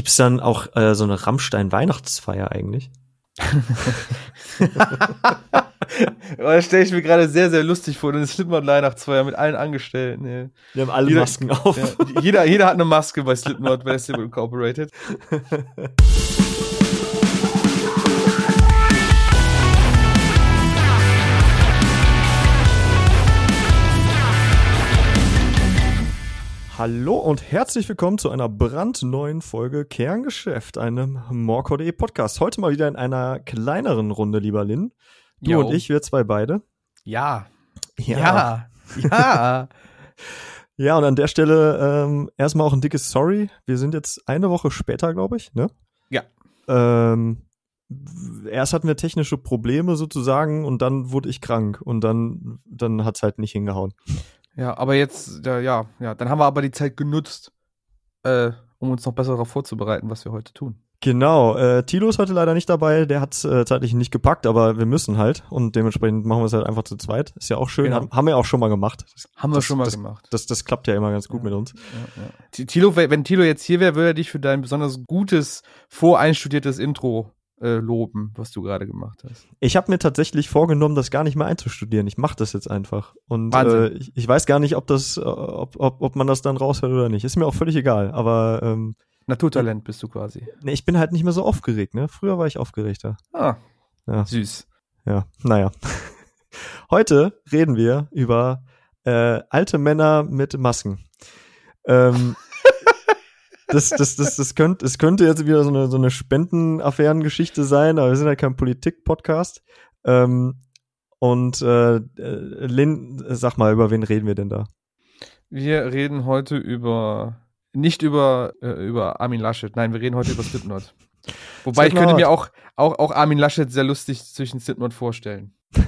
Gibt's dann auch äh, so eine Rammstein-Weihnachtsfeier eigentlich? das stelle ich mir gerade sehr, sehr lustig vor. Eine Slipknot-Weihnachtsfeier mit allen Angestellten. Ja. Wir haben alle jeder, Masken auf. Ja, jeder, jeder hat eine Maske bei Slipknot, bei Slipknot Incorporated. Hallo und herzlich willkommen zu einer brandneuen Folge Kerngeschäft, einem Morco.de Podcast. Heute mal wieder in einer kleineren Runde, lieber Lin. Du Yo. und ich, wir zwei beide. Ja. Ja. Ja. Ja, und an der Stelle ähm, erstmal auch ein dickes Sorry. Wir sind jetzt eine Woche später, glaube ich, ne? Ja. Ähm, erst hatten wir technische Probleme sozusagen und dann wurde ich krank und dann, dann hat's halt nicht hingehauen. Ja, aber jetzt, ja, ja, ja, dann haben wir aber die Zeit genutzt, äh, um uns noch besser darauf vorzubereiten, was wir heute tun. Genau, äh, Tilo ist heute leider nicht dabei, der hat äh, zeitlich nicht gepackt, aber wir müssen halt und dementsprechend machen wir es halt einfach zu zweit. Ist ja auch schön, genau. haben, haben wir auch schon mal gemacht. Das, haben wir das, schon mal das, gemacht. Das, das, klappt ja immer ganz gut ja, mit uns. Ja, ja. Tilo, wenn Tilo jetzt hier wäre, würde er dich für dein besonders gutes, voreinstudiertes Intro äh, loben, was du gerade gemacht hast. Ich habe mir tatsächlich vorgenommen, das gar nicht mehr einzustudieren. Ich mache das jetzt einfach. Und äh, ich, ich, weiß gar nicht, ob das, äh, ob, ob, ob man das dann raushört oder nicht. Ist mir auch völlig egal. Aber ähm, Naturtalent bist du quasi. Nee, ich bin halt nicht mehr so aufgeregt, ne? Früher war ich aufgeregter. Ah. Ja. Süß. Ja, naja. Heute reden wir über äh, alte Männer mit Masken. Ähm, das, das, das, das, könnte, es könnte jetzt wieder so eine, so eine Spendenaffärengeschichte sein, aber wir sind ja kein Politik-Podcast. Ähm, und äh, Lin, sag mal, über wen reden wir denn da? Wir reden heute über, nicht über, äh, über Armin Laschet, nein, wir reden heute über Slipknot. Wobei Slipknot. ich könnte mir auch, auch, auch Armin Laschet sehr lustig zwischen Slipknot vorstellen.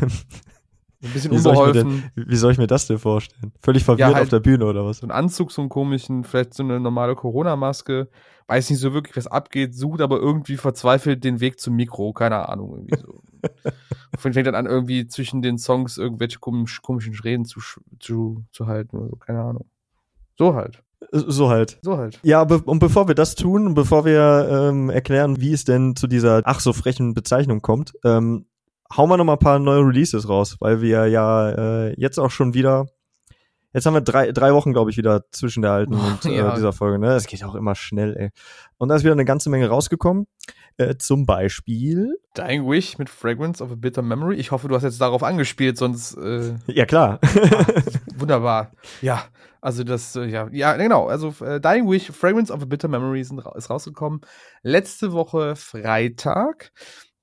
Ein bisschen wie unbeholfen. Soll denn, wie soll ich mir das denn vorstellen? Völlig verwirrt ja, halt auf der Bühne oder was? So ein Anzug, so einen komischen, vielleicht so eine normale Corona-Maske. Weiß nicht so wirklich, was abgeht, sucht aber irgendwie verzweifelt den Weg zum Mikro. Keine Ahnung, irgendwie so. Und fängt dann an, irgendwie zwischen den Songs irgendwelche komisch, komischen Reden zu, zu, zu halten oder so. Keine Ahnung. So halt. So halt. So halt. Ja, be und bevor wir das tun bevor wir ähm, erklären, wie es denn zu dieser ach so frechen Bezeichnung kommt, ähm, hauen wir noch mal ein paar neue Releases raus, weil wir ja äh, jetzt auch schon wieder Jetzt haben wir drei, drei Wochen, glaube ich, wieder zwischen der alten und äh, ja. dieser Folge. Ne? Das geht auch immer schnell, ey. Und da ist wieder eine ganze Menge rausgekommen. Äh, zum Beispiel Dying Wish mit Fragrance of a Bitter Memory. Ich hoffe, du hast jetzt darauf angespielt, sonst. Äh, ja klar. ah, wunderbar. Ja, also das, äh, ja, ja, genau. Also äh, Dying Wish, Fragrance of a Bitter Memory sind, ist rausgekommen. Letzte Woche Freitag.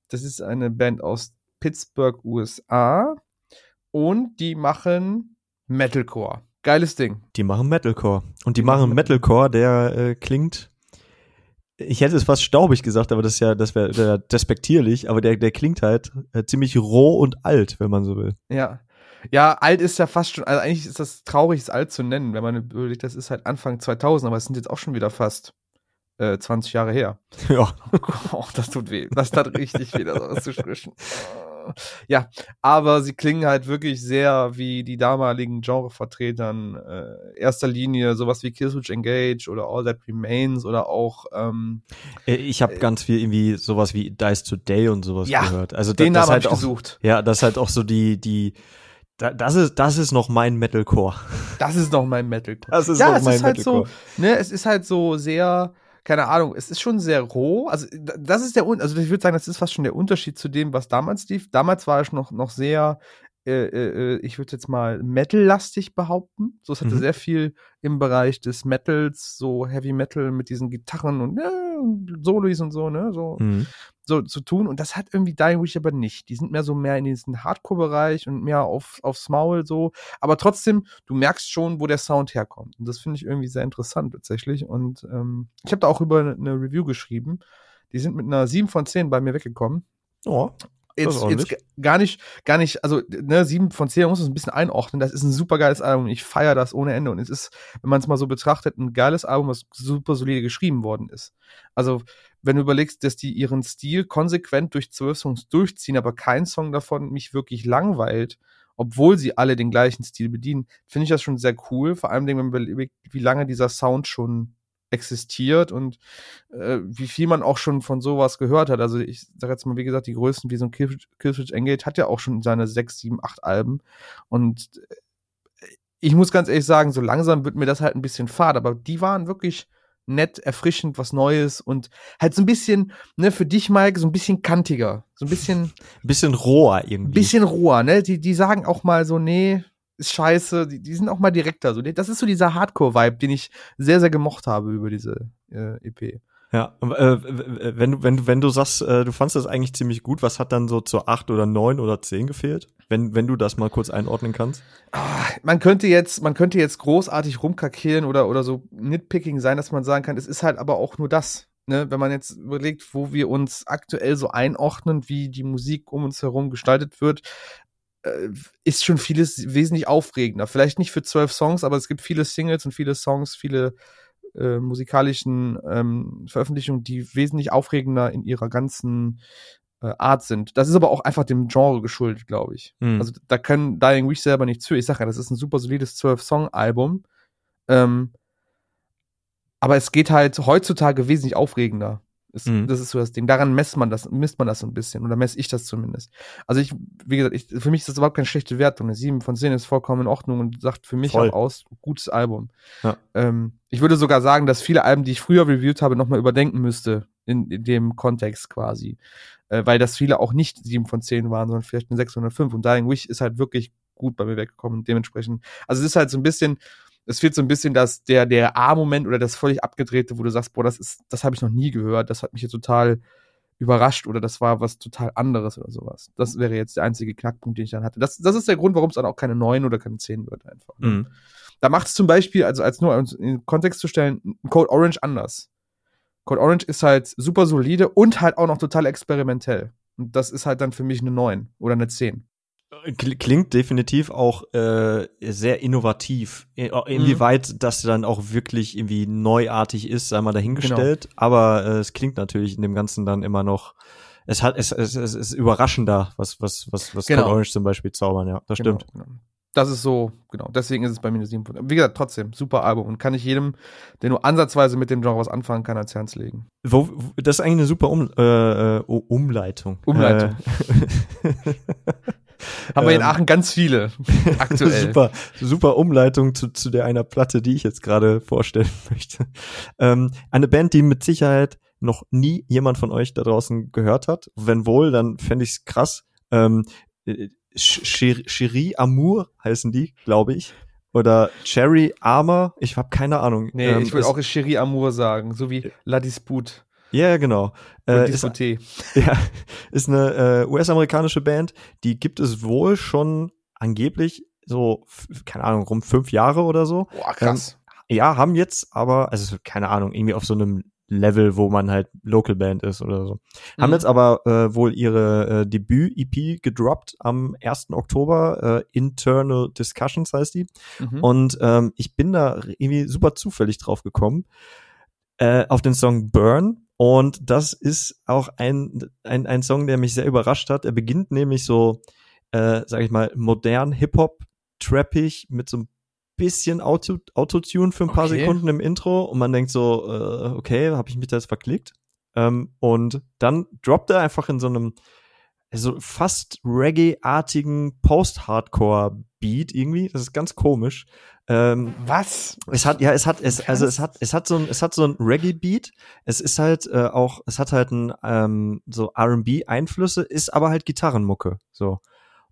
Das ist eine Band aus Pittsburgh, USA. Und die machen Metalcore. Geiles Ding. Die machen Metalcore. Und die, die machen Metalcore, der äh, klingt. Ich hätte es fast staubig gesagt, aber das ist ja, das wäre despektierlich, aber der, der klingt halt äh, ziemlich roh und alt, wenn man so will. Ja. Ja, alt ist ja fast schon, also eigentlich ist das traurig, es alt zu nennen, wenn man überlegt, das ist halt Anfang 2000, aber es sind jetzt auch schon wieder fast äh, 20 Jahre her. Ja. Oh, das tut weh. Das tat richtig weh, das auszusprechen ja, aber sie klingen halt wirklich sehr wie die damaligen Genrevertretern. Äh, erster Linie sowas wie Killswitch Engage oder All That Remains oder auch. Ähm, äh, ich habe äh, ganz viel irgendwie sowas wie Dice Today und sowas ja, gehört. Also den das, Namen halt auch, gesucht. Ja, das ist halt auch so die die das ist, das ist noch mein Metalcore. Das ist noch mein Metalcore. Das ist ja, noch mein ist Metalcore. Halt so, ne, es ist halt so sehr, keine Ahnung, es ist schon sehr roh. Also das ist der, also ich würde sagen, das ist fast schon der Unterschied zu dem, was damals lief. Damals war es noch, noch sehr, äh, äh, ich würde jetzt mal Metal-lastig behaupten. So, es hatte mhm. sehr viel im Bereich des Metals, so Heavy Metal mit diesen Gitarren und, äh, und Solis und so, ne, so, mhm. So zu tun. Und das hat irgendwie Dying Wish aber nicht. Die sind mehr so mehr in diesen Hardcore-Bereich und mehr auf, aufs Maul so. Aber trotzdem, du merkst schon, wo der Sound herkommt. Und das finde ich irgendwie sehr interessant tatsächlich. Und ähm, ich habe da auch über eine Review geschrieben. Die sind mit einer 7 von 10 bei mir weggekommen. Oh jetzt, jetzt gar nicht, gar nicht, also ne, sieben von zehn, man muss es ein bisschen einordnen. Das ist ein super geiles Album. Ich feiere das ohne Ende. Und es ist, wenn man es mal so betrachtet, ein geiles Album, was super solide geschrieben worden ist. Also, wenn du überlegst, dass die ihren Stil konsequent durch zwölf Songs durchziehen, aber kein Song davon mich wirklich langweilt, obwohl sie alle den gleichen Stil bedienen, finde ich das schon sehr cool. Vor allem, wenn man überlegt, wie lange dieser Sound schon existiert und äh, wie viel man auch schon von sowas gehört hat. Also ich sage jetzt mal, wie gesagt, die größten wie so ein Killswitch Engage hat ja auch schon seine sechs, sieben, acht Alben und äh, ich muss ganz ehrlich sagen, so langsam wird mir das halt ein bisschen fad, aber die waren wirklich nett, erfrischend, was Neues und halt so ein bisschen, ne, für dich, Mike, so ein bisschen kantiger. So ein bisschen. Ein bisschen roher irgendwie. Bisschen roher, ne? Die, die sagen auch mal so, nee, ist scheiße. Die, die sind auch mal direkter. So. Das ist so dieser Hardcore-Vibe, den ich sehr, sehr gemocht habe über diese äh, EP. Ja, äh, wenn du, wenn du, wenn du sagst, äh, du fandest das eigentlich ziemlich gut, was hat dann so zur acht oder neun oder zehn gefehlt? Wenn, wenn du das mal kurz einordnen kannst. Ah, man könnte jetzt, man könnte jetzt großartig rumkackieren oder, oder so nitpicking sein, dass man sagen kann, es ist halt aber auch nur das. Ne? Wenn man jetzt überlegt, wo wir uns aktuell so einordnen, wie die Musik um uns herum gestaltet wird, äh, ist schon vieles wesentlich aufregender. Vielleicht nicht für zwölf Songs, aber es gibt viele Singles und viele Songs, viele äh, musikalischen ähm, Veröffentlichungen, die wesentlich aufregender in ihrer ganzen äh, Art sind. Das ist aber auch einfach dem Genre geschuldet, glaube ich. Mhm. Also da können Dying Wish selber nicht zu. Ich sage ja, das ist ein super solides zwölf-Song-Album. Ähm, aber es geht halt heutzutage wesentlich aufregender. Ist, mhm. Das ist so das Ding. Daran messt man das, misst man das so ein bisschen. Oder messe ich das zumindest. Also ich, wie gesagt, ich, für mich ist das überhaupt keine schlechte Wertung. Eine 7 von 10 ist vollkommen in Ordnung und sagt für mich Voll. auch aus, gutes Album. Ja. Ähm, ich würde sogar sagen, dass viele Alben, die ich früher reviewt habe, nochmal überdenken müsste. In, in dem Kontext quasi. Äh, weil das viele auch nicht 7 von 10 waren, sondern vielleicht eine 6 oder 5. Und Dying Wish ist halt wirklich gut bei mir weggekommen. Dementsprechend, also es ist halt so ein bisschen, es fehlt so ein bisschen dass der, der A-Moment oder das völlig abgedrehte, wo du sagst, boah, das ist, das habe ich noch nie gehört, das hat mich jetzt total überrascht oder das war was total anderes oder sowas. Das wäre jetzt der einzige Knackpunkt, den ich dann hatte. Das, das ist der Grund, warum es dann auch keine 9 oder keine 10 wird einfach. Ne? Mhm. Da macht es zum Beispiel, also als nur in den Kontext zu stellen, Code Orange anders. Code Orange ist halt super solide und halt auch noch total experimentell. Und das ist halt dann für mich eine 9 oder eine 10. Klingt definitiv auch äh, sehr innovativ. Inwieweit mhm. das dann auch wirklich irgendwie neuartig ist, sei mal dahingestellt. Genau. Aber äh, es klingt natürlich in dem Ganzen dann immer noch. Es hat es, es, es ist überraschender, was was was was genau. Orange zum Beispiel zaubern. Ja, das genau, stimmt. Genau. Das ist so, genau. Deswegen ist es bei mir eine 7 Wie gesagt, trotzdem, super Album. Und kann ich jedem, der nur ansatzweise mit dem Genre was anfangen kann, ans Herz legen. Wo, das ist eigentlich eine super um, äh, äh Umleitung. Umleitung. Äh, Haben wir in ähm, Aachen ganz viele aktuell. super, super Umleitung zu, zu der einer Platte, die ich jetzt gerade vorstellen möchte. Ähm, eine Band, die mit Sicherheit noch nie jemand von euch da draußen gehört hat. Wenn wohl, dann fände ich es krass. Ähm, Cherie Amour heißen die, glaube ich. Oder Cherry Armor, ich habe keine Ahnung. Nee, ähm, ich würde auch Cherie Amour sagen, so wie La Dispute. Ja, yeah, genau. Äh, ist, ja, ist eine äh, US-amerikanische Band, die gibt es wohl schon angeblich so, keine Ahnung, rum fünf Jahre oder so. Boah, krass. Ähm, ja, haben jetzt aber, also keine Ahnung, irgendwie auf so einem Level, wo man halt Local Band ist oder so. Mhm. Haben jetzt aber äh, wohl ihre äh, Debüt-EP gedroppt am 1. Oktober. Äh, Internal Discussions heißt die. Mhm. Und ähm, ich bin da irgendwie super zufällig drauf gekommen. Äh, auf den Song Burn und das ist auch ein, ein, ein Song, der mich sehr überrascht hat. Er beginnt nämlich so, äh, sag ich mal, modern Hip-Hop, trappig, mit so ein bisschen Auto, Autotune für ein paar okay. Sekunden im Intro und man denkt so, äh, okay, habe ich mich da jetzt verklickt? Ähm, und dann droppt er einfach in so einem also fast Reggae-artigen Post-Hardcore-Beat irgendwie. Das ist ganz komisch. Ähm, Was? Es hat, ja, es hat, es, also es hat, es hat so ein, es hat so ein Reggae-Beat. Es ist halt äh, auch, es hat halt ein ähm, so R&B-Einflüsse, ist aber halt Gitarrenmucke. So.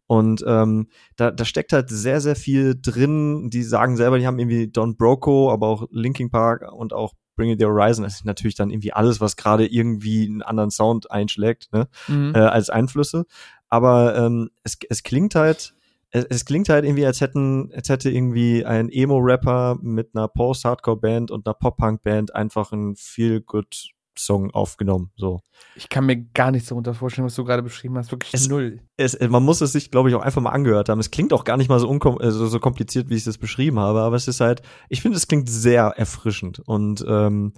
Und ähm, da, da steckt halt sehr, sehr viel drin. Die sagen selber, die haben irgendwie Don Broco, aber auch Linkin Park und auch Bring It the Horizon. Das ist natürlich dann irgendwie alles, was gerade irgendwie einen anderen Sound einschlägt, ne? Mhm. Äh, als Einflüsse. Aber ähm, es, es klingt halt es, es klingt halt irgendwie, als hätten, als hätte irgendwie ein Emo-Rapper mit einer Post-Hardcore-Band und einer Pop-Punk-Band einfach ein Feel-Good Song aufgenommen. So. Ich kann mir gar nichts darunter vorstellen, was du gerade beschrieben hast. Wirklich es, null. Es, man muss es sich, glaube ich, auch einfach mal angehört haben. Es klingt auch gar nicht mal so, unkom also so kompliziert, wie ich es beschrieben habe, aber es ist halt, ich finde, es klingt sehr erfrischend. Und ähm,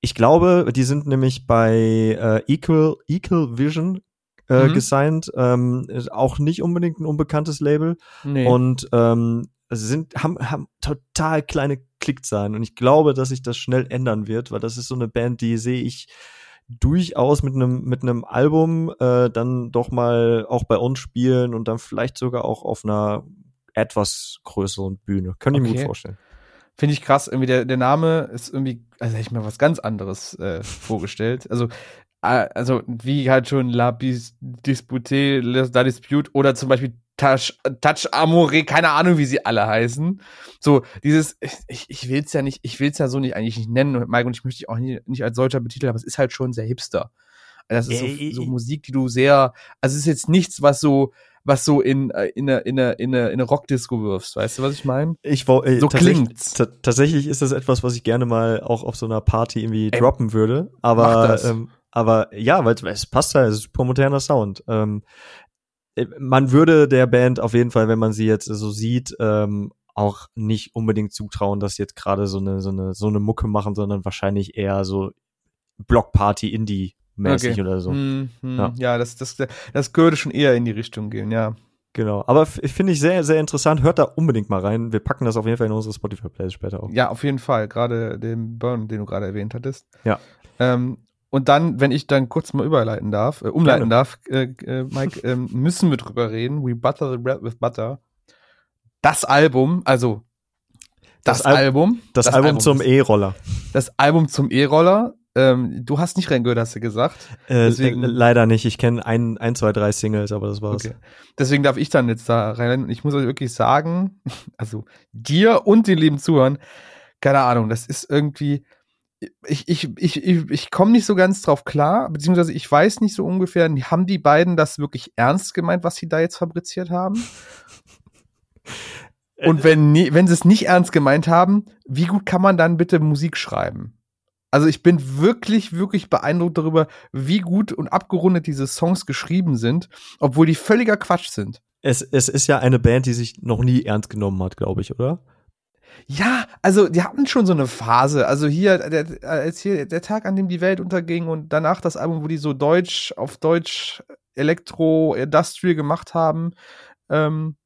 ich glaube, die sind nämlich bei äh, Equal, Equal Vision äh, mhm. gesigned. Ähm, auch nicht unbedingt ein unbekanntes Label. Nee. Und ähm, also sind, haben, haben total kleine Klickzahlen und ich glaube, dass sich das schnell ändern wird, weil das ist so eine Band, die sehe ich durchaus mit einem mit einem Album äh, dann doch mal auch bei uns spielen und dann vielleicht sogar auch auf einer etwas größeren Bühne. Könnte ich mir gut vorstellen. Finde ich krass. Irgendwie der, der Name ist irgendwie, also hätte ich mir was ganz anderes äh, vorgestellt. Also, äh, also wie halt schon La Bis Dispute, La Dispute oder zum Beispiel Touch, Touch Amore, keine Ahnung, wie sie alle heißen. So, dieses, ich, ich will es ja nicht, ich will es ja so nicht eigentlich nicht nennen, Mike, und ich möchte dich auch nicht, nicht als solcher betiteln, aber es ist halt schon sehr hipster. Das ist so, so Musik, die du sehr, also es ist jetzt nichts, was so, was so in, äh, in, eine, in, eine, in, eine, in eine Rockdisco wirfst. Weißt du, was ich meine? Ich, äh, so klingt's. Tatsächlich ist das etwas, was ich gerne mal auch auf so einer Party irgendwie Ey, droppen würde. Aber, ähm, aber ja, weil es passt halt, es ist super moderner Sound. Ähm, äh, man würde der Band auf jeden Fall, wenn man sie jetzt so sieht, ähm, auch nicht unbedingt zutrauen, dass sie jetzt gerade so eine, so eine, so eine Mucke machen, sondern wahrscheinlich eher so Blockparty Indie mäßig okay. oder so. Hm, hm, ja. ja, das, das, das würde schon eher in die Richtung gehen, ja. Genau, aber finde ich sehr, sehr interessant. Hört da unbedingt mal rein. Wir packen das auf jeden Fall in unsere Spotify-Plays später auch. Ja, auf jeden Fall. Gerade den Burn, den du gerade erwähnt hattest. Ja. Ähm, und dann, wenn ich dann kurz mal überleiten darf, äh, umleiten Gerne. darf, äh, äh, Mike, äh, müssen wir drüber reden. We Butter the Bread with Butter. Das Album, also das, das Al Album. Das, das Album, Album zum E-Roller. Das Album zum E-Roller ähm, du hast nicht reingehört, hast du gesagt. Äh, Deswegen, leider nicht. Ich kenne ein, ein, zwei, drei Singles, aber das war's. Okay. Deswegen darf ich dann jetzt da rein. Ich muss euch wirklich sagen, also dir und den lieben Zuhörern, keine Ahnung, das ist irgendwie, ich, ich, ich, ich, ich komme nicht so ganz drauf klar, beziehungsweise ich weiß nicht so ungefähr, haben die beiden das wirklich ernst gemeint, was sie da jetzt fabriziert haben? Und wenn, wenn sie es nicht ernst gemeint haben, wie gut kann man dann bitte Musik schreiben? Also ich bin wirklich, wirklich beeindruckt darüber, wie gut und abgerundet diese Songs geschrieben sind, obwohl die völliger Quatsch sind. Es, es ist ja eine Band, die sich noch nie ernst genommen hat, glaube ich, oder? Ja, also die hatten schon so eine Phase. Also hier, der, als hier der Tag, an dem die Welt unterging und danach das Album, wo die so Deutsch auf Deutsch Elektro Industrial gemacht haben, ähm,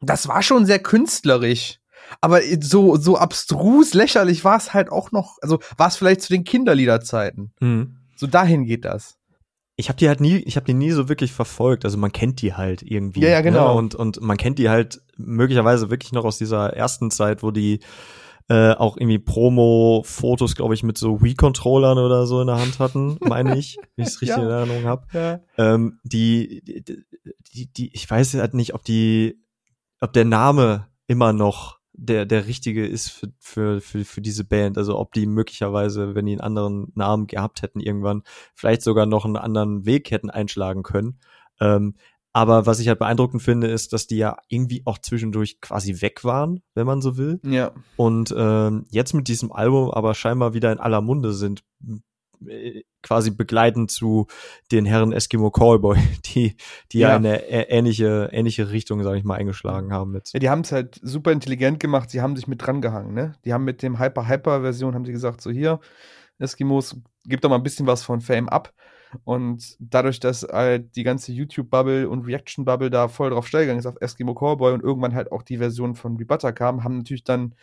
das war schon sehr künstlerisch. Aber so, so abstrus lächerlich war es halt auch noch, also war es vielleicht zu den Kinderliederzeiten. Mhm. So dahin geht das. Ich habe die halt nie, ich habe die nie so wirklich verfolgt. Also man kennt die halt irgendwie. Ja, ja, genau. Ne? Und, und man kennt die halt möglicherweise wirklich noch aus dieser ersten Zeit, wo die äh, auch irgendwie Promo-Fotos, glaube ich, mit so Wii-Controllern oder so in der Hand hatten, meine ich, wenn ich es richtig ja. in Erinnerung habe. Ja. Ähm, die, die, die, die, ich weiß halt nicht, ob die, ob der Name immer noch der, der richtige ist für, für, für, für diese Band. Also ob die möglicherweise, wenn die einen anderen Namen gehabt hätten irgendwann, vielleicht sogar noch einen anderen Weg hätten einschlagen können. Ähm, aber was ich halt beeindruckend finde, ist, dass die ja irgendwie auch zwischendurch quasi weg waren, wenn man so will. Ja. Und ähm, jetzt mit diesem Album aber scheinbar wieder in aller Munde sind, quasi begleitend zu den Herren Eskimo Callboy, die, die ja, eine ähnliche, ähnliche Richtung, sage ich mal, eingeschlagen haben. Mit. Ja, die haben es halt super intelligent gemacht, sie haben sich mit dran gehangen, ne? Die haben mit dem Hyper-Hyper-Version, haben sie gesagt, so hier, Eskimos, gib doch mal ein bisschen was von Fame ab. Und dadurch, dass halt die ganze YouTube-Bubble und Reaction-Bubble da voll drauf steigern ist auf Eskimo Callboy und irgendwann halt auch die Version von Rebutter kam, haben natürlich dann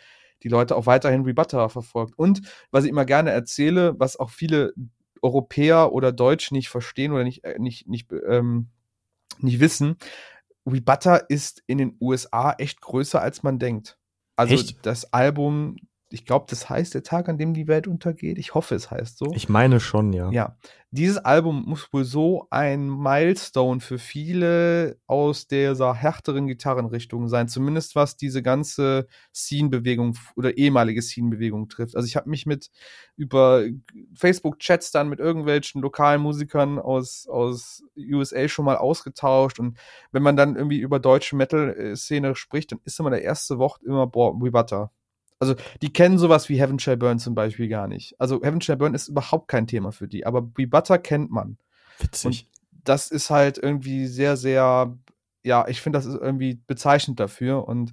die Leute auch weiterhin Rebutter verfolgt. Und was ich immer gerne erzähle, was auch viele Europäer oder Deutsch nicht verstehen oder nicht, äh, nicht, nicht, ähm, nicht wissen, Rebutter ist in den USA echt größer, als man denkt. Also echt? das Album ich glaube, das heißt der Tag, an dem die Welt untergeht. Ich hoffe, es heißt so. Ich meine schon, ja. Ja. Dieses Album muss wohl so ein Milestone für viele aus dieser härteren Gitarrenrichtung sein. Zumindest was diese ganze Scene-Bewegung oder ehemalige Scene-Bewegung trifft. Also ich habe mich mit über Facebook-Chats dann mit irgendwelchen lokalen Musikern aus, aus USA schon mal ausgetauscht. Und wenn man dann irgendwie über deutsche Metal-Szene spricht, dann ist immer der erste Wort immer, boah, Rebutter. Also die kennen sowas wie Heaven Shall Burn zum Beispiel gar nicht. Also Heaven Shall Burn ist überhaupt kein Thema für die, aber Be Butter kennt man. Witzig. Und das ist halt irgendwie sehr, sehr, ja, ich finde, das ist irgendwie bezeichnend dafür. Und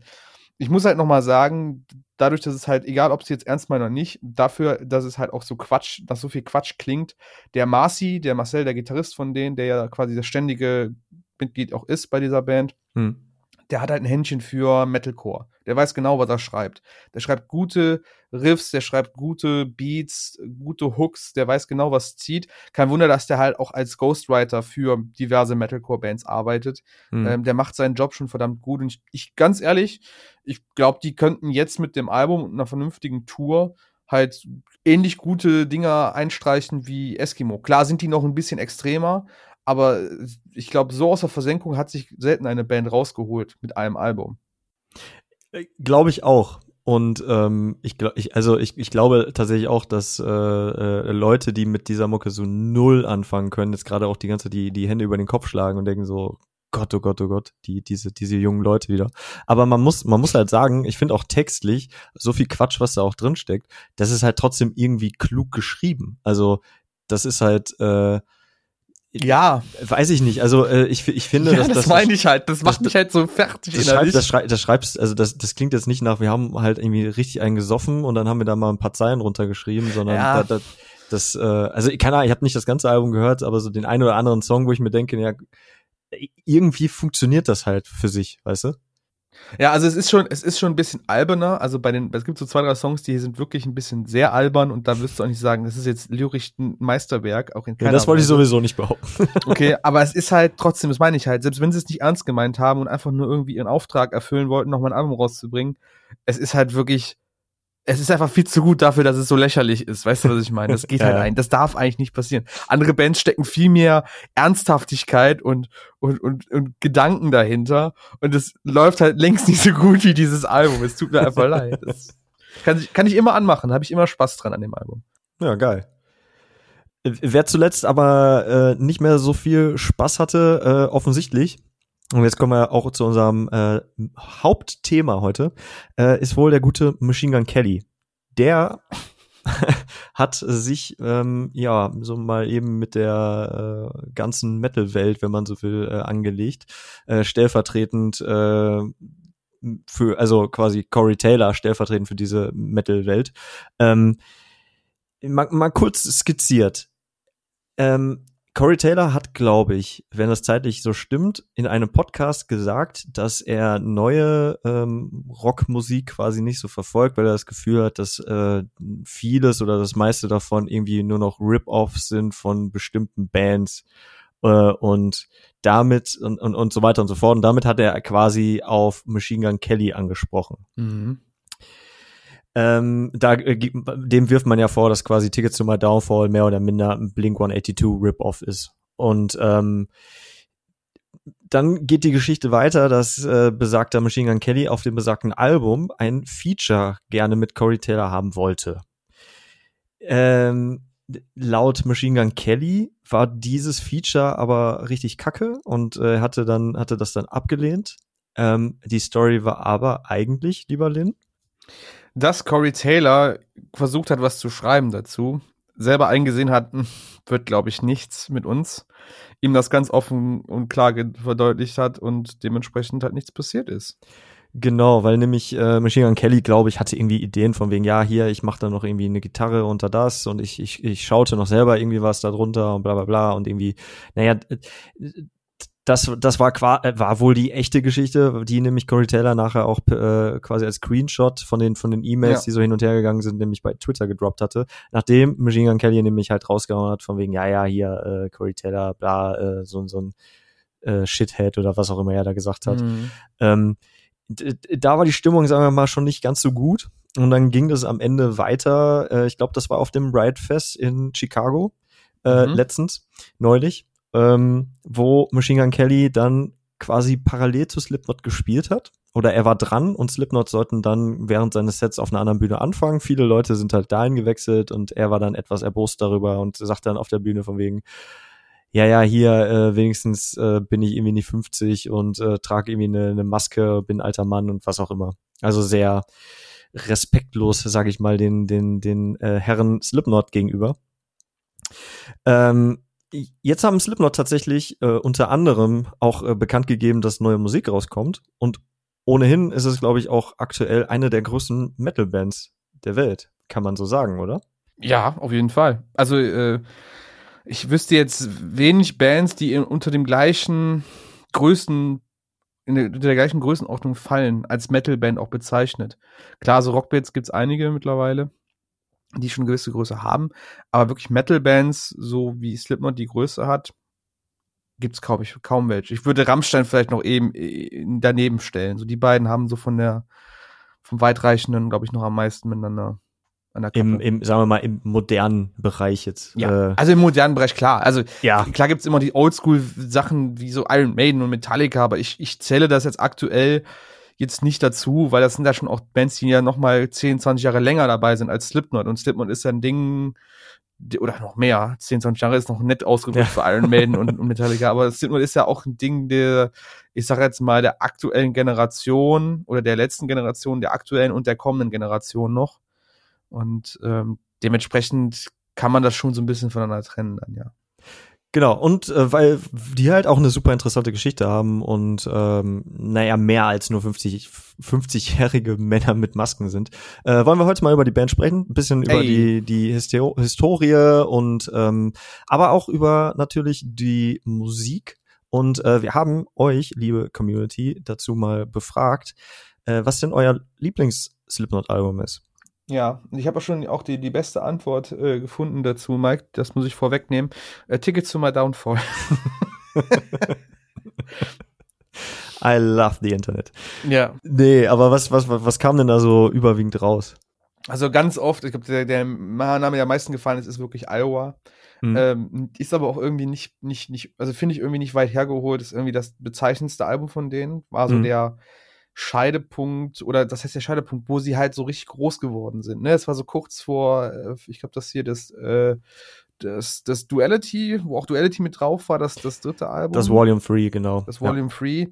ich muss halt nochmal sagen, dadurch, dass es halt, egal ob es jetzt ernst meint oder nicht, dafür, dass es halt auch so Quatsch, dass so viel Quatsch klingt, der Marci, der Marcel, der Gitarrist von denen, der ja quasi das ständige Mitglied auch ist bei dieser Band, hm der hat halt ein Händchen für Metalcore. Der weiß genau, was er schreibt. Der schreibt gute Riffs, der schreibt gute Beats, gute Hooks, der weiß genau, was zieht. Kein Wunder, dass der halt auch als Ghostwriter für diverse Metalcore-Bands arbeitet. Mhm. Ähm, der macht seinen Job schon verdammt gut. Und ich, ich ganz ehrlich, ich glaube, die könnten jetzt mit dem Album und einer vernünftigen Tour halt ähnlich gute Dinger einstreichen wie Eskimo. Klar sind die noch ein bisschen extremer, aber ich glaube, so aus der Versenkung hat sich selten eine Band rausgeholt mit einem Album. Äh, glaube ich auch. Und ähm, ich, ich, also ich, ich glaube tatsächlich auch, dass äh, äh, Leute, die mit dieser Mucke so null anfangen können, jetzt gerade auch die ganze die die Hände über den Kopf schlagen und denken so Gott, oh Gott, oh Gott, die diese diese jungen Leute wieder. Aber man muss man muss halt sagen, ich finde auch textlich so viel Quatsch, was da auch drin steckt, das ist halt trotzdem irgendwie klug geschrieben. Also das ist halt äh, ja. Weiß ich nicht. Also äh, ich, ich finde, ja, dass, das, das meine ich halt. Das macht das, mich halt so fertig. Das, schreib, das, schrei, das schreibst, also das, das klingt jetzt nicht nach, wir haben halt irgendwie richtig einen gesoffen und dann haben wir da mal ein paar Zeilen runtergeschrieben, sondern ja. da, da, das, äh, also keine Ahnung, ich habe nicht das ganze Album gehört, aber so den einen oder anderen Song, wo ich mir denke, ja, irgendwie funktioniert das halt für sich, weißt du? Ja, also es ist schon, es ist schon ein bisschen alberner. Also bei den, es gibt so zwei, drei Songs, die sind wirklich ein bisschen sehr albern und da wirst du auch nicht sagen, das ist jetzt lyrisch ein Meisterwerk, auch in keiner ja, Das wollte ich sowieso nicht behaupten. okay, aber es ist halt trotzdem, das meine ich halt, selbst wenn sie es nicht ernst gemeint haben und einfach nur irgendwie ihren Auftrag erfüllen wollten, nochmal ein Album rauszubringen, es ist halt wirklich es ist einfach viel zu gut dafür, dass es so lächerlich ist. Weißt du, was ich meine? Das geht halt ja. halt ein. Das darf eigentlich nicht passieren. Andere Bands stecken viel mehr Ernsthaftigkeit und, und, und, und Gedanken dahinter. Und es läuft halt längst nicht so gut wie dieses Album. Es tut mir einfach leid. Das kann ich, kann ich immer anmachen. Habe ich immer Spaß dran an dem Album. Ja, geil. Wer zuletzt aber äh, nicht mehr so viel Spaß hatte, äh, offensichtlich, und jetzt kommen wir auch zu unserem äh, Hauptthema heute, äh, ist wohl der gute Machine Gun Kelly. Der hat sich ähm, ja so mal eben mit der äh, ganzen Metal-Welt, wenn man so will, äh, angelegt, äh, stellvertretend äh, für, also quasi Corey Taylor stellvertretend für diese Metal-Welt. Ähm, mal, mal kurz skizziert. Ähm, Corey Taylor hat, glaube ich, wenn das zeitlich so stimmt, in einem Podcast gesagt, dass er neue ähm, Rockmusik quasi nicht so verfolgt, weil er das Gefühl hat, dass äh, vieles oder das meiste davon irgendwie nur noch Rip-Offs sind von bestimmten Bands äh, und damit und, und, und so weiter und so fort. Und damit hat er quasi auf Machine Gun Kelly angesprochen. Mhm. Ähm, da, äh, dem wirft man ja vor, dass quasi Tickets to My Downfall mehr oder minder ein Blink 182 Rip-Off ist. Und ähm, dann geht die Geschichte weiter, dass äh, besagter Machine Gun Kelly auf dem besagten Album ein Feature gerne mit Corey Taylor haben wollte. Ähm, laut Machine Gun Kelly war dieses Feature aber richtig kacke und äh, hatte dann hatte das dann abgelehnt. Ähm, die Story war aber eigentlich, lieber Lin, dass Corey Taylor versucht hat, was zu schreiben dazu, selber eingesehen hat, hm, wird, glaube ich, nichts mit uns, ihm das ganz offen und klar verdeutlicht hat und dementsprechend halt nichts passiert ist. Genau, weil nämlich äh, Machine Gun Kelly, glaube ich, hatte irgendwie Ideen von wegen, ja, hier, ich mache da noch irgendwie eine Gitarre unter das und ich, ich, ich schaute noch selber irgendwie was da drunter und bla bla bla und irgendwie, naja, das, das war, äh, war wohl die echte Geschichte, die nämlich Corey Taylor nachher auch äh, quasi als Screenshot von den, von den E-Mails, ja. die so hin und her gegangen sind, nämlich bei Twitter gedroppt hatte. Nachdem Machine Gun Kelly nämlich halt rausgehauen hat, von wegen, ja, ja, hier, äh, Corey Taylor, bla, äh, so, so ein äh, Shithead oder was auch immer er da gesagt hat. Mhm. Ähm, da war die Stimmung, sagen wir mal, schon nicht ganz so gut. Und dann ging das am Ende weiter. Äh, ich glaube, das war auf dem Riot Fest in Chicago äh, mhm. letztens, neulich ähm, wo Machine Gun Kelly dann quasi parallel zu Slipknot gespielt hat. Oder er war dran und Slipknot sollten dann während seines Sets auf einer anderen Bühne anfangen. Viele Leute sind halt dahin gewechselt und er war dann etwas erbost darüber und sagt dann auf der Bühne von wegen, ja, ja, hier äh, wenigstens äh, bin ich irgendwie nicht 50 und äh, trage irgendwie eine, eine Maske, bin alter Mann und was auch immer. Also sehr respektlos, sage ich mal, den den den äh, Herren Slipknot gegenüber. Ähm, Jetzt haben Slipknot tatsächlich äh, unter anderem auch äh, bekannt gegeben, dass neue Musik rauskommt. Und ohnehin ist es, glaube ich, auch aktuell eine der größten Metal-Bands der Welt. Kann man so sagen, oder? Ja, auf jeden Fall. Also, äh, ich wüsste jetzt wenig Bands, die in, unter dem gleichen größten, in der, der gleichen Größenordnung fallen, als Metal-Band auch bezeichnet. Klar, so Rockbands gibt's einige mittlerweile, die schon eine gewisse Größe haben, aber wirklich Metal-Bands, so wie Slipknot die Größe hat, gibt's kaum, ich, kaum welche. Ich würde Rammstein vielleicht noch eben äh, daneben stellen. So die beiden haben so von der, vom weitreichenden, glaube ich, noch am meisten miteinander an der Kappe. Im, im, sagen wir mal, im modernen Bereich jetzt. Ja, äh, also im modernen Bereich, klar. Also ja. klar gibt's immer die Oldschool-Sachen wie so Iron Maiden und Metallica, aber ich, ich zähle das jetzt aktuell jetzt nicht dazu, weil das sind ja schon auch Bands, die ja noch mal 10, 20 Jahre länger dabei sind als Slipknot. Und Slipknot ist ja ein Ding, oder noch mehr, 10, 20 Jahre ist noch nett ausgedrückt ja. für Iron Maiden und, und Metallica, aber Slipknot ist ja auch ein Ding der, ich sag jetzt mal, der aktuellen Generation oder der letzten Generation, der aktuellen und der kommenden Generation noch. Und ähm, dementsprechend kann man das schon so ein bisschen voneinander trennen dann, ja. Genau, und äh, weil die halt auch eine super interessante Geschichte haben und ähm, naja, mehr als nur 50, 50-jährige Männer mit Masken sind, äh, wollen wir heute mal über die Band sprechen, ein bisschen über die, die Histo Historie und ähm, aber auch über natürlich die Musik. Und äh, wir haben euch, liebe Community, dazu mal befragt, äh, was denn euer Lieblings-Slipknot-Album ist. Ja, ich habe auch schon auch die, die beste Antwort äh, gefunden dazu, Mike. Das muss ich vorwegnehmen. Äh, Tickets zu My Downfall. I love the Internet. Ja. Nee, aber was, was, was kam denn da so überwiegend raus? Also ganz oft, ich glaube, der, der Name, der am meisten gefallen ist, ist wirklich Iowa. Mhm. Ähm, ist aber auch irgendwie nicht, nicht, nicht, also finde ich irgendwie nicht weit hergeholt, ist irgendwie das bezeichnendste Album von denen. War so mhm. der, Scheidepunkt oder das heißt der Scheidepunkt, wo sie halt so richtig groß geworden sind. Ne, es war so kurz vor, äh, ich glaube, das hier das äh, das, das Duality, wo auch Duality mit drauf war, das, das dritte Album. Das Volume 3, genau. Das Volume 3. Ja.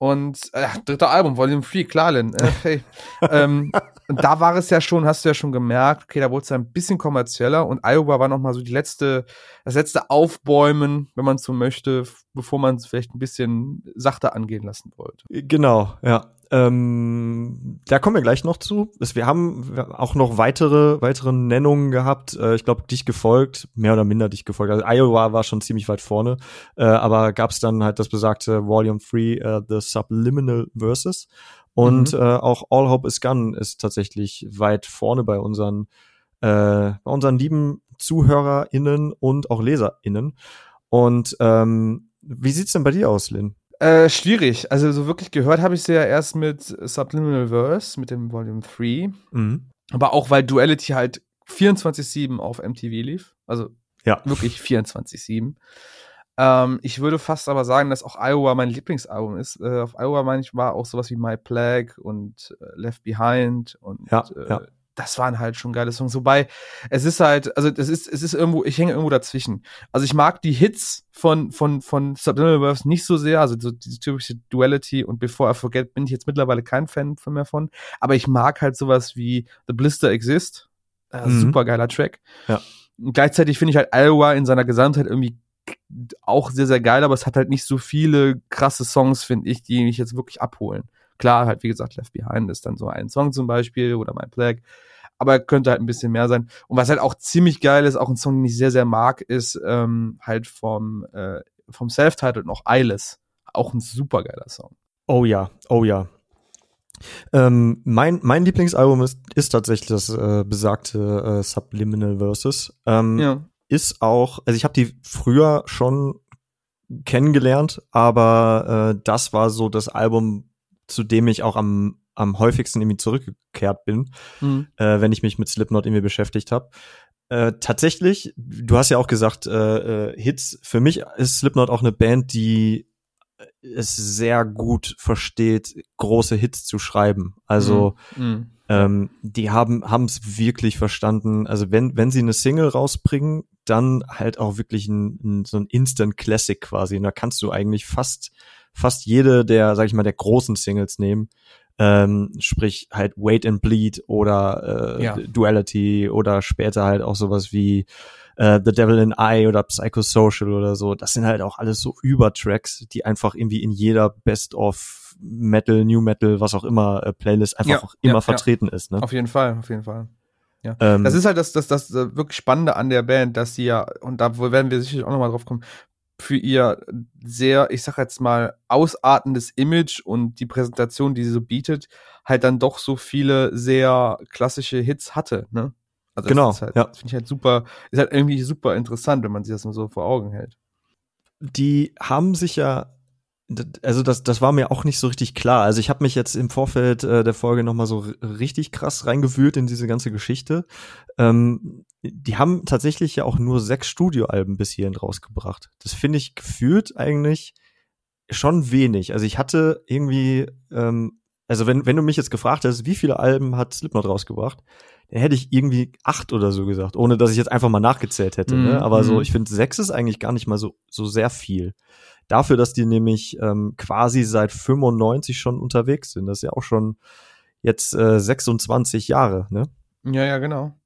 Und äh, dritte Album, Volume 3, klar, Lynn. Äh, hey. ähm, und da war es ja schon, hast du ja schon gemerkt, okay, da wurde es ja ein bisschen kommerzieller und Iowa war nochmal so die letzte, das letzte Aufbäumen, wenn man so möchte, bevor man es vielleicht ein bisschen sachter angehen lassen wollte. Genau, ja. Ähm, da kommen wir gleich noch zu. Wir haben auch noch weitere, weitere Nennungen gehabt. Äh, ich glaube, dich gefolgt, mehr oder minder dich gefolgt. Also Iowa war schon ziemlich weit vorne, äh, aber gab es dann halt das besagte Volume 3, uh, The Subliminal Verses. Und mhm. äh, auch All Hope is Gone ist tatsächlich weit vorne bei unseren, äh, bei unseren lieben ZuhörerInnen und auch LeserInnen. Und ähm, wie sieht's denn bei dir aus, Lynn? Äh, schwierig. Also so wirklich gehört habe ich sie ja erst mit Subliminal Verse, mit dem Volume 3. Mhm. Aber auch weil Duality halt 24-7 auf MTV lief. Also ja. wirklich 24-7. Ähm, ich würde fast aber sagen, dass auch Iowa mein Lieblingsalbum ist. Äh, auf Iowa meine ich war auch sowas wie My Plague und äh, Left Behind und ja, äh, ja das waren halt schon geile Songs. Wobei, es ist halt, also es ist, es ist irgendwo, ich hänge irgendwo dazwischen. Also ich mag die Hits von, von, von Subliminal Verse nicht so sehr, also so diese typische Duality und Before I Forget bin ich jetzt mittlerweile kein Fan von mehr von. Aber ich mag halt sowas wie The Blister Exist. Äh, mhm. Super geiler Track. Ja. Und gleichzeitig finde ich halt Iowa in seiner Gesamtheit irgendwie auch sehr, sehr geil, aber es hat halt nicht so viele krasse Songs, finde ich, die mich jetzt wirklich abholen. Klar, halt, wie gesagt, Left Behind ist dann so ein Song zum Beispiel oder My Plague. Aber könnte halt ein bisschen mehr sein. Und was halt auch ziemlich geil ist, auch ein Song, den ich sehr, sehr mag, ist ähm, halt vom, äh, vom Self-Titled noch Eyeless. Auch ein super geiler Song. Oh ja, oh ja. Ähm, mein, mein Lieblingsalbum ist, ist tatsächlich das äh, besagte äh, Subliminal Versus. Ähm, ja. Ist auch, also ich habe die früher schon kennengelernt, aber äh, das war so das Album, zu dem ich auch am, am häufigsten irgendwie zurückgekehrt bin, mhm. äh, wenn ich mich mit Slipknot irgendwie beschäftigt habe. Äh, tatsächlich, du hast ja auch gesagt, äh, äh, Hits, für mich ist Slipknot auch eine Band, die es sehr gut versteht, große Hits zu schreiben. Also mhm. mhm. ähm, die haben haben es wirklich verstanden. Also wenn wenn sie eine Single rausbringen, dann halt auch wirklich ein, ein, so ein Instant Classic quasi. Und da kannst du eigentlich fast fast jede der, sag ich mal, der großen Singles nehmen. Ähm, sprich halt Wait and Bleed oder äh, ja. Duality oder später halt auch sowas wie äh, The Devil in I oder Psychosocial oder so. Das sind halt auch alles so Übertracks, die einfach irgendwie in jeder Best of Metal, New Metal, was auch immer äh, Playlist einfach ja, auch immer ja, vertreten ist. Ne? Auf jeden Fall, auf jeden Fall. Ja. Ähm, das ist halt das, das, das, das wirklich Spannende an der Band, dass sie ja, und da werden wir sicherlich auch nochmal drauf kommen, für ihr sehr, ich sag jetzt mal, ausartendes Image und die Präsentation, die sie so bietet, halt dann doch so viele sehr klassische Hits hatte, ne? Also genau, halt, ja. Das finde ich halt super, ist halt irgendwie super interessant, wenn man sich das mal so vor Augen hält. Die haben sich ja also das, das war mir auch nicht so richtig klar. Also ich habe mich jetzt im Vorfeld äh, der Folge noch mal so richtig krass reingewühlt in diese ganze Geschichte. Ähm, die haben tatsächlich ja auch nur sechs Studioalben bis hierhin rausgebracht. Das finde ich gefühlt eigentlich schon wenig. Also ich hatte irgendwie, ähm, also wenn, wenn du mich jetzt gefragt hast, wie viele Alben hat Slipknot rausgebracht, dann hätte ich irgendwie acht oder so gesagt, ohne dass ich jetzt einfach mal nachgezählt hätte. Mm, ne? Aber mm. so, mhm. ich finde, sechs ist eigentlich gar nicht mal so, so sehr viel. Dafür, dass die nämlich ähm, quasi seit 95 schon unterwegs sind. Das ist ja auch schon jetzt äh, 26 Jahre, ne? Ja, ja, genau.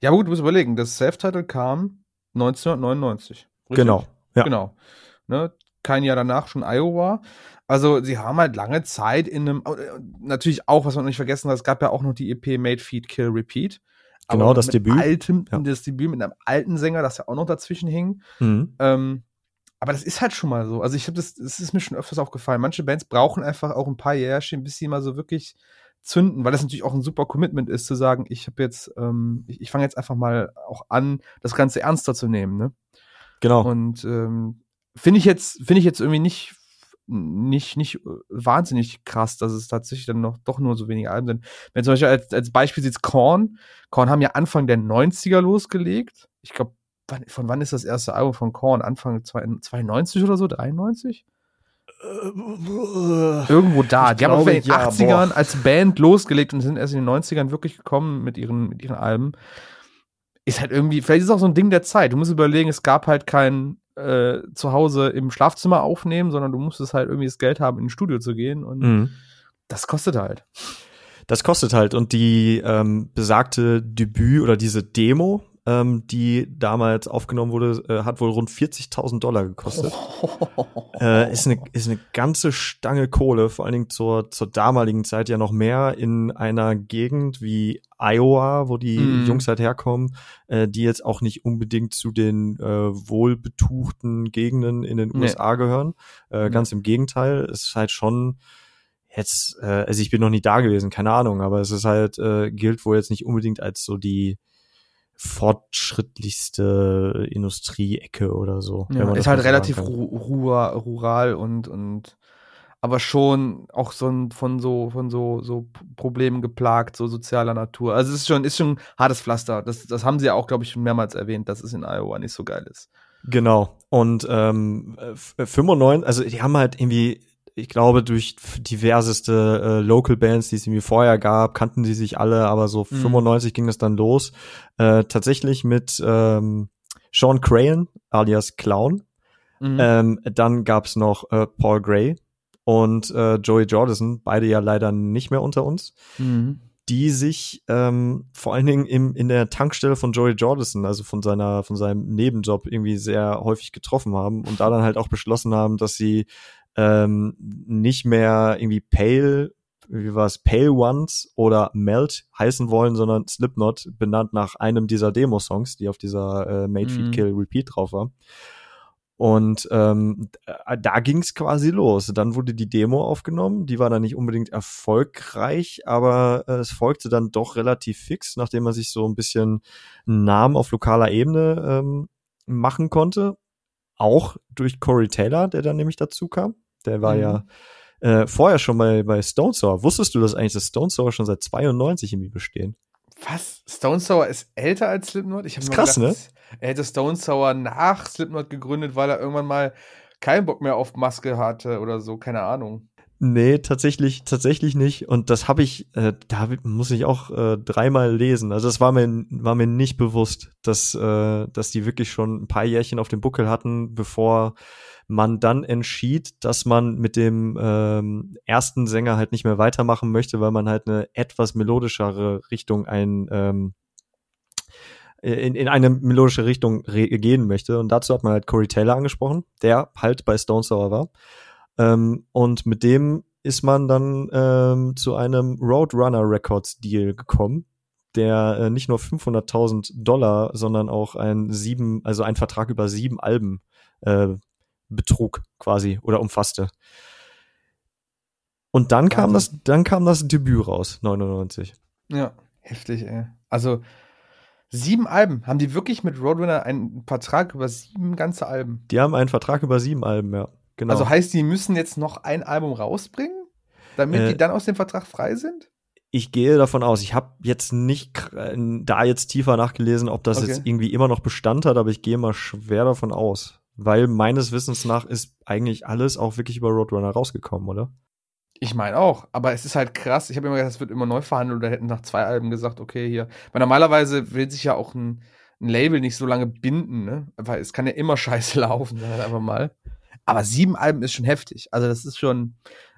Ja, gut, du musst überlegen, das Self-Title kam 1999. Richtig? Genau. Ja. Genau. Ne? Kein Jahr danach schon Iowa. Also sie haben halt lange Zeit in einem, äh, natürlich auch, was man nicht vergessen hat, es gab ja auch noch die EP Made, Feed, Kill, Repeat. Genau, das Debüt. Altem, ja. Das Debüt mit einem alten Sänger, das ja auch noch dazwischen hing. Mhm. Ähm, aber das ist halt schon mal so. Also ich habe das, das ist mir schon öfters aufgefallen. Manche Bands brauchen einfach auch ein paar Jährchen, bis sie mal so wirklich zünden, weil das natürlich auch ein super Commitment ist, zu sagen, ich habe jetzt, ähm, ich, ich fange jetzt einfach mal auch an, das Ganze ernster zu nehmen, ne? Genau. Und ähm, finde ich jetzt, finde ich jetzt irgendwie nicht, nicht, nicht wahnsinnig krass, dass es tatsächlich dann noch doch nur so wenige Alben sind. Wenn zum Beispiel als, als Beispiel sieht Korn, Korn haben ja Anfang der 90er losgelegt. Ich glaube, wann, von wann ist das erste Album von Korn? Anfang 92 oder so? 93? Irgendwo da. Ich die glaube, haben in den ja, 80ern boah. als Band losgelegt und sind erst in den 90ern wirklich gekommen mit ihren, mit ihren Alben. Ist halt irgendwie, vielleicht ist es auch so ein Ding der Zeit. Du musst überlegen, es gab halt kein äh, zu Hause im Schlafzimmer aufnehmen, sondern du musstest halt irgendwie das Geld haben, in ein Studio zu gehen und mhm. das kostet halt. Das kostet halt und die ähm, besagte Debüt oder diese Demo, ähm, die damals aufgenommen wurde, äh, hat wohl rund 40.000 Dollar gekostet. äh, ist, eine, ist eine ganze Stange Kohle, vor allen Dingen zur, zur damaligen Zeit ja noch mehr in einer Gegend wie Iowa, wo die mm. Jungs halt herkommen, äh, die jetzt auch nicht unbedingt zu den äh, wohlbetuchten Gegenden in den nee. USA gehören. Äh, ganz im Gegenteil, es ist halt schon jetzt, äh, also ich bin noch nie da gewesen, keine Ahnung, aber es ist halt, äh, gilt wohl jetzt nicht unbedingt als so die fortschrittlichste Industrieecke oder so. Ja, ist halt relativ ru rural und, und aber schon auch so ein, von so von so so Problemen geplagt, so sozialer Natur. Also es ist schon ist schon hartes Pflaster. Das das haben sie ja auch, glaube ich, schon mehrmals erwähnt, dass es in Iowa nicht so geil ist. Genau. Und ähm, 95, also die haben halt irgendwie ich glaube, durch diverseste äh, Local Bands, die es irgendwie vorher gab, kannten die sich alle, aber so mhm. 95 ging es dann los. Äh, tatsächlich mit ähm, Sean Crayon, alias Clown. Mhm. Ähm, dann gab's noch äh, Paul Gray und äh, Joey Jordison, beide ja leider nicht mehr unter uns. Mhm die sich ähm, vor allen Dingen im, in der Tankstelle von Joey Jordison, also von seiner, von seinem Nebenjob irgendwie sehr häufig getroffen haben und da dann halt auch beschlossen haben, dass sie ähm, nicht mehr irgendwie Pale, wie war es, Pale Ones oder Melt heißen wollen, sondern Slipknot, benannt nach einem dieser Demo-Songs, die auf dieser äh, Made, Feed, mhm. Kill, Repeat drauf war. Und ähm, da ging es quasi los. Dann wurde die Demo aufgenommen. Die war dann nicht unbedingt erfolgreich, aber äh, es folgte dann doch relativ fix, nachdem man sich so ein bisschen einen Namen auf lokaler Ebene ähm, machen konnte. Auch durch Corey Taylor, der dann nämlich dazu kam. Der war mhm. ja äh, vorher schon bei, bei Stone Sour. Wusstest du, dass eigentlich das Stone Sour schon seit 92 irgendwie bestehen? Was? Stone Sour ist älter als Slipknot? Ich hab ist krass, gedacht, ne? Er hätte Stone Sour nach Slipknot gegründet, weil er irgendwann mal keinen Bock mehr auf Maske hatte oder so, keine Ahnung. Nee, tatsächlich, tatsächlich nicht. Und das habe ich, äh, da muss ich auch äh, dreimal lesen. Also das war mir, war mir nicht bewusst, dass, äh, dass die wirklich schon ein paar Jährchen auf dem Buckel hatten, bevor man dann entschied, dass man mit dem ähm, ersten Sänger halt nicht mehr weitermachen möchte, weil man halt eine etwas melodischere Richtung ein ähm, in, in eine melodische Richtung gehen möchte. Und dazu hat man halt Corey Taylor angesprochen, der halt bei Stone Sour war. Ähm, und mit dem ist man dann ähm, zu einem Roadrunner Records Deal gekommen, der äh, nicht nur 500.000 Dollar, sondern auch ein sieben, also ein Vertrag über sieben Alben äh, betrug quasi oder umfasste. Und dann kam das, dann kam das Debüt raus, 99. Ja, heftig, ey. Also sieben Alben. Haben die wirklich mit Roadrunner einen Vertrag über sieben ganze Alben? Die haben einen Vertrag über sieben Alben, ja. Genau. Also heißt, die müssen jetzt noch ein Album rausbringen, damit Äh, die dann aus dem Vertrag frei sind? ich gehe davon aus, ich habe jetzt nicht kr- da jetzt tiefer nachgelesen, ob das Okay. jetzt irgendwie immer noch Bestand hat, aber ich gehe mal schwer davon aus. Weil meines Wissens nach ist eigentlich alles auch wirklich über Roadrunner rausgekommen, oder? Ich meine auch, aber es ist halt krass. Ich habe immer gedacht, es wird immer neu verhandelt oder hätten nach zwei Alben gesagt, okay, hier. Weil normalerweise will sich ja auch ein, ein Label nicht so lange binden, ne? Weil es kann ja immer scheiße laufen, sag ich einfach mal. Aber sieben Alben ist schon heftig. Also das ist schon,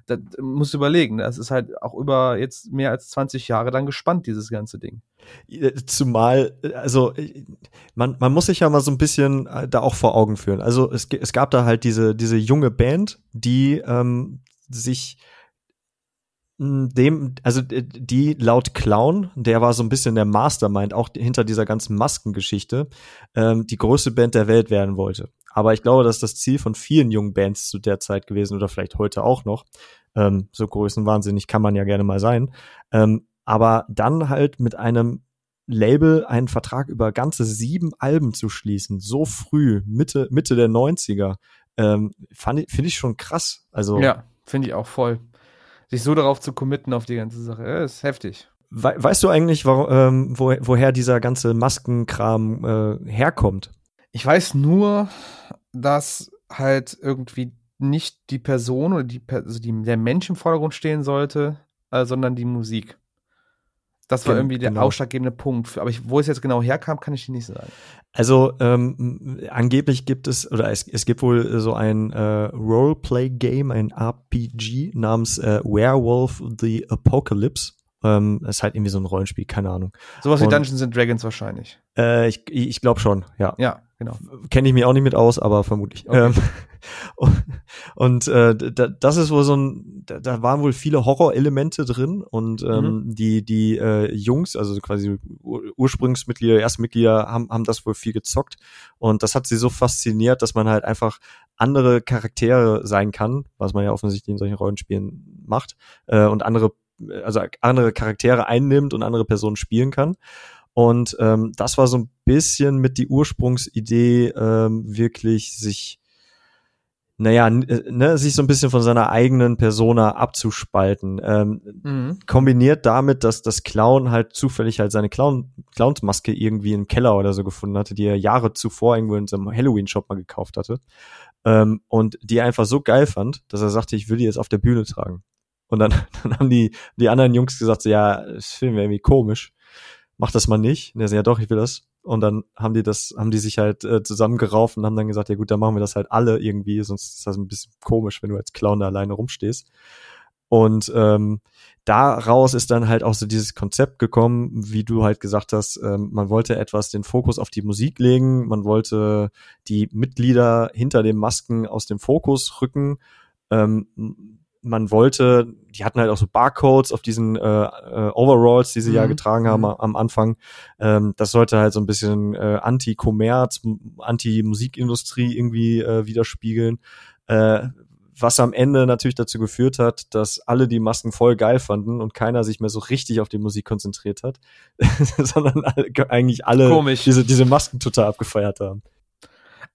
das musst du überlegen. Das ist halt auch über jetzt mehr als 20 Jahre dann gespannt, dieses ganze Ding. Äh, Zumal, äh, also äh, man, man muss sich ja mal so ein bisschen da auch vor Augen führen. Also es, es gab da halt diese, diese junge Band, die ähm, sich mh, dem, also die laut Clown, der war so ein bisschen der Mastermind auch hinter dieser ganzen Maskengeschichte, ähm, die größte Band der Welt werden wollte. Aber ich glaube, das ist das Ziel von vielen jungen Bands zu der Zeit gewesen oder vielleicht heute auch noch. Ähm, so größenwahnsinnig kann man ja gerne mal sein. Ähm, aber dann halt mit einem Label einen Vertrag über ganze sieben Alben zu schließen, so früh, Mitte, Mitte der 90er, ähm, finde ich schon krass. Also, Ja, finde ich auch voll. Sich so darauf zu committen auf die ganze Sache, ja, ist heftig. we weißt du eigentlich, wo, ähm, wo, woher dieser ganze Maskenkram äh, herkommt? Ich weiß nur, dass halt irgendwie nicht die Person oder die, also die, der Mensch im Vordergrund stehen sollte, äh, sondern die Musik. Das war Gen- irgendwie der genau. ausschlaggebende Punkt. Aber ich, wo es jetzt genau herkam, kann ich dir nicht sagen. Also ähm, angeblich gibt es oder es, es gibt wohl so ein äh, Roleplay-Game, ein RPG namens äh, Werewolf the Apocalypse. Ähm, ist halt irgendwie so ein Rollenspiel, keine Ahnung. Sowas wie Dungeons and Dragons wahrscheinlich. Äh, ich ich glaube schon, ja. Ja, genau. Kenne ich mich auch nicht mit aus, aber vermutlich. Okay. Ähm, und und äh, da, das ist wohl so ein, da, da waren wohl viele Horrorelemente drin und ähm, die die äh, Jungs, also quasi Ur Ursprungsmitglieder, Erstmitglieder, haben haben das wohl viel gezockt und das hat sie so fasziniert, dass man halt einfach andere Charaktere sein kann, was man ja offensichtlich in solchen Rollenspielen macht äh, und andere also andere Charaktere einnimmt und andere Personen spielen kann. Und ähm, das war so ein bisschen mit die Ursprungsidee, ähm, wirklich sich, naja, äh, ne, sich so ein bisschen von seiner eigenen Persona abzuspalten. Ähm, Mhm. kombiniert damit, dass das Clown halt zufällig halt seine Clown Clownsmaske irgendwie im Keller oder so gefunden hatte, die er Jahre zuvor irgendwo in seinem Halloween-Shop mal gekauft hatte. Ähm, und die er einfach so geil fand, dass er sagte, ich will die jetzt auf der Bühne tragen. Und dann, dann haben die, die anderen Jungs gesagt, so, ja, das finden wir irgendwie komisch. Mach das mal nicht. Und er so, ja doch, ich will das. Und dann haben die das, haben die sich halt äh, zusammengerauft und haben dann gesagt, ja gut, dann machen wir das halt alle irgendwie, sonst ist das ein bisschen komisch, wenn du als Clown da alleine rumstehst. Und ähm, daraus ist dann halt auch so dieses Konzept gekommen, wie du halt gesagt hast, ähm, man wollte etwas den Fokus auf die Musik legen, man wollte die Mitglieder hinter den Masken aus dem Fokus rücken. Ähm, man wollte, die hatten halt auch so Barcodes auf diesen äh, äh, Overalls, die sie ja Mhm. getragen haben Mhm. am, Anfang. Ähm, das sollte halt so ein bisschen äh, Anti-Kommerz, Anti-Musikindustrie irgendwie äh, widerspiegeln. Äh, was am Ende natürlich dazu geführt hat, dass alle die Masken voll geil fanden und keiner sich mehr so richtig auf die Musik konzentriert hat, sondern alle, eigentlich alle Komisch. diese, diese Masken total abgefeiert haben.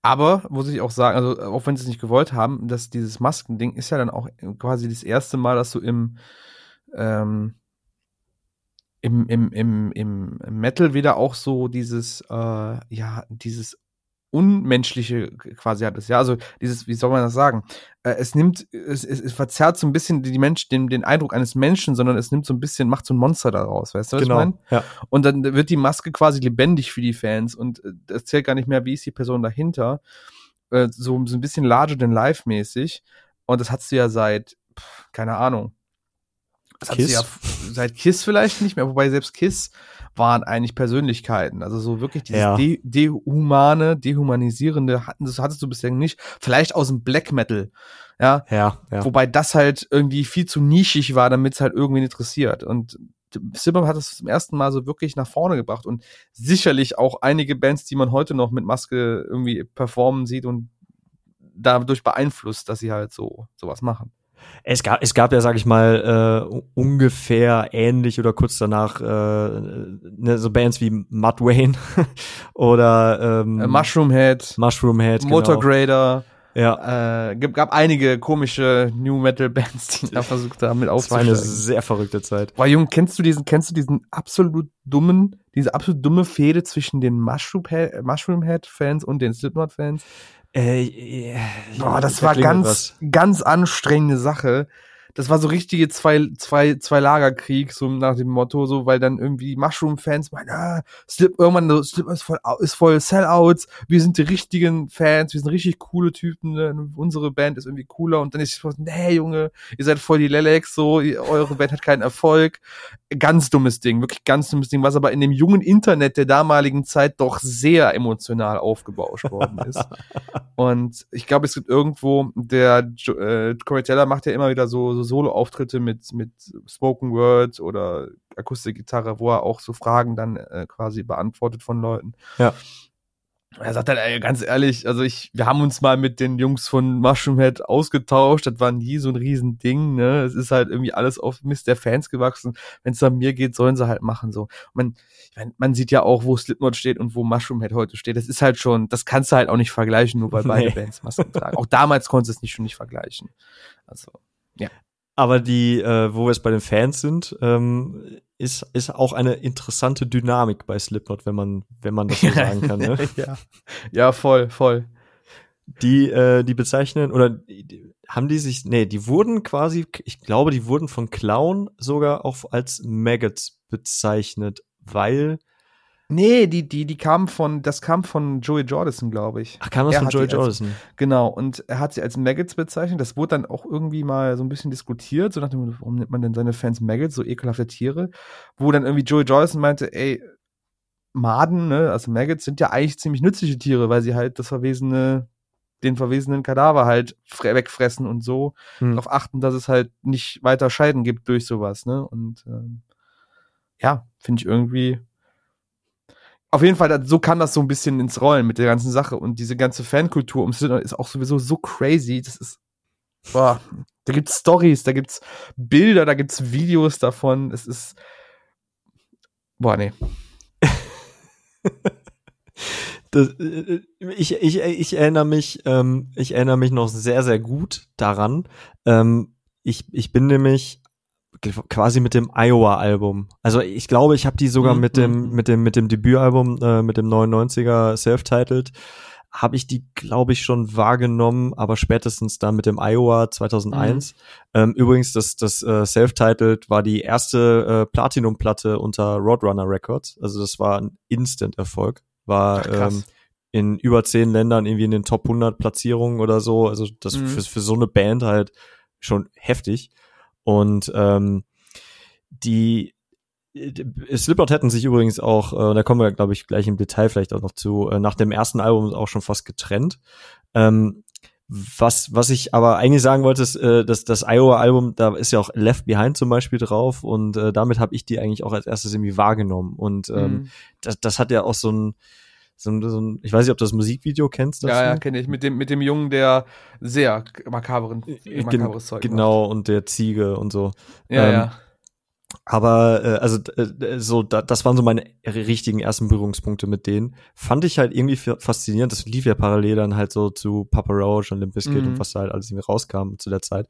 Aber muss ich auch sagen, also auch wenn sie es nicht gewollt haben, dass dieses Maskending ist ja dann auch quasi das erste Mal, dass du im ähm, im, im, im, im Metal wieder auch so dieses, äh, ja, dieses Unmenschliche quasi hat es, ja, also dieses, wie soll man das sagen? Äh, es nimmt, es, es, es verzerrt so ein bisschen die Mensch, den, den Eindruck eines Menschen, sondern es nimmt so ein bisschen, macht so ein Monster daraus, weißt du, was ich meine? Ja. Und dann wird die Maske quasi lebendig für die Fans und äh, es zählt gar nicht mehr, wie ist die Person dahinter. Äh, so, so ein bisschen larger than life mäßig. Und das hast du ja seit, pff, keine Ahnung. Das Kiss? ja seit Kiss vielleicht nicht mehr, wobei selbst Kiss waren eigentlich Persönlichkeiten. Also so wirklich dieses Ja. de dehumane, dehumanisierende hatten das hattest du bisher nicht. Vielleicht aus dem Black Metal. Ja, Ja, ja. Wobei das halt irgendwie viel zu nischig war, damit es halt irgendwen interessiert. Und Silberman hat es zum ersten Mal so wirklich nach vorne gebracht und sicherlich auch einige Bands, die man heute noch mit Maske irgendwie performen sieht und dadurch beeinflusst, dass sie halt so sowas machen. Es gab, es gab ja, sag ich mal, äh, ungefähr ähnlich oder kurz danach äh, ne, so Bands wie Mud Wayne oder ähm, äh, Mushroom Head, Mushroom Head, Motor genau. Grader. Ja. Äh, gab, gab einige komische New Metal Bands, die da versucht haben, mit aufzusteigen. Das war eine sehr verrückte Zeit. Boah, Junge, kennst du diesen, kennst du diesen absolut dummen, diese absolut dumme Fehde zwischen den Mushroom Head, Mushroom Head Fans und den Slipknot Fans? Äh, äh, Boah, das war ganz, was. ganz anstrengende Sache das war so richtige zwei, zwei, zwei Lagerkrieg, so nach dem Motto, so, weil dann irgendwie Mushroom-Fans meinen, ah, Slip, irgendwann, so, Slip ist voll, ist voll Sellouts, wir sind die richtigen Fans, wir sind richtig coole Typen, ne? unsere Band ist irgendwie cooler und dann ist es so, nee, Junge, ihr seid voll die Lelex, so, eure Band hat keinen Erfolg. Ganz dummes Ding, wirklich ganz dummes Ding, was aber in dem jungen Internet der damaligen Zeit doch sehr emotional aufgebauscht worden ist. und ich glaube, es gibt irgendwo, der äh, Corey Taylor macht ja immer wieder so, so Solo-Auftritte mit, mit Spoken Word oder Akustikgitarre, wo er auch so Fragen dann äh, quasi beantwortet von Leuten. Ja. Er sagt dann, ey, ganz ehrlich, also ich, wir haben uns mal mit den Jungs von Mushroomhead ausgetauscht, das war nie so ein Riesending, ne? Es ist halt irgendwie alles auf Mist der Fans gewachsen. Wenn es an mir geht, sollen sie halt machen, so. Man, man, sieht ja auch, wo Slipknot steht und wo Mushroomhead heute steht. Das ist halt schon, das kannst du halt auch nicht vergleichen, nur weil beide nee. Bands Masken tragen. Auch damals konntest du es nicht schon nicht vergleichen. Also, ja. Aber die, äh, wo wir es bei den Fans sind, ähm, ist, ist auch eine interessante Dynamik bei Slipknot, wenn man, wenn man das so sagen kann. Ne? ja. ja, voll, voll. Die, äh, die bezeichnen, oder die, haben die sich, nee, die wurden quasi, ich glaube, die wurden von Clown sogar auch als Maggots bezeichnet, weil Nee, die, die, die kam von, das kam von Joey Jordison, glaube ich. Ach, kam das er von Joey Jordison? Genau, und er hat sie als Maggots bezeichnet. Das wurde dann auch irgendwie mal so ein bisschen diskutiert, so nach dem, warum nennt man denn seine Fans Maggots, so ekelhafte Tiere? Wo dann irgendwie Joey Jordison meinte, ey, Maden, ne, also Maggots sind ja eigentlich ziemlich nützliche Tiere, weil sie halt das verwesene, den verwesenen Kadaver halt wegfressen und so hm. darauf achten, dass es halt nicht weiter Scheiden gibt durch sowas, ne? Und ähm, ja, finde ich irgendwie auf jeden Fall, so kam das so ein bisschen ins Rollen mit der ganzen Sache. Und diese ganze Fankultur um Slipknot ist auch sowieso so crazy. Das ist, boah, da gibt's Stories, da gibt's Bilder, da gibt's Videos davon. Es ist, boah, nee. Das, äh, ich, ich, ich erinnere mich, ähm, ich erinnere mich noch sehr, sehr gut daran. Ähm, ich, ich bin nämlich quasi mit dem Iowa-Album. Also ich glaube, ich habe die sogar mhm. mit dem mhm. mit dem mit dem Debütalbum äh, mit dem 99er Self-Titled habe ich die, glaube ich, schon wahrgenommen, aber spätestens dann mit dem Iowa 2001. Mhm. Ähm, übrigens, das, das äh, Self-Titled war die erste äh, Platinum-Platte unter Roadrunner Records. Also das war ein Instant-Erfolg. War Ach, ähm, in über zehn Ländern irgendwie in den Top 100 Platzierungen oder so. Also das mhm. für, für so eine Band halt schon heftig. Und ähm, die Slipknot hätten sich übrigens auch, äh, da kommen wir, glaube ich, gleich im Detail vielleicht auch noch zu, äh, nach dem ersten Album auch schon fast getrennt. Ähm, was, was ich aber eigentlich sagen wollte, ist, äh, dass das Iowa-Album, da ist ja auch Left Behind zum Beispiel drauf und äh, damit habe ich die eigentlich auch als erstes irgendwie wahrgenommen. Und ähm, mhm. das, das hat ja auch so ein, so ein, so ein, ich weiß nicht, ob du das Musikvideo kennst. Dazu. Ja, ja, kenne ich. Mit dem, mit dem Jungen, der sehr makaberen, äh, makabres Zeug Genau, macht. und der Ziege und so. Ja, ähm, ja. Aber äh, also äh, so, da, das waren so meine richtigen ersten Berührungspunkte mit denen. Fand ich halt irgendwie faszinierend. Das lief ja parallel dann halt so zu Papa Roach und Limp Bizkit mhm. und was da halt alles irgendwie rauskam zu der Zeit.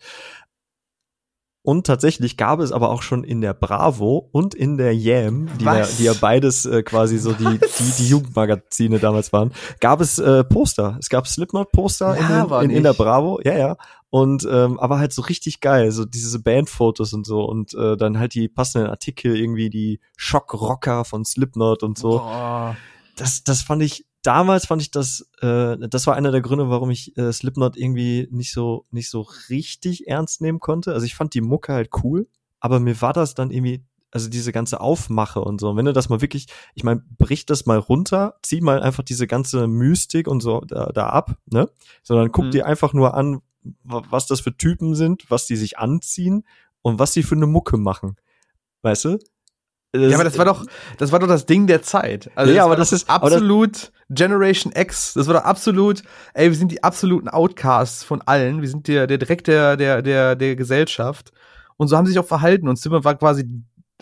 Und tatsächlich gab es aber auch schon in der Bravo und in der Yam, die, ja, die ja beides äh, quasi so die, die, die Jugendmagazine damals waren, gab es äh, Poster. Es gab Slipknot-Poster ja, in, in, in, der Bravo, ja, ja. Und ähm, aber halt so richtig geil, so diese Bandfotos und so und äh, dann halt die passenden Artikel, irgendwie die Schockrocker von Slipknot und so. Oh. Das, das fand ich damals fand ich das, äh, das war einer der Gründe, warum ich äh, Slipknot irgendwie nicht so, nicht so richtig ernst nehmen konnte. Also ich fand die Mucke halt cool, aber mir war das dann irgendwie, also diese ganze Aufmache und so. Und wenn du das mal wirklich, ich meine, brich das mal runter, zieh mal einfach diese ganze Mystik und so da, da ab, ne? Sondern guck mhm. dir einfach nur an, was das für Typen sind, was die sich anziehen und was sie für eine Mucke machen. Weißt du? Das, ja, aber das war doch, das war doch das Ding der Zeit. Also ja, aber das ist absolut Generation X. Das war doch absolut, ey, wir sind die absoluten Outcasts von allen. Wir sind der, der direkt der, der, der, der Gesellschaft. Und so haben sie sich auch verhalten. Und Zimmer war quasi,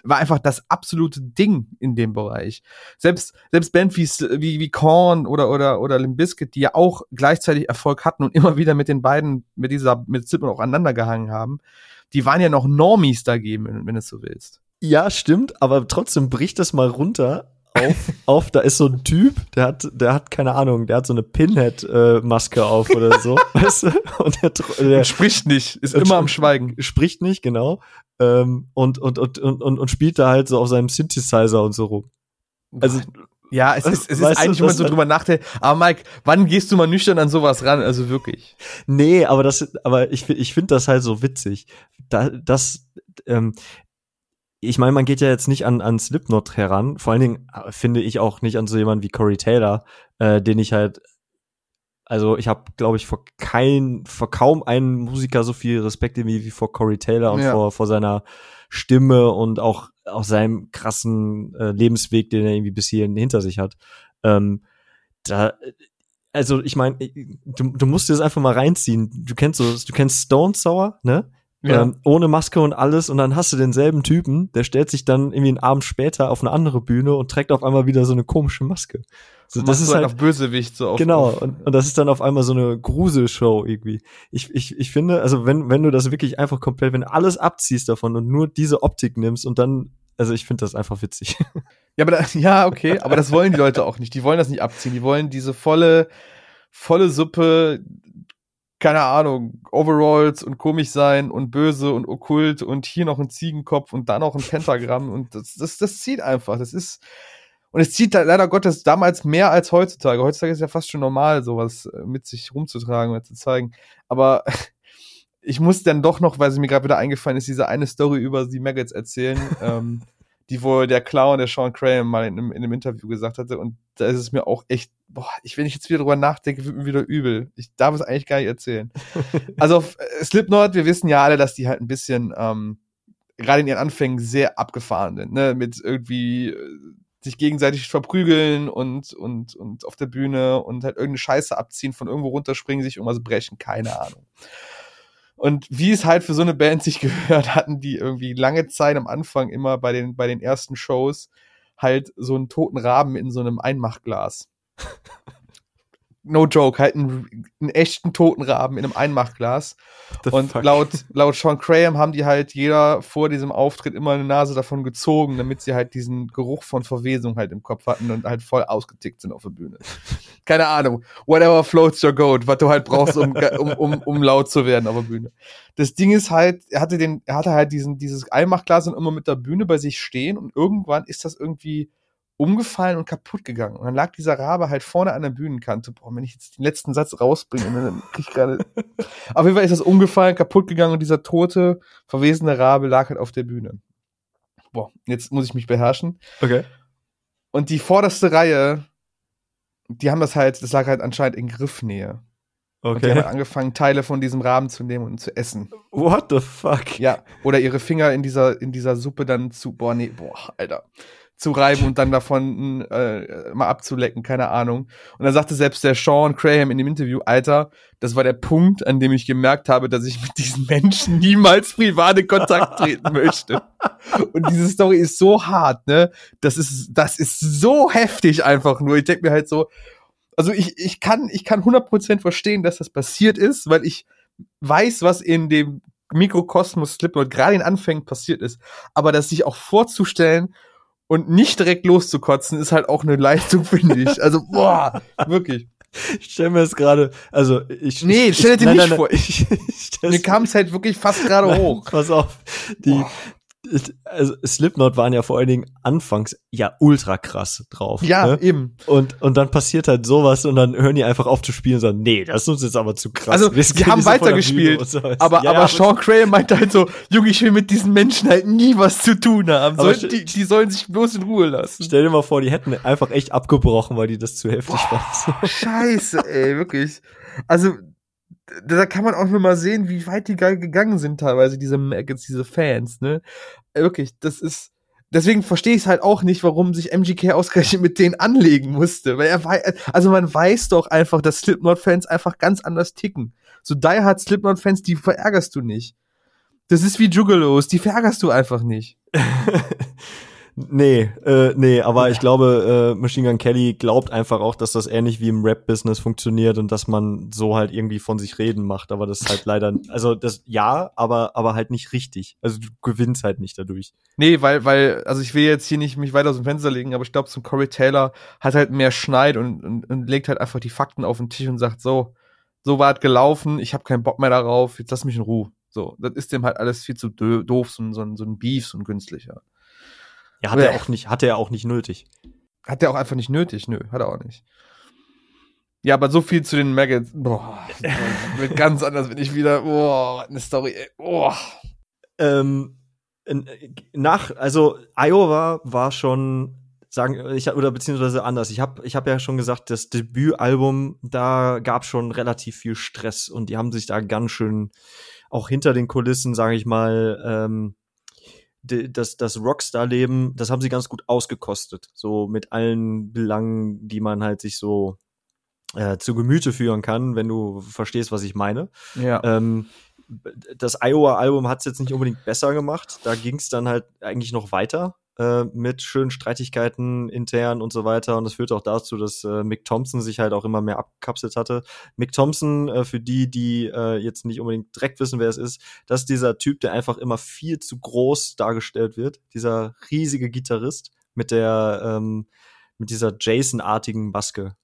war einfach das absolute Ding in dem Bereich. Selbst, selbst Band wie, wie, wie Korn oder, oder, oder Limp Bizkit, die ja auch gleichzeitig Erfolg hatten und immer wieder mit den beiden, mit dieser, mit Zimmer auch aneinander gehangen haben, die waren ja noch Normies dagegen, wenn, wenn du es so willst. Ja, stimmt, aber trotzdem bricht das mal runter auf, auf, da ist so ein Typ, der hat, der hat keine Ahnung, der hat so eine Pinhead-Maske äh, auf oder so, weißt du? Und der, der spricht nicht, ist immer am Schweigen. Spricht nicht, genau. Ähm, und, und, und, und, und, und spielt da halt so auf seinem Synthesizer und so rum. Also, ja, es ist, es ist eigentlich, wenn man so drüber nachdenkt, aber Mike, wann gehst du mal nüchtern an sowas ran? Also wirklich. Nee, aber das, aber ich, ich finde das halt so witzig. Da, das, ähm, ich meine, man geht ja jetzt nicht an, an Slipknot heran. Vor allen Dingen äh, finde ich auch nicht an so jemanden wie Corey Taylor, äh, den ich halt, also ich habe, glaube ich, vor kein, vor kaum einen Musiker so viel Respekt wie, wie vor Corey Taylor und ja. vor, vor seiner Stimme und auch auch seinem krassen äh, Lebensweg, den er irgendwie bis hierhin hinter sich hat. Ähm, da, also ich meine, du, du musst dir das einfach mal reinziehen. Du kennst so, du kennst Stone Sour, ne? Ja. Ähm, ohne Maske und alles und dann hast du denselben Typen, der stellt sich dann irgendwie einen Abend später auf eine andere Bühne und trägt auf einmal wieder so eine komische Maske. So, das ist halt auf Bösewicht so auf. Genau, und, und das ist dann auf einmal so eine Gruselshow irgendwie. Ich, ich, ich finde, also wenn, wenn du das wirklich einfach komplett, wenn du alles abziehst davon und nur diese Optik nimmst und dann, also ich finde das einfach witzig. Ja, aber da, ja, okay, aber das wollen die Leute auch nicht. Die wollen das nicht abziehen. Die wollen diese volle, volle Suppe, keine Ahnung, Overalls und komisch sein und böse und okkult und hier noch ein Ziegenkopf und da noch ein Pentagramm und das, das, das zieht einfach. Das ist, und es zieht leider Gottes damals mehr als heutzutage. Heutzutage ist ja fast schon normal, sowas äh, mit sich rumzutragen oder zu zeigen. Aber ich muss dann doch noch, weil sie mir gerade wieder eingefallen ist, diese eine Story über die Maggots erzählen. ähm, die wohl der Clown, der Sean Graham, mal in einem, in einem Interview gesagt hatte. Und da ist es mir auch echt, boah, ich, wenn ich jetzt wieder drüber nachdenke, wird mir wieder übel. Ich darf es eigentlich gar nicht erzählen. also auf äh, Slipknot, wir wissen ja alle, dass die halt ein bisschen, ähm, gerade in ihren Anfängen sehr abgefahren sind, ne, mit irgendwie äh, sich gegenseitig verprügeln und, und, und auf der Bühne und halt irgendeine Scheiße abziehen, von irgendwo runterspringen, sich irgendwas brechen, keine Ahnung. Und wie es halt für so eine Band sich gehört, hatten die irgendwie lange Zeit am Anfang immer bei den, bei den ersten Shows halt so einen toten Raben in so einem Einmachglas no joke, halt einen, einen echten Totenraben in einem Einmachglas. Und fuck? laut, laut Sean Graham haben die halt jeder vor diesem Auftritt immer eine Nase davon gezogen, damit sie halt diesen Geruch von Verwesung halt im Kopf hatten und halt voll ausgetickt sind auf der Bühne. Keine Ahnung. Whatever floats your goat, was du halt brauchst, um, um, um, um laut zu werden auf der Bühne. Das Ding ist halt, er hatte den, er hatte halt diesen, dieses Einmachglas und immer mit der Bühne bei sich stehen und irgendwann ist das irgendwie umgefallen und kaputt gegangen. Und dann lag dieser Rabe halt vorne an der Bühnenkante. Boah, wenn ich jetzt den letzten Satz rausbringe, dann krieg ich gerade. auf jeden Fall ist das umgefallen, kaputt gegangen und dieser tote, verwesene Rabe lag halt auf der Bühne. Boah, jetzt muss ich mich beherrschen. Okay. Und die vorderste Reihe, die haben das halt, das lag halt anscheinend in Griffnähe. Okay. Und die haben halt angefangen, Teile von diesem Raben zu nehmen und zu essen. What the fuck? Ja. Oder ihre Finger in dieser, in dieser Suppe dann zu, boah, nee, boah, Alter zu reiben und dann davon äh, mal abzulecken, keine Ahnung. Und dann sagte selbst der Sean Graham in dem Interview, Alter, das war der Punkt, an dem ich gemerkt habe, dass ich mit diesen Menschen niemals privat in Kontakt treten möchte. Und diese Story ist so hart, ne? Das ist, das ist so heftig einfach nur. Ich denke mir halt so, also ich, ich kann, ich kann 100% verstehen, dass das passiert ist, weil ich weiß, was in dem Mikrokosmos Slipknot gerade in Anfängen passiert ist. Aber das sich auch vorzustellen und nicht direkt loszukotzen, ist halt auch eine Leistung, finde ich. Also, boah, wirklich. Ich stell mir das gerade, also ich. Nee, stell dir nicht nein, vor. Ich, ich, mir kam es halt wirklich fast gerade hoch. Pass auf, die, boah also Slipknot waren ja vor allen Dingen anfangs ja ultra krass drauf. Ja, ne? eben. Und, und dann passiert halt sowas und dann hören die einfach auf zu spielen und sagen, nee, das ist uns jetzt aber zu krass. Also, sie haben weitergespielt. So. Aber, ja, aber Sean Cray meinte halt so, Junge, ich will mit diesen Menschen halt nie was zu tun haben. Soll, die, die sollen sich bloß in Ruhe lassen. Stell dir mal vor, die hätten einfach echt abgebrochen, weil die das zu heftig fanden. Scheiße, ey, wirklich. Also, da kann man auch nur mal sehen, wie weit die gegangen sind teilweise, diese Maggots, diese Fans, ne? Wirklich, das ist, deswegen verstehe ich es halt auch nicht, warum sich MGK ausgerechnet mit denen anlegen musste. Weil er weiß, also man weiß doch einfach, dass Slipknot-Fans einfach ganz anders ticken. So Die Hard Slipknot-Fans, die verärgerst du nicht. Das ist wie Juggalos, die verärgerst du einfach nicht. Nee, äh, nee, aber ich glaube, äh, Machine Gun Kelly glaubt einfach auch, dass das ähnlich wie im Rap-Business funktioniert und dass man so halt irgendwie von sich reden macht. Aber das ist halt leider, also das ja, aber aber halt nicht richtig. Also du gewinnst halt nicht dadurch. Nee, weil, weil, also ich will jetzt hier nicht mich weiter aus dem Fenster legen, aber ich glaube, so ein Corey Taylor hat halt mehr Schneid und, und, und legt halt einfach die Fakten auf den Tisch und sagt, so, so war es gelaufen, ich habe keinen Bock mehr darauf, jetzt lass mich in Ruhe. So, das ist dem halt alles viel zu doof, so, so, so ein Beef, so ein günstlicher. Ja, hat er auch nicht, hat er auch nicht nötig. Hat er auch einfach nicht nötig, nö, hat er auch nicht. Ja, aber so viel zu den Maggots. Boah, wird ganz anders, wenn ich wieder, boah, eine Story, ey, boah. Ähm, nach, also Iowa war schon, sagen, ich oder beziehungsweise anders. Ich habe, ich habe ja schon gesagt, das Debütalbum, da gab schon relativ viel Stress und die haben sich da ganz schön auch hinter den Kulissen, sage ich mal, ähm, das, das Rockstar-Leben, das haben sie ganz gut ausgekostet. So mit allen Belangen, die man halt sich so äh, zu Gemüte führen kann, wenn du verstehst, was ich meine. Ja. Ähm, das Iowa-Album hat es jetzt nicht unbedingt besser gemacht. Da ging es dann halt eigentlich noch weiter äh, mit schönen Streitigkeiten intern und so weiter. Und das führte auch dazu, dass äh, Mick Thompson sich halt auch immer mehr abkapselt hatte. Mick Thompson, äh, für die, die äh, jetzt nicht unbedingt direkt wissen, wer es ist, das ist dieser Typ, der einfach immer viel zu groß dargestellt wird. Dieser riesige Gitarrist mit der, ähm, mit dieser Jason-artigen Maske.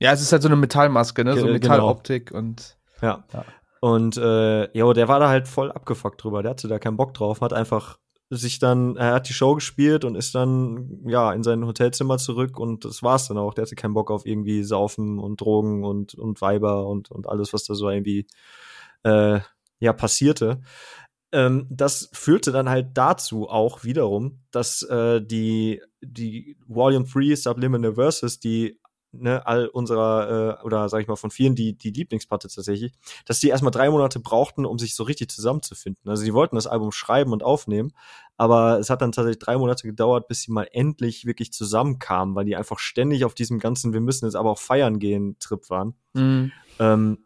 Ja, es ist halt so eine Metallmaske, ne? So Ge- Metalloptik und. Ja. Ja. Und äh, jo, der war da halt voll abgefuckt drüber. Der hatte da keinen Bock drauf, hat einfach sich dann, er hat die Show gespielt und ist dann ja in sein Hotelzimmer zurück und das war's dann auch. Der hatte keinen Bock auf irgendwie Saufen und Drogen und und Weiber und und alles, was da so irgendwie äh, ja passierte. Ähm, das führte dann halt dazu auch wiederum, dass äh, die die Volume 3 Subliminal Verses, die ne, all unserer, äh, oder sag ich mal, von vielen die, die Lieblingsplatte tatsächlich, dass die erstmal drei Monate brauchten, um sich so richtig zusammenzufinden. Also die wollten das Album schreiben und aufnehmen, aber es hat dann tatsächlich drei Monate gedauert, bis sie mal endlich wirklich zusammenkamen, weil die einfach ständig auf diesem ganzen, wir müssen jetzt aber auch feiern gehen, Trip waren. Mhm. Ähm,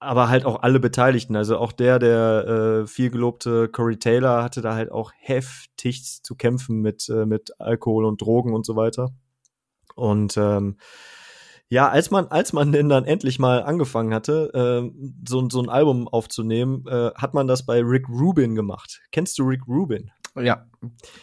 aber halt auch alle Beteiligten. Also auch der, der äh, viel gelobte Corey Taylor hatte da halt auch heftig zu kämpfen mit, äh, mit Alkohol und Drogen und so weiter. Und ähm, ja, als man, als man denn dann endlich mal angefangen hatte, ähm, so, so ein Album aufzunehmen, äh, hat man das bei Rick Rubin gemacht. Kennst du Rick Rubin? Ja.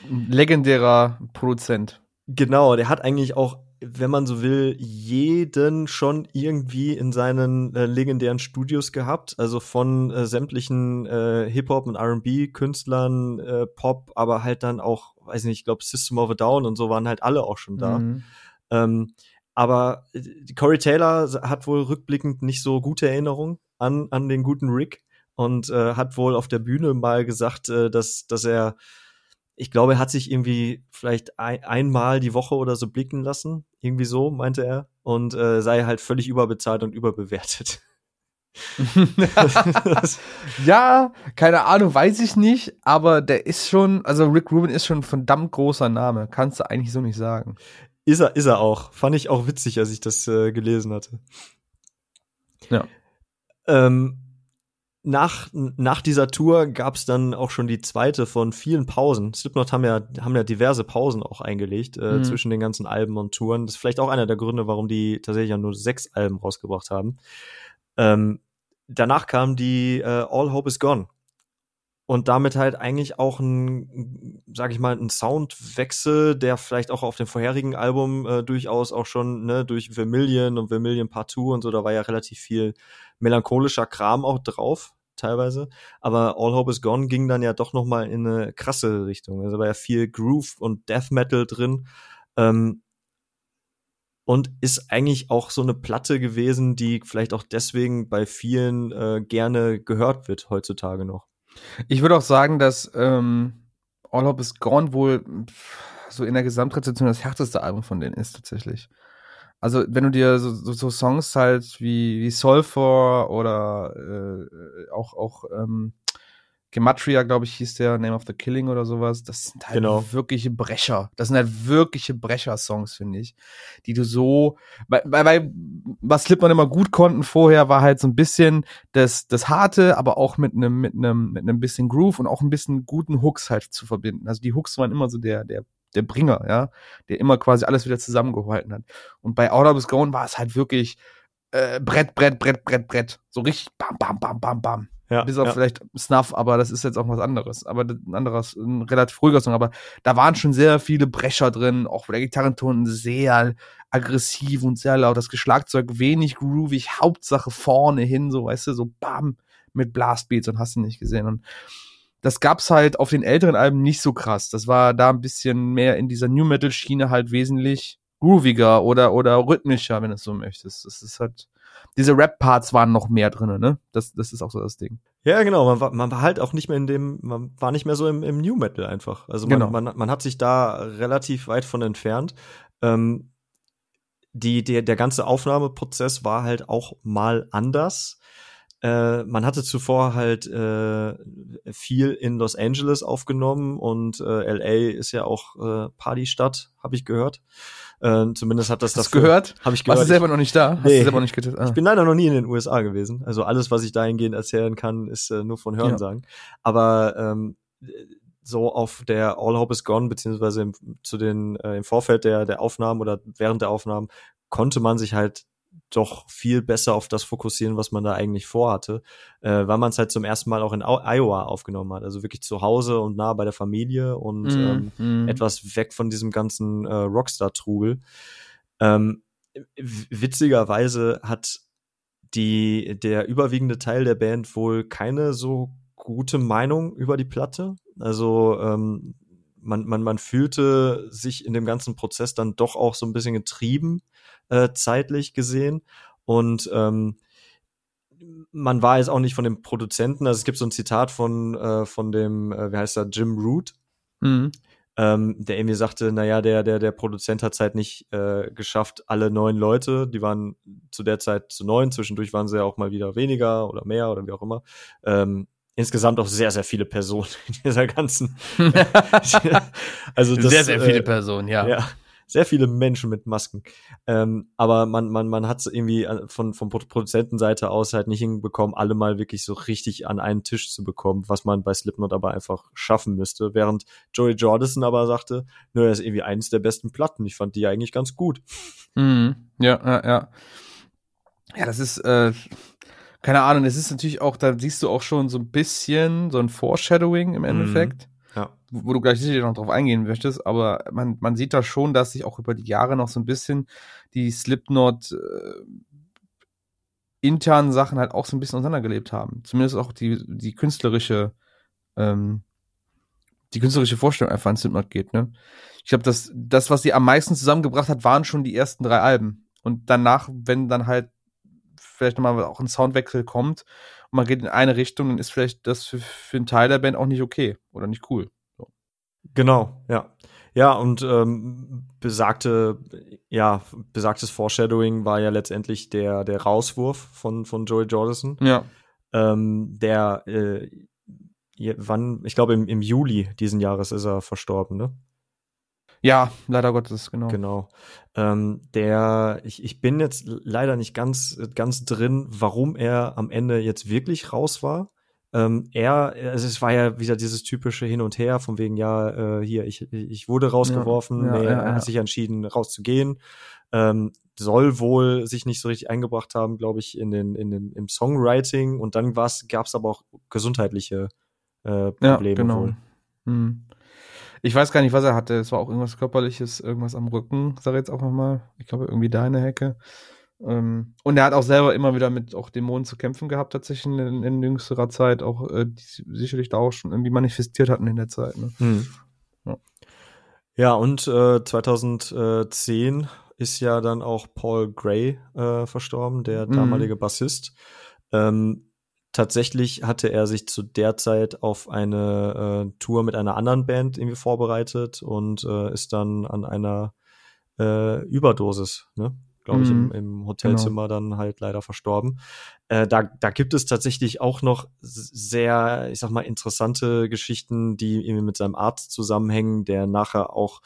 Legendärer Produzent. Genau, der hat eigentlich auch, wenn man so will, jeden schon irgendwie in seinen äh, legendären Studios gehabt. Also von äh, sämtlichen äh, Hip-Hop und RB-Künstlern, äh, Pop, aber halt dann auch, weiß nicht, ich glaube, System of a Down und so waren halt alle auch schon da. Mhm. Ähm, aber äh, Corey Taylor hat wohl rückblickend nicht so gute Erinnerungen an, an den guten Rick und äh, hat wohl auf der Bühne mal gesagt, äh, dass, dass er, ich glaube, er hat sich irgendwie vielleicht ein, einmal die Woche oder so blicken lassen. Irgendwie so, meinte er. Und äh, sei halt völlig überbezahlt und überbewertet. ja, keine Ahnung, weiß ich nicht, aber der ist schon, also Rick Rubin ist schon ein verdammt großer Name, kannst du eigentlich so nicht sagen. Ist er, ist er auch. Fand ich auch witzig, als ich das äh, gelesen hatte. Ja. Ähm, nach, nach dieser Tour gab es dann auch schon die zweite von vielen Pausen. Slipknot haben ja, haben ja diverse Pausen auch eingelegt äh, Mhm. zwischen den ganzen Alben und Touren. Das ist vielleicht auch einer der Gründe, warum die tatsächlich ja nur sechs Alben rausgebracht haben. Ähm, danach kam die äh, All Hope is Gone. Und damit halt eigentlich auch ein, sag ich mal, ein Soundwechsel, der vielleicht auch auf dem vorherigen Album äh, durchaus auch schon, ne, durch Vermilion und Vermilion Part 2 und so, da war ja relativ viel melancholischer Kram auch drauf, teilweise. Aber All Hope is Gone ging dann ja doch noch mal in eine krasse Richtung. Also war ja viel Groove und Death Metal drin. Ähm, und ist eigentlich auch so eine Platte gewesen, die vielleicht auch deswegen bei vielen äh, gerne gehört wird heutzutage noch. Ich würde auch sagen, dass ähm, All Hope is Gone wohl so in der Gesamtrezeption das härteste Album von denen ist tatsächlich. Also wenn du dir so, so, so Songs halt wie, wie Sulfur oder äh, auch, auch ähm, Gematria, glaube ich, hieß der Name of the Killing oder sowas. Das sind halt Genau. wirkliche Brecher. Das sind halt wirkliche Brecher-Songs, finde ich. Die du so, weil, weil, weil was Slipknot immer gut konnten vorher, war halt so ein bisschen das, das Harte, aber auch mit einem, mit einem, mit einem bisschen Groove und auch ein bisschen guten Hooks halt zu verbinden. Also die Hooks waren immer so der, der, der Bringer, ja, der immer quasi alles wieder zusammengehalten hat. Und bei Out of Gone war es halt wirklich äh, Brett, Brett, Brett, Brett, Brett. So richtig bam, bam, bam, bam, bam. Ja, Bis auf ja. vielleicht Snuff, aber das ist jetzt auch was anderes. Aber ein anderes, ein relativ ruhiger Song. Aber da waren schon sehr viele Brecher drin, auch der Gitarrenton sehr aggressiv und sehr laut. Das Geschlagzeug wenig groovig, Hauptsache vorne hin, so weißt du, so bam, mit Blastbeats und hast du nicht gesehen. Und das gab's halt auf den älteren Alben nicht so krass. Das war da ein bisschen mehr in dieser New Metal Schiene halt wesentlich grooviger oder, oder rhythmischer, wenn du es so möchtest. Das ist halt, diese Rap-Parts waren noch mehr drinne, ne? Das, das ist auch so das Ding. Ja, genau. Man war, man war halt auch nicht mehr in dem, man war nicht mehr so im, im New Metal einfach. Also man, Genau. man, man hat sich da relativ weit von entfernt. Ähm, die, der, der ganze Aufnahmeprozess war halt auch mal anders. Äh, man hatte zuvor halt äh, viel in Los Angeles aufgenommen und äh, LA ist ja auch äh, Partystadt, habe ich gehört. Äh, zumindest hat das Hast du gehört? Habe ich Warst gehört. du selber noch nicht da? Hast Nee. du selber nicht getestet? Ah. Ich bin leider noch nie in den USA gewesen. Also alles, was ich dahingehend erzählen kann, ist äh, nur von Hörensagen. Aber ähm, so auf der All Hope is Gone, beziehungsweise im, zu den, äh, im Vorfeld der, der Aufnahmen oder während der Aufnahmen, konnte man sich halt doch viel besser auf das fokussieren, was man da eigentlich vorhatte, äh, weil man es halt zum ersten Mal auch in Iowa aufgenommen hat. Also wirklich zu Hause und nah bei der Familie und ähm, Mhm. etwas weg von diesem ganzen äh, Rockstar-Trubel. Ähm, witzigerweise hat die, der überwiegende Teil der Band wohl keine so gute Meinung über die Platte. Also ähm, man, man, man fühlte sich in dem ganzen Prozess dann doch auch so ein bisschen getrieben, äh, zeitlich gesehen. Und ähm, man war jetzt auch nicht von dem Produzenten, also es gibt so ein Zitat von, äh, von dem, äh, wie heißt er, Jim Root, Mhm. ähm, der irgendwie sagte, naja, der, der, der Produzent hat es halt nicht äh, geschafft, alle neun Leute, die waren zu der Zeit zu neun, zwischendurch waren sie ja auch mal wieder weniger oder mehr oder wie auch immer. Ähm, insgesamt auch sehr, sehr viele Personen in dieser ganzen. also das, sehr, sehr viele äh, Personen, ja. ja, sehr viele Menschen mit Masken. Ähm, aber man, man, man hat es irgendwie äh, von, von Pro- Produzentenseite aus halt nicht hinbekommen, alle mal wirklich so richtig an einen Tisch zu bekommen, was man bei Slipknot aber einfach schaffen müsste. Während Joey Jordison aber sagte, nö, das ist irgendwie eines der besten Platten. Ich fand die eigentlich ganz gut. Mhm. Ja, ja, ja. Ja, das ist, äh, keine Ahnung, es ist natürlich auch, da siehst du auch schon so ein bisschen so ein Foreshadowing im Endeffekt. Ja. Wo du gleich sicher noch drauf eingehen möchtest, aber man, man sieht da schon, dass sich auch über die Jahre noch so ein bisschen die Slipknot äh, internen Sachen halt auch so ein bisschen auseinandergelebt haben. Zumindest auch die, die künstlerische, ähm, die künstlerische Vorstellung einfach an Slipknot geht, ne? Ich glaube, das, das, was sie am meisten zusammengebracht hat, waren schon die ersten drei Alben. Und danach, wenn dann halt vielleicht nochmal auch ein Soundwechsel kommt und man geht in eine Richtung, dann ist vielleicht das für, für einen Teil der Band auch nicht okay oder nicht cool. Genau, ja. Ja, und ähm, besagte, ja, besagtes Foreshadowing war ja letztendlich der, der Rauswurf von, von Joey Jordison. Ja. Ähm, der, äh, wann, ich glaube im, im Juli diesen Jahres ist er verstorben, ne? Ja, leider Gottes, genau. Genau. Ähm, der, ich, ich bin jetzt leider nicht ganz, ganz drin, warum er am Ende jetzt wirklich raus war. Ähm, er, also es war ja wieder dieses typische Hin und Her, von wegen, ja, äh, hier, ich, ich wurde rausgeworfen, Ja, ja, nee, ja, er ja. hat sich entschieden, rauszugehen. Ähm, soll wohl sich nicht so richtig eingebracht haben, glaube ich, in den, in den, im Songwriting und dann gab es aber auch gesundheitliche äh, Ja, Probleme genau. wohl. Hm. Ich weiß gar nicht, was er hatte. Es war auch irgendwas körperliches, irgendwas am Rücken, sag ich jetzt auch mal. Ich glaube, irgendwie da eine Hecke. Ähm, und er hat auch selber immer wieder mit auch Dämonen zu kämpfen gehabt, tatsächlich in, in jüngsterer Zeit, auch äh, die sicherlich da auch schon irgendwie manifestiert hatten in der Zeit. Ne? Hm. Ja. Ja, und äh, 2010 ist ja dann auch Paul Gray äh, verstorben, der Mhm. damalige Bassist. Ähm, tatsächlich hatte er sich zu der Zeit auf eine äh, Tour mit einer anderen Band irgendwie vorbereitet und äh, ist dann an einer äh, Überdosis, ne, glaube ich, im, Mhm. im Hotelzimmer dann halt leider verstorben. Äh, da, da gibt es tatsächlich auch noch sehr, ich sag mal, interessante Geschichten, die irgendwie mit seinem Arzt zusammenhängen, der nachher auch,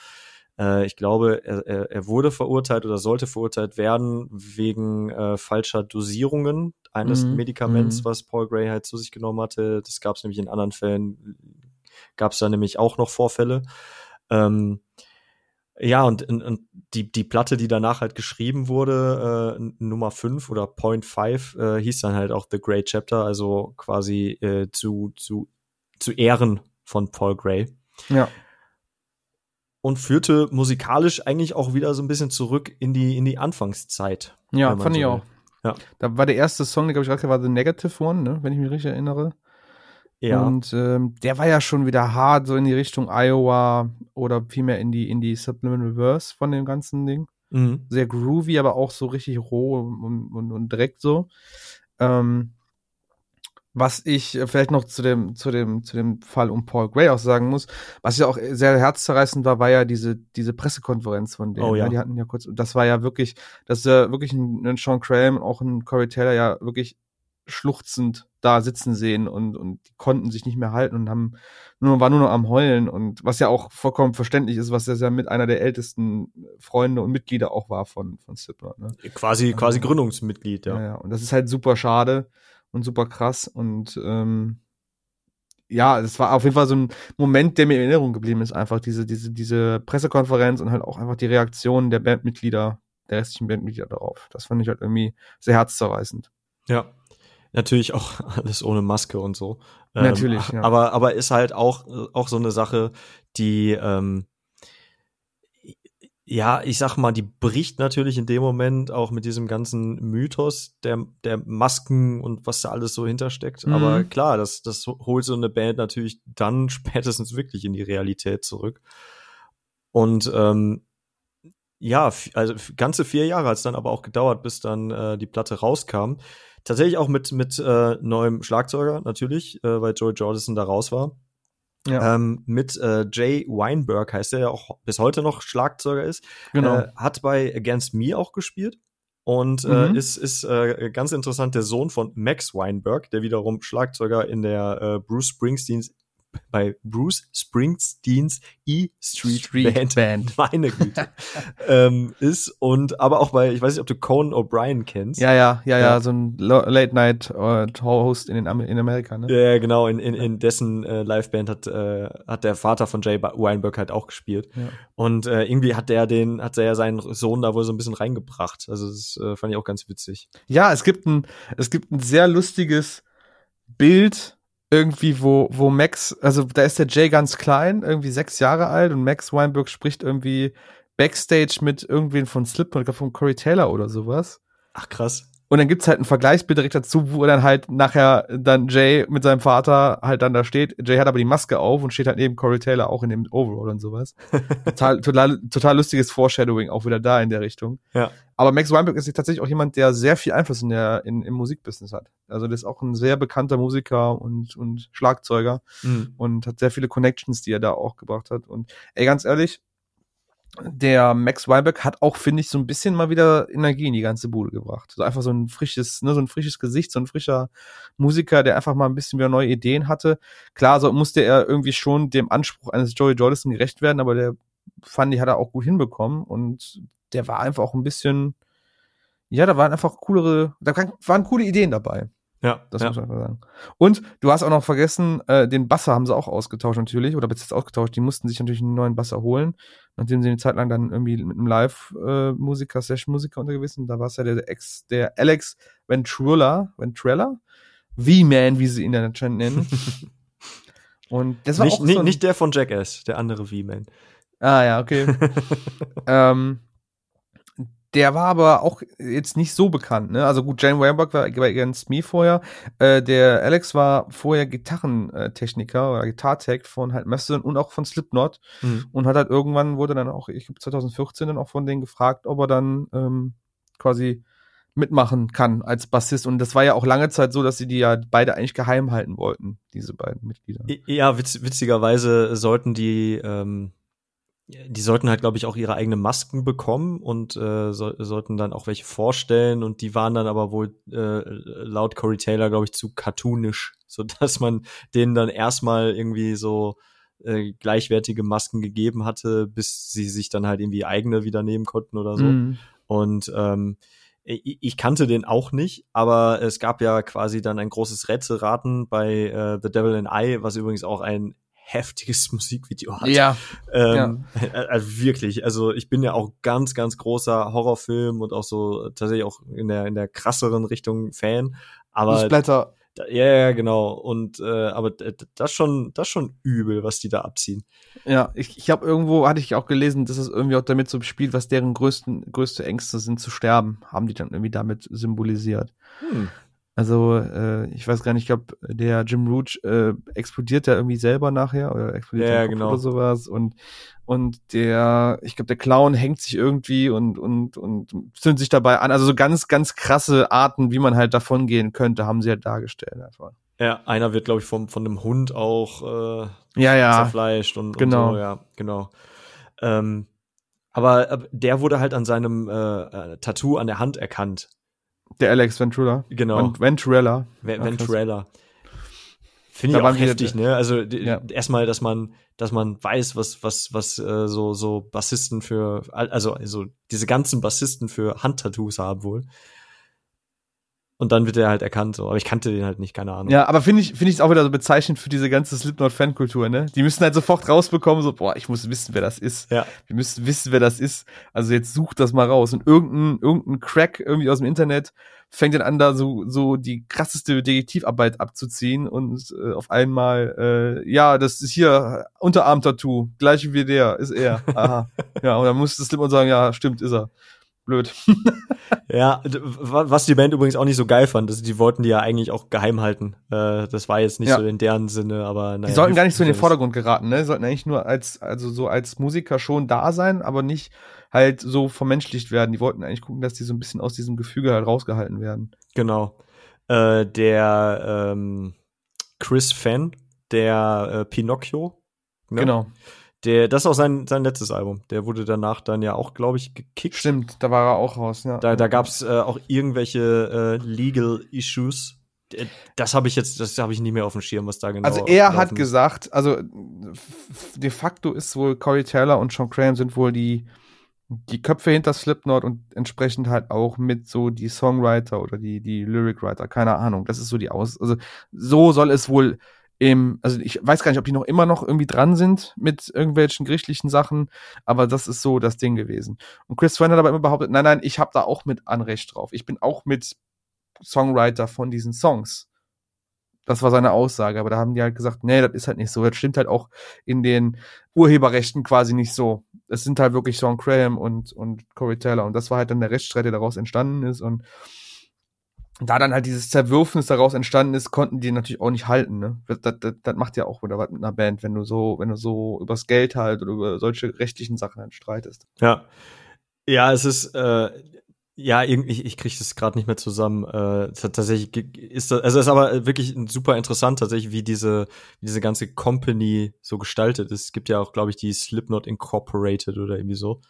äh, ich glaube, er, er, wurde verurteilt oder sollte verurteilt werden wegen äh, falscher Dosierungen eines Mhm. Medikaments, Mhm. was Paul Gray halt zu sich genommen hatte. Das gab es nämlich in anderen Fällen, gab es da nämlich auch noch Vorfälle. Ähm, ja, und, und, die, die Platte, die danach halt geschrieben wurde, äh, Nummer 5 oder Point 5, äh, hieß dann halt auch The Great Chapter, also quasi äh, zu, zu, zu Ehren von Paul Gray. Ja. Und führte musikalisch eigentlich auch wieder so ein bisschen zurück in die, in die Anfangszeit. Ja, fand so ich will. auch. Ja. Da war der erste Song, der glaube ich gerade war The Negative One, ne? wenn ich mich richtig erinnere. Ja. Und ähm, der war ja schon wieder hart, so in die Richtung Iowa oder vielmehr in die, in die Subliminal Verse von dem ganzen Ding. mhm. Sehr groovy, aber auch so richtig roh und, und, und direkt so. Ähm, was ich äh, vielleicht noch zu dem, zu dem, zu dem Fall um Paul Gray auch sagen muss, was ja auch sehr herzzerreißend war, war ja diese, diese Pressekonferenz von denen. Oh ja. Die hatten ja kurz, das war ja wirklich, das ist ja wirklich ein, ein Sean Cram und auch ein Corey Taylor ja wirklich schluchzend da sitzen sehen und, und die konnten sich nicht mehr halten und haben nur, war nur noch am Heulen und was ja auch vollkommen verständlich ist, was das ja mit einer der ältesten Freunde und Mitglieder auch war von, von Slipknot, ne? Quasi, quasi Also- Gründungsmitglied, ja. Ja. ja, Und das ist halt super schade und super krass. Und ähm, ja, es war auf jeden Fall so ein Moment, der mir in Erinnerung geblieben ist. Einfach diese, diese, diese Pressekonferenz und halt auch einfach die Reaktionen der Bandmitglieder, der restlichen Bandmitglieder darauf. Das fand ich halt irgendwie sehr herzzerreißend. Ja. Natürlich auch alles ohne Maske und so. Natürlich, ja. Aber, aber ist halt auch, auch so eine Sache, die, ähm, ja, ich sag mal, die bricht natürlich in dem Moment auch mit diesem ganzen Mythos der, der Masken und was da alles so hintersteckt. Mhm. Aber klar, das, das holt so eine Band natürlich dann spätestens wirklich in die Realität zurück. Und ähm, ja, also ganze vier Jahre hat es dann aber auch gedauert, bis dann äh, die Platte rauskam. Tatsächlich auch mit, mit äh, neuem Schlagzeuger natürlich, äh, weil Joey Jordison da raus war. Ja, Ähm, mit äh, Jay Weinberg heißt er ja auch bis heute noch Schlagzeuger ist. genau. Äh, hat bei Against Me auch gespielt. Und äh, Mhm. ist, ist äh, ganz interessant der Sohn von Max Weinberg, der wiederum Schlagzeuger in der äh, Bruce Springsteens bei Bruce Springsteens E Street, Street Band, Band. meine Güte, ähm, ist und aber auch bei, ich weiß nicht, ob du Conan O'Brien kennst. ja, ja, ja, ja, Ja. so ein Late-Night-Host in, den in Amerika, ne? Ja, genau, in, in, in dessen äh, Liveband hat, äh, hat der Vater von Jay Weinberg halt auch gespielt. Ja. Und äh, irgendwie hat der den, hat er ja seinen Sohn da wohl so ein bisschen reingebracht. Also das äh, fand ich auch ganz witzig. Ja, es gibt ein, es gibt ein sehr lustiges Bild irgendwie, wo, wo Max, also da ist der Jay ganz klein, irgendwie sechs Jahre alt und Max Weinberg spricht irgendwie Backstage mit irgendwen von Slipknot, von Corey Taylor oder sowas. Ach krass. Und dann gibt's halt ein Vergleichsbild direkt dazu, wo dann halt nachher dann Jay mit seinem Vater halt dann da steht. Jay hat aber die Maske auf und steht halt neben Corey Taylor auch in dem Overall und sowas. total, total, total lustiges Foreshadowing auch wieder da in der Richtung. Ja. Aber Max Weinberg ist tatsächlich auch jemand, der sehr viel Einfluss in der, in, im Musikbusiness hat. Also der ist auch ein sehr bekannter Musiker und, und Schlagzeuger Mhm. und hat sehr viele Connections, die er da auch gebracht hat. Und ey, ganz ehrlich, der Max Weinberg hat auch, finde ich, so ein bisschen mal wieder Energie in die ganze Bude gebracht. So einfach so ein frisches, ne, so ein frisches Gesicht, so ein frischer Musiker, der einfach mal ein bisschen wieder neue Ideen hatte. Klar, so musste er irgendwie schon dem Anspruch eines Joey Jordison gerecht werden, aber der fand ich, hat er auch gut hinbekommen und der war einfach auch ein bisschen, ja, da waren einfach coolere, da waren coole Ideen dabei. Ja, Das ja. muss man einfach sagen. Und du hast auch noch vergessen, äh, den Basser haben sie auch ausgetauscht natürlich, oder beziehungsweise ausgetauscht. Die mussten sich natürlich einen neuen Basser holen, nachdem sie eine Zeit lang dann irgendwie mit einem Live-Musiker, Session-Musiker unterwegs sind. Da war es ja der Ex, der Alex Ventrella, Ventrella? V-Man, wie sie ihn dann anscheinend nennen. Und das war nicht, auch nicht, so ein, nicht der von Jackass, der andere V-Man. Ah ja, okay. ähm, der war aber auch jetzt nicht so bekannt, ne? Also gut, Jane Weinberg war bei Against Me vorher. Äh, der Alex war vorher Gitarrentechniker oder Gitartech von halt Mastodon und auch von Slipknot Mhm. und hat halt irgendwann wurde dann auch, ich glaube 2014 dann auch von denen gefragt, ob er dann ähm, quasi mitmachen kann als Bassist. Und das war ja auch lange Zeit so, dass sie die ja beide eigentlich geheim halten wollten, diese beiden Mitglieder. Ja, witz, witzigerweise sollten die ähm, die sollten halt, glaube ich, auch ihre eigenen Masken bekommen und äh, so, sollten dann auch welche vorstellen und die waren dann aber wohl äh, laut Corey Taylor, glaube ich, zu cartoonisch, so dass man denen dann erstmal irgendwie so äh, gleichwertige Masken gegeben hatte, bis sie sich dann halt irgendwie eigene wieder nehmen konnten oder so. Mhm. Und ähm, ich kannte den auch nicht, aber es gab ja quasi dann ein großes Rätselraten bei äh, The Devil in I, was übrigens auch ein heftiges Musikvideo hat. Ja. Ähm, ja. Also wirklich. Also ich bin ja auch ganz, ganz großer Horrorfilm und auch so tatsächlich auch in der in der krasseren Richtung Fan. Aber Splatter. Ja, ja, genau. Und äh, aber das schon, das schon übel, was die da abziehen. Ja, ich, ich habe irgendwo hatte ich auch gelesen, dass es irgendwie auch damit so spielt, was deren größten größte Ängste sind zu sterben, haben die dann irgendwie damit symbolisiert. Hm. Also, äh, ich weiß gar nicht, ich glaube, der Jim Root äh, explodiert ja irgendwie selber nachher oder explodiert ja, genau. oder sowas und und der, ich glaube, der Clown hängt sich irgendwie und und und zündet sich dabei an. Also so ganz ganz krasse Arten, wie man halt davon gehen könnte, haben sie halt dargestellt einfach. Ja, einer wird glaube ich vom von einem Hund auch äh, ja, ja. zerfleischt und, genau. und so, ja, genau. Ähm, aber, aber der wurde halt an seinem äh, äh Tattoo an der Hand erkannt. Der Alex Ventura. Genau. Venturella. Venturella. Finde ich auch heftig, ne? Also ja. erstmal, dass man, dass man weiß, was, was, was äh, so, so Bassisten für, also, also diese ganzen Bassisten für Handtattoos haben wohl. Und dann wird er halt erkannt, so. Aber ich kannte den halt nicht, keine Ahnung. Ja, aber finde ich, finde ich es auch wieder so bezeichnend für diese ganze Slipknot-Fankultur, ne? Die müssen halt sofort rausbekommen, so, boah, ich muss wissen, wer das ist. Ja. Wir müssen wissen, wer das ist. Also jetzt sucht das mal raus. Und irgendein, irgendein Crack irgendwie aus dem Internet fängt dann an, da so, so die krasseste Detektivarbeit abzuziehen und äh, auf einmal, äh, ja, das ist hier Unterarm-Tattoo, gleich wie der, ist er. Aha. ja, und dann muss das Slipknot sagen, ja, stimmt, ist er blöd. ja, was die Band übrigens auch nicht so geil fand, ist, die wollten die ja eigentlich auch geheim halten. Äh, das war jetzt nicht ja. so in deren Sinne, aber naja, Die sollten gar nicht so in den Vordergrund geraten, ne? Die sollten eigentlich nur als, also so als Musiker schon da sein, aber nicht halt so vermenschlicht werden. Die wollten eigentlich gucken, dass die so ein bisschen aus diesem Gefüge halt rausgehalten werden. Genau. Äh, der ähm, Chris Fenn, der äh, Pinocchio. Ne? Genau. Der, das ist auch sein, sein letztes Album. Der wurde danach dann ja auch, glaube ich, gekickt. Stimmt, da war er auch raus, ja. Da, da gab es äh, auch irgendwelche äh, Legal Issues. Das habe ich jetzt, das habe ich nicht mehr auf dem Schirm, was da genau. Also er hat gesagt, also de facto ist wohl Corey Taylor und Sean Graham sind wohl die die Köpfe hinter Slipknot und entsprechend halt auch mit so die Songwriter oder die die Lyricwriter, keine Ahnung. Das ist so die aus, also so soll es wohl im, also ich weiß gar nicht, ob die noch immer noch irgendwie dran sind mit irgendwelchen gerichtlichen Sachen, aber das ist so das Ding gewesen. Und Chris Friend hat aber immer behauptet, nein, nein, ich habe da auch mit Anrecht drauf. Ich bin auch mit Songwriter von diesen Songs. Das war seine Aussage, aber da haben die halt gesagt, nee, das ist halt nicht so. Das stimmt halt auch in den Urheberrechten quasi nicht so. Es sind halt wirklich Sean Graham und, und Corey Taylor und das war halt dann der Rechtsstreit, der daraus entstanden ist und da dann halt dieses Zerwürfnis daraus entstanden ist, konnten die natürlich auch nicht halten. Ne? Das, das, das macht ja auch wieder was mit einer Band, wenn du so, wenn du so übers Geld halt oder über solche rechtlichen Sachen halt streitest. Ja, ja, es ist äh, ja irgendwie, ich, kriege das gerade nicht mehr zusammen. Äh, tatsächlich ist das, also es ist aber wirklich super interessant tatsächlich, wie diese wie diese ganze Company so gestaltet ist. Es gibt ja auch, glaube ich, die Slipknot Incorporated oder irgendwie so.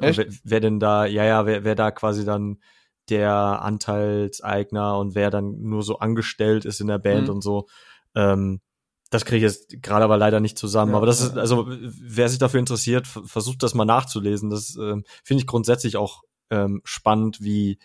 Echt? Wer, wer denn da, ja, ja, wer, wer da quasi dann der Anteilseigner und wer dann nur so angestellt ist in der Band mhm. und so. Ähm, das kriege ich jetzt gerade aber leider nicht zusammen. Ja, aber das ist, also wer sich dafür interessiert, versucht das mal nachzulesen. Das ähm, finde ich grundsätzlich auch ähm, spannend, wie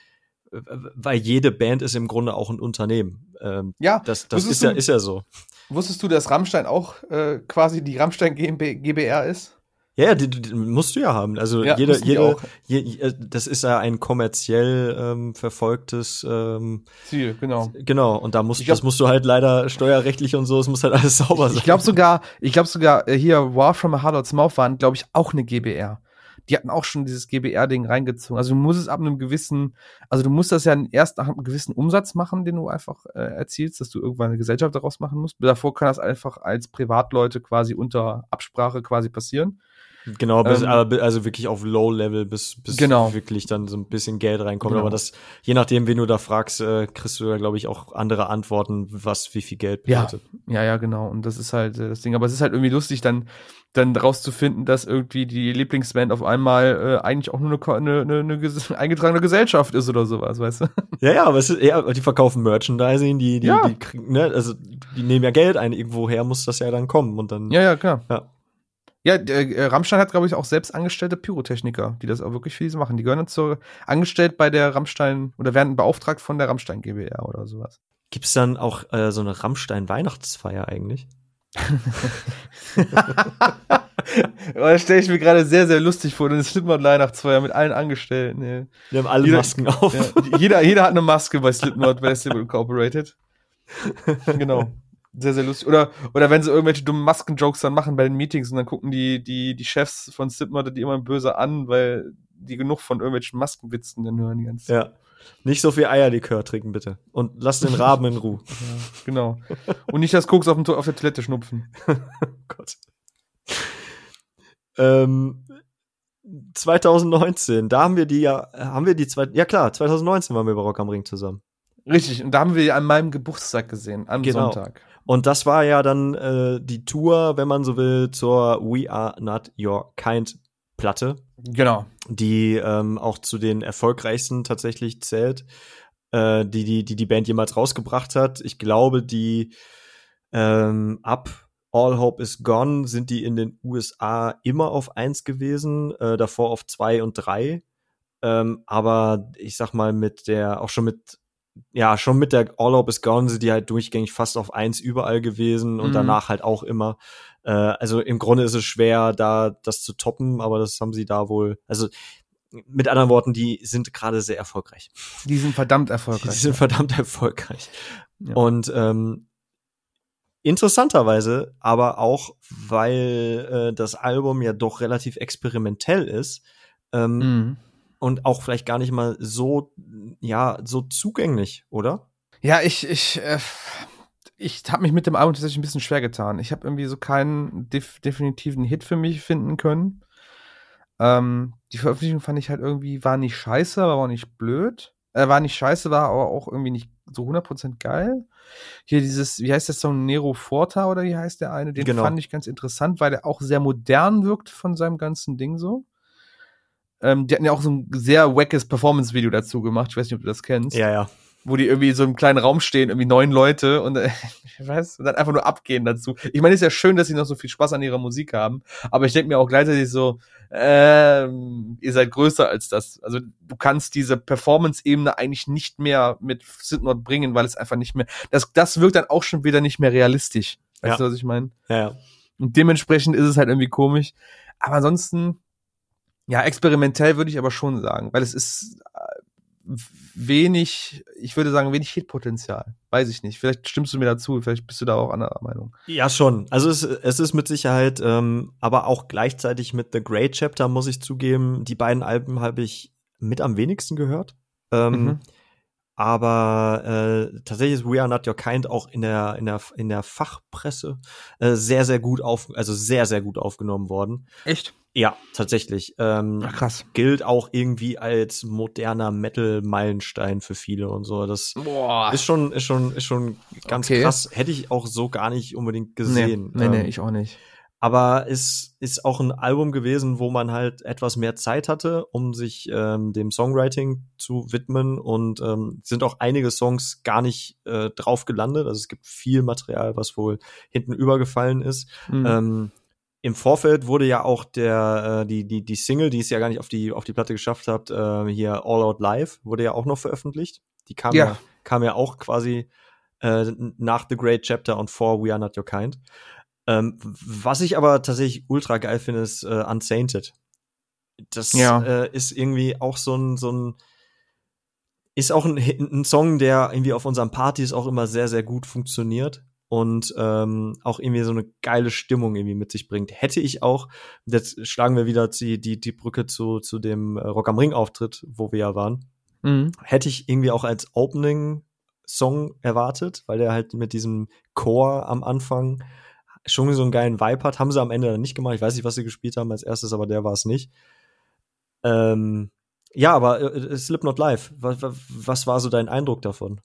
weil jede Band ist im Grunde auch ein Unternehmen. Ähm, ja, das, das ist ja, ist ja so. Wusstest du, dass Rammstein auch äh, quasi die Rammstein GmbR ist? Ja, die, die musst du ja haben. Also ja, jede, jede, je, äh, das ist ja ein kommerziell ähm, verfolgtes ähm, Ziel, genau. Genau. Und da musst, glaub, das musst du halt leider steuerrechtlich und so, es muss halt alles sauber sein. Ich glaube sogar, ich glaube sogar äh, hier War from a Harlot's Mouth waren, glaube ich, auch eine GBR. Die hatten auch schon dieses GBR-Ding reingezogen. Also du musst es ab einem gewissen, also du musst das ja erst nach einem gewissen Umsatz machen, den du einfach äh, erzielst, dass du irgendwann eine Gesellschaft daraus machen musst. Davor kann das einfach als Privatleute quasi unter Absprache quasi passieren. Genau, bis, Ähm, also wirklich auf Low-Level, bis, bis Genau. wirklich dann so ein bisschen Geld reinkommt. Genau. Aber das, je nachdem, wen du da fragst, äh, kriegst du da, glaube ich, auch andere Antworten, was wie viel Geld Ja. bedeutet. Ja, ja, genau. Und das ist halt äh, das Ding. Aber es ist halt irgendwie lustig, dann, dann rauszufinden, dass irgendwie die Lieblingsband auf einmal äh, eigentlich auch nur eine, eine, eine, eine eingetragene Gesellschaft ist oder sowas, weißt du? Ja, ja, aber es ist, ja, die verkaufen Merchandising, die, die, Ja. die kriegen, ne, also die nehmen ja Geld ein, irgendwoher muss das ja dann kommen und dann. Ja, ja, klar. Ja. Ja, der, äh, Rammstein hat, glaube ich, auch selbst angestellte Pyrotechniker, die das auch wirklich für diese machen. Die gehören dann zur, angestellt bei der Rammstein oder werden beauftragt von der Rammstein GbR oder sowas. Gibt's dann auch äh, so eine Rammstein-Weihnachtsfeier eigentlich? das stelle ich mir gerade sehr, sehr lustig vor. Eine Slipknot-Weihnachtsfeier mit allen Angestellten. Ja. Die haben alle Jeder- Masken auf. Ja, jeder, jeder hat eine Maske bei Slipknot, bei der Slipknot Incorporated. Genau. Sehr, sehr lustig. Oder, oder wenn sie irgendwelche dummen Masken-Jokes dann machen bei den Meetings und dann gucken die, die, die Chefs von Slipknot die immer böse an, weil die genug von irgendwelchen Maskenwitzen dann hören die ganze Zeit. Ja. Nicht so viel Eierlikör trinken, bitte. Und lass den Raben in Ruhe. Ja, genau. Und nicht das Koks auf, dem, auf der Toilette schnupfen. Gott. Ähm, 2019, da haben wir die ja, haben wir die zwei, ja klar, 2019 waren wir bei Rock am Ring zusammen. Richtig. Und da haben wir die an meinem Geburtstag gesehen, am Genau. Sonntag. Und das war ja dann äh, die Tour, wenn man so will, zur We Are Not Your Kind Platte, Genau. die ähm, auch zu den erfolgreichsten tatsächlich zählt, äh, die, die, die die Band jemals rausgebracht hat. Ich glaube, die ähm, ab All Hope is Gone sind die in den USA immer auf eins gewesen, äh, davor auf zwei und drei. Ähm, aber ich sag mal, mit der, auch schon mit, ja, schon mit der All Hope is Gone sind die halt durchgängig fast auf eins überall gewesen und Mhm. danach halt auch immer. Äh, also im Grunde ist es schwer, da das zu toppen, aber das haben sie da wohl, also mit anderen Worten, die sind gerade sehr erfolgreich. Die sind verdammt Die erfolgreich. sind verdammt erfolgreich. Ja. Und ähm, interessanterweise, aber auch, weil äh, das Album ja doch relativ experimentell ist ähm, Mhm. Und auch vielleicht gar nicht mal so, ja, so zugänglich, oder? Ja, ich, ich, äh, ich habe mich mit dem Album tatsächlich ein bisschen schwer getan. Ich habe irgendwie so keinen def definitiven Hit für mich finden können. Ähm, die Veröffentlichung fand ich halt irgendwie, war nicht scheiße, aber war auch nicht blöd. Äh, war nicht scheiße, war aber auch irgendwie nicht so 100% geil. Hier dieses, wie heißt der Song, Nero Forta oder wie heißt der eine? Den Genau. fand ich ganz interessant, weil der auch sehr modern wirkt von seinem ganzen Ding so. Ähm, die hatten ja auch so ein sehr wackes Performance-Video dazu gemacht. Ich weiß nicht, ob du das kennst Ja, ja. wo die irgendwie so einem kleinen Raum stehen, irgendwie neun Leute und äh, ich weiß, und dann einfach nur abgehen dazu. Ich meine, ist ja schön, dass sie noch so viel Spaß an ihrer Musik haben, aber ich denke mir auch gleichzeitig so, ähm, ihr seid größer als das. Also du kannst diese Performance-Ebene eigentlich nicht mehr mit Slipknot bringen, weil es einfach nicht mehr, das, das wirkt dann auch schon wieder nicht mehr realistisch. Weißt Ja. du, was ich meine? Ja, ja. Und dementsprechend ist es halt irgendwie komisch. Aber ansonsten, ja, experimentell würde ich aber schon sagen, weil es ist äh, wenig, ich würde sagen, wenig Hitpotenzial. Weiß ich nicht. Vielleicht stimmst du mir dazu, vielleicht bist du da auch anderer Meinung. Ja, schon. Also es, es ist mit Sicherheit, ähm, aber auch gleichzeitig mit The Great Chapter, muss ich zugeben, die beiden Alben habe ich mit am wenigsten gehört. Ähm, Mhm. Aber äh, tatsächlich ist We Are Not Your Kind auch in der, in der, in der Fachpresse äh, sehr, sehr gut auf, also sehr, sehr gut aufgenommen worden. Echt? Ja, tatsächlich. Ähm, Ach, krass. gilt auch irgendwie als moderner Metal-Meilenstein für viele und so. Das Boah. ist schon, ist schon, ist schon ganz Okay. krass. Hätte ich auch so gar nicht unbedingt gesehen. Nee, nee, nee, Ähm, ich auch nicht. aber es ist auch ein Album gewesen, wo man halt etwas mehr Zeit hatte, um sich ähm, dem Songwriting zu widmen und ähm, sind auch einige Songs gar nicht äh, drauf gelandet. Also es gibt viel Material, was wohl hinten übergefallen ist. Mhm. Ähm, Im Vorfeld wurde ja auch der äh, die die die Single, die es ja gar nicht auf die auf die Platte geschafft hat, äh, hier All Out Live wurde ja auch noch veröffentlicht. Die kam ja, Ja. kam ja auch quasi äh, nach The Great Chapter und vor We Are Not Your Kind. Ähm, was ich aber tatsächlich ultra geil finde, ist äh, Unsainted. Das Ja. äh, ist irgendwie auch so ein so ein ist auch ein, ein Song, der irgendwie auf unseren Partys auch immer sehr, sehr gut funktioniert und ähm, auch irgendwie so eine geile Stimmung irgendwie mit sich bringt. Hätte ich auch, jetzt schlagen wir wieder die, die, die Brücke zu, zu dem äh, Rock am Ring Auftritt, wo wir ja waren, Mhm. hätte ich irgendwie auch als Opening Song erwartet, weil der halt mit diesem Chor am Anfang schon so einen geilen Vibe hat. Haben sie am Ende dann nicht gemacht. Ich weiß nicht, was sie gespielt haben als erstes, aber der war es nicht. Ähm, ja, aber äh, Slipknot Live, was, was war so dein Eindruck davon?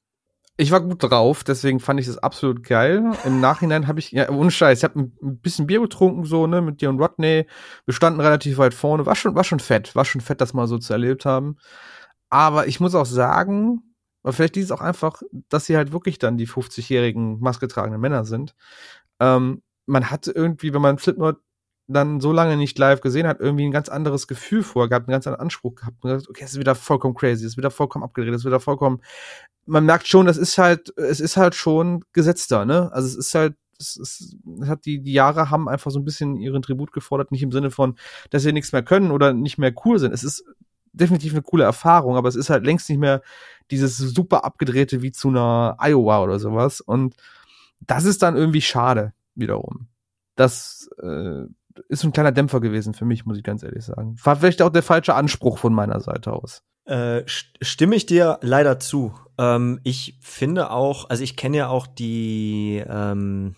Ich war gut drauf, deswegen fand ich das absolut geil. Im Nachhinein habe ich, ja, ohne Scheiß, ich habe ein bisschen Bier getrunken, so, ne, mit dir und Rodney. Wir standen relativ weit vorne. War schon, war schon fett, war schon fett, das mal so zu erlebt haben. Aber ich muss auch sagen, oder vielleicht ist es auch einfach, dass sie halt wirklich dann die 50-jährigen maskgetragenen Männer sind. Ähm, man hat irgendwie, wenn man Slipknot dann so lange nicht live gesehen hat, irgendwie ein ganz anderes Gefühl vor, gehabt, einen ganz anderen Anspruch gehabt. Und gesagt, okay, es ist wieder vollkommen crazy, es ist wieder vollkommen abgedreht, es ist wieder vollkommen. Man merkt schon, das ist halt, es ist halt schon gesetzter, ne? Also es ist halt, es, ist, es hat die, die Jahre haben einfach so ein bisschen ihren Tribut gefordert, nicht im Sinne von, dass sie nichts mehr können oder nicht mehr cool sind. Es ist definitiv eine coole Erfahrung, aber es ist halt längst nicht mehr dieses super abgedrehte wie zu einer Iowa oder sowas. Und das ist dann irgendwie schade wiederum. Das äh, ist ein kleiner Dämpfer gewesen für mich, muss ich ganz ehrlich sagen. War vielleicht auch der falsche Anspruch von meiner Seite aus. Äh, stimme ich dir leider zu. Ähm, ich finde auch, also ich kenne ja auch die, ähm,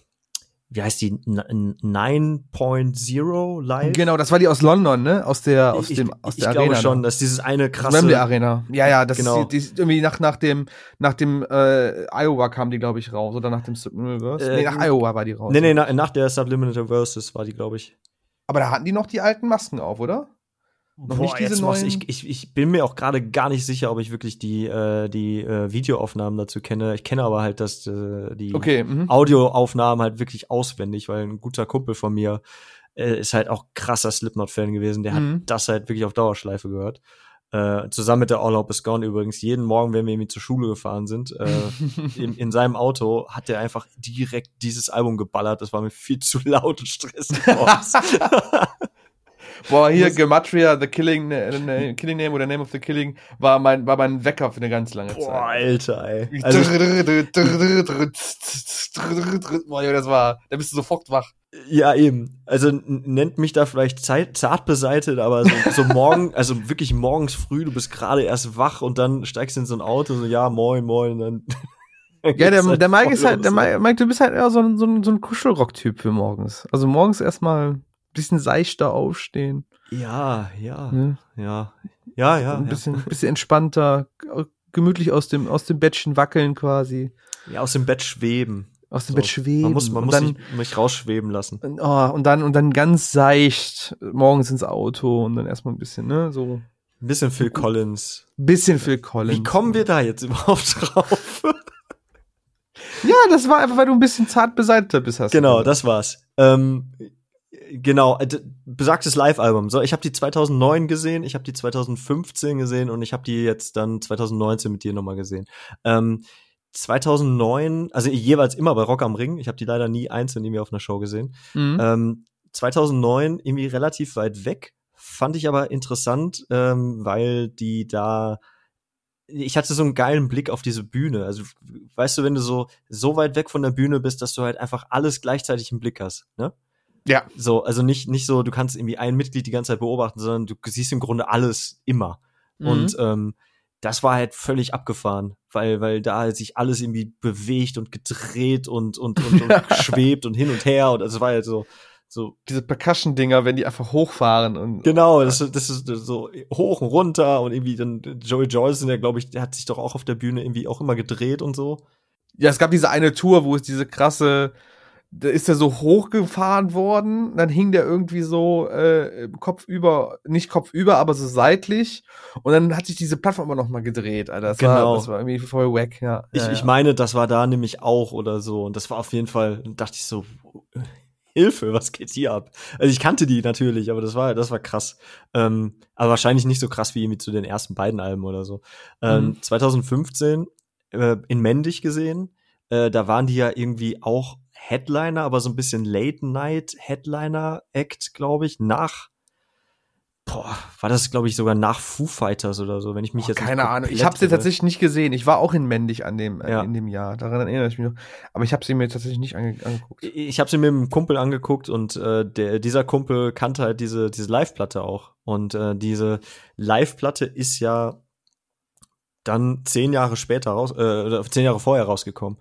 wie heißt die 9.0 live? Genau, das war die aus London, ne? Aus der aus ich, dem aus ich der glaube Arena. schon, dass dieses eine krasse Wembley Arena. Ja, ja, das Genau. ist, die, die ist irgendwie nach nach dem nach dem äh, Iowa kam die glaube ich raus oder nach dem Subliminalverse. Äh, nee, nach Iowa war die raus. Nee, nee, na, nach der Subliminal Versus war die, glaube ich. Aber da hatten die noch die alten Masken auf, oder? Noch nicht diese neuen- Ich, ich, ich bin mir auch gerade gar nicht sicher, ob ich wirklich die, äh, die äh, Videoaufnahmen dazu kenne. Ich kenne aber halt das, äh, die Okay, mhm. Audioaufnahmen halt wirklich auswendig, weil ein guter Kumpel von mir äh, ist halt auch krasser Slipknot-Fan gewesen. Der Mhm. hat das halt wirklich auf Dauerschleife gehört. Äh, zusammen mit der All Hope Is Gone übrigens. Jeden Morgen, wenn wir irgendwie zur Schule gefahren sind, äh, in, in seinem Auto hat er einfach direkt dieses Album geballert. Das war mir viel zu laut und stressig. Boah, hier Gematria, The Killing, äh, Killing Name oder Name of the Killing war mein, war mein Wecker für eine ganz lange Boah, Zeit. Alter, ey. Also, Boah, das war, da bist du sofort wach. ja, eben. Also nennt mich da vielleicht zeit, zart beseitet, aber so, so morgen, also wirklich morgens früh, du bist gerade erst wach und dann steigst du in so ein Auto, so, ja, moin, moin, und dann. Ja, der, geht's der Mike ist halt, der. Mike, Mike, du bist halt eher so ein, so ein, so ein Kuschelrock-Typ für morgens. Also morgens erstmal bisschen seichter aufstehen. Ja, ja, Ne? ja. Ja, ja. ein ja. bisschen, bisschen entspannter, g- gemütlich aus dem, aus dem Bettchen wackeln quasi. Ja, aus dem Bett schweben. Aus dem So. Bett schweben. Man muss, man muss dann, sich, mich rausschweben lassen. oh, und dann, und dann ganz seicht morgens ins Auto und dann erstmal ein bisschen, ne, so. Ein bisschen Phil Collins. Bisschen Phil Collins. Wie kommen wir da jetzt überhaupt drauf? Ja, das war einfach, weil du ein bisschen zart beseiteter bist, hast genau, das war's. Ähm, genau, äh, besagtes Live-Album. So, ich habe die 2009 gesehen, ich habe die 2015 gesehen und ich habe die jetzt dann 2019 mit dir nochmal gesehen. Ähm, 2009, also jeweils immer bei Rock am Ring. Ich habe die leider nie einzeln irgendwie auf einer Show gesehen. Mhm. Ähm, 2009 irgendwie relativ weit weg, fand ich aber interessant, ähm, weil die da ich hatte so einen geilen Blick auf diese Bühne. Also, weißt du, wenn du so, so weit weg von der Bühne bist, dass du halt einfach alles gleichzeitig im Blick hast, ne? Ja. So, also nicht, nicht so, du kannst irgendwie ein Mitglied die ganze Zeit beobachten, sondern du siehst im Grunde alles immer. Mhm. Und ähm, das war halt völlig abgefahren, weil, weil da sich alles irgendwie bewegt und gedreht und, und, und, und schwebt und hin und her. Und es war halt so, so, Diese Percussion-Dinger, wenn die einfach hochfahren und. genau, das, das ist so hoch und runter und irgendwie dann Joey Jordison, der glaube ich, der hat sich doch auch auf der Bühne irgendwie auch immer gedreht und so. Ja, es gab diese eine Tour, wo es diese krasse, da ist er so hochgefahren worden, dann hing der irgendwie so äh, kopfüber, nicht kopfüber, aber so seitlich und dann hat sich diese Plattform immer noch mal gedreht, Alter. Das, Genau. war, das war irgendwie voll wack, ja. Ich, ja, ich ja. meine, das war da nämlich auch oder so. Und das war auf jeden Fall, dachte ich so, Hilfe, was geht hier ab? Also ich kannte die natürlich, aber das war, das war krass. Ähm, aber wahrscheinlich nicht so krass wie irgendwie zu den ersten beiden Alben oder so. Ähm, Mhm. 2015 äh, in Mendig gesehen, äh, da waren die ja irgendwie auch Headliner, aber so ein bisschen Late Night Headliner Act, glaube ich, nach Boah, war das, glaube ich, sogar nach Foo Fighters oder so, wenn ich mich Boah, jetzt keine Ahnung. Ich habe sie tatsächlich nicht gesehen. Ich war auch in Mendig an dem äh, Ja. in dem Jahr. Daran erinnere ich mich noch. Aber ich habe sie mir tatsächlich nicht ange angeguckt. ich habe sie mir mit einem Kumpel angeguckt und äh, der, dieser Kumpel kannte halt diese, diese Live-Platte auch. Und äh, diese Live-Platte ist ja dann zehn Jahre später raus, äh, oder zehn Jahre vorher rausgekommen.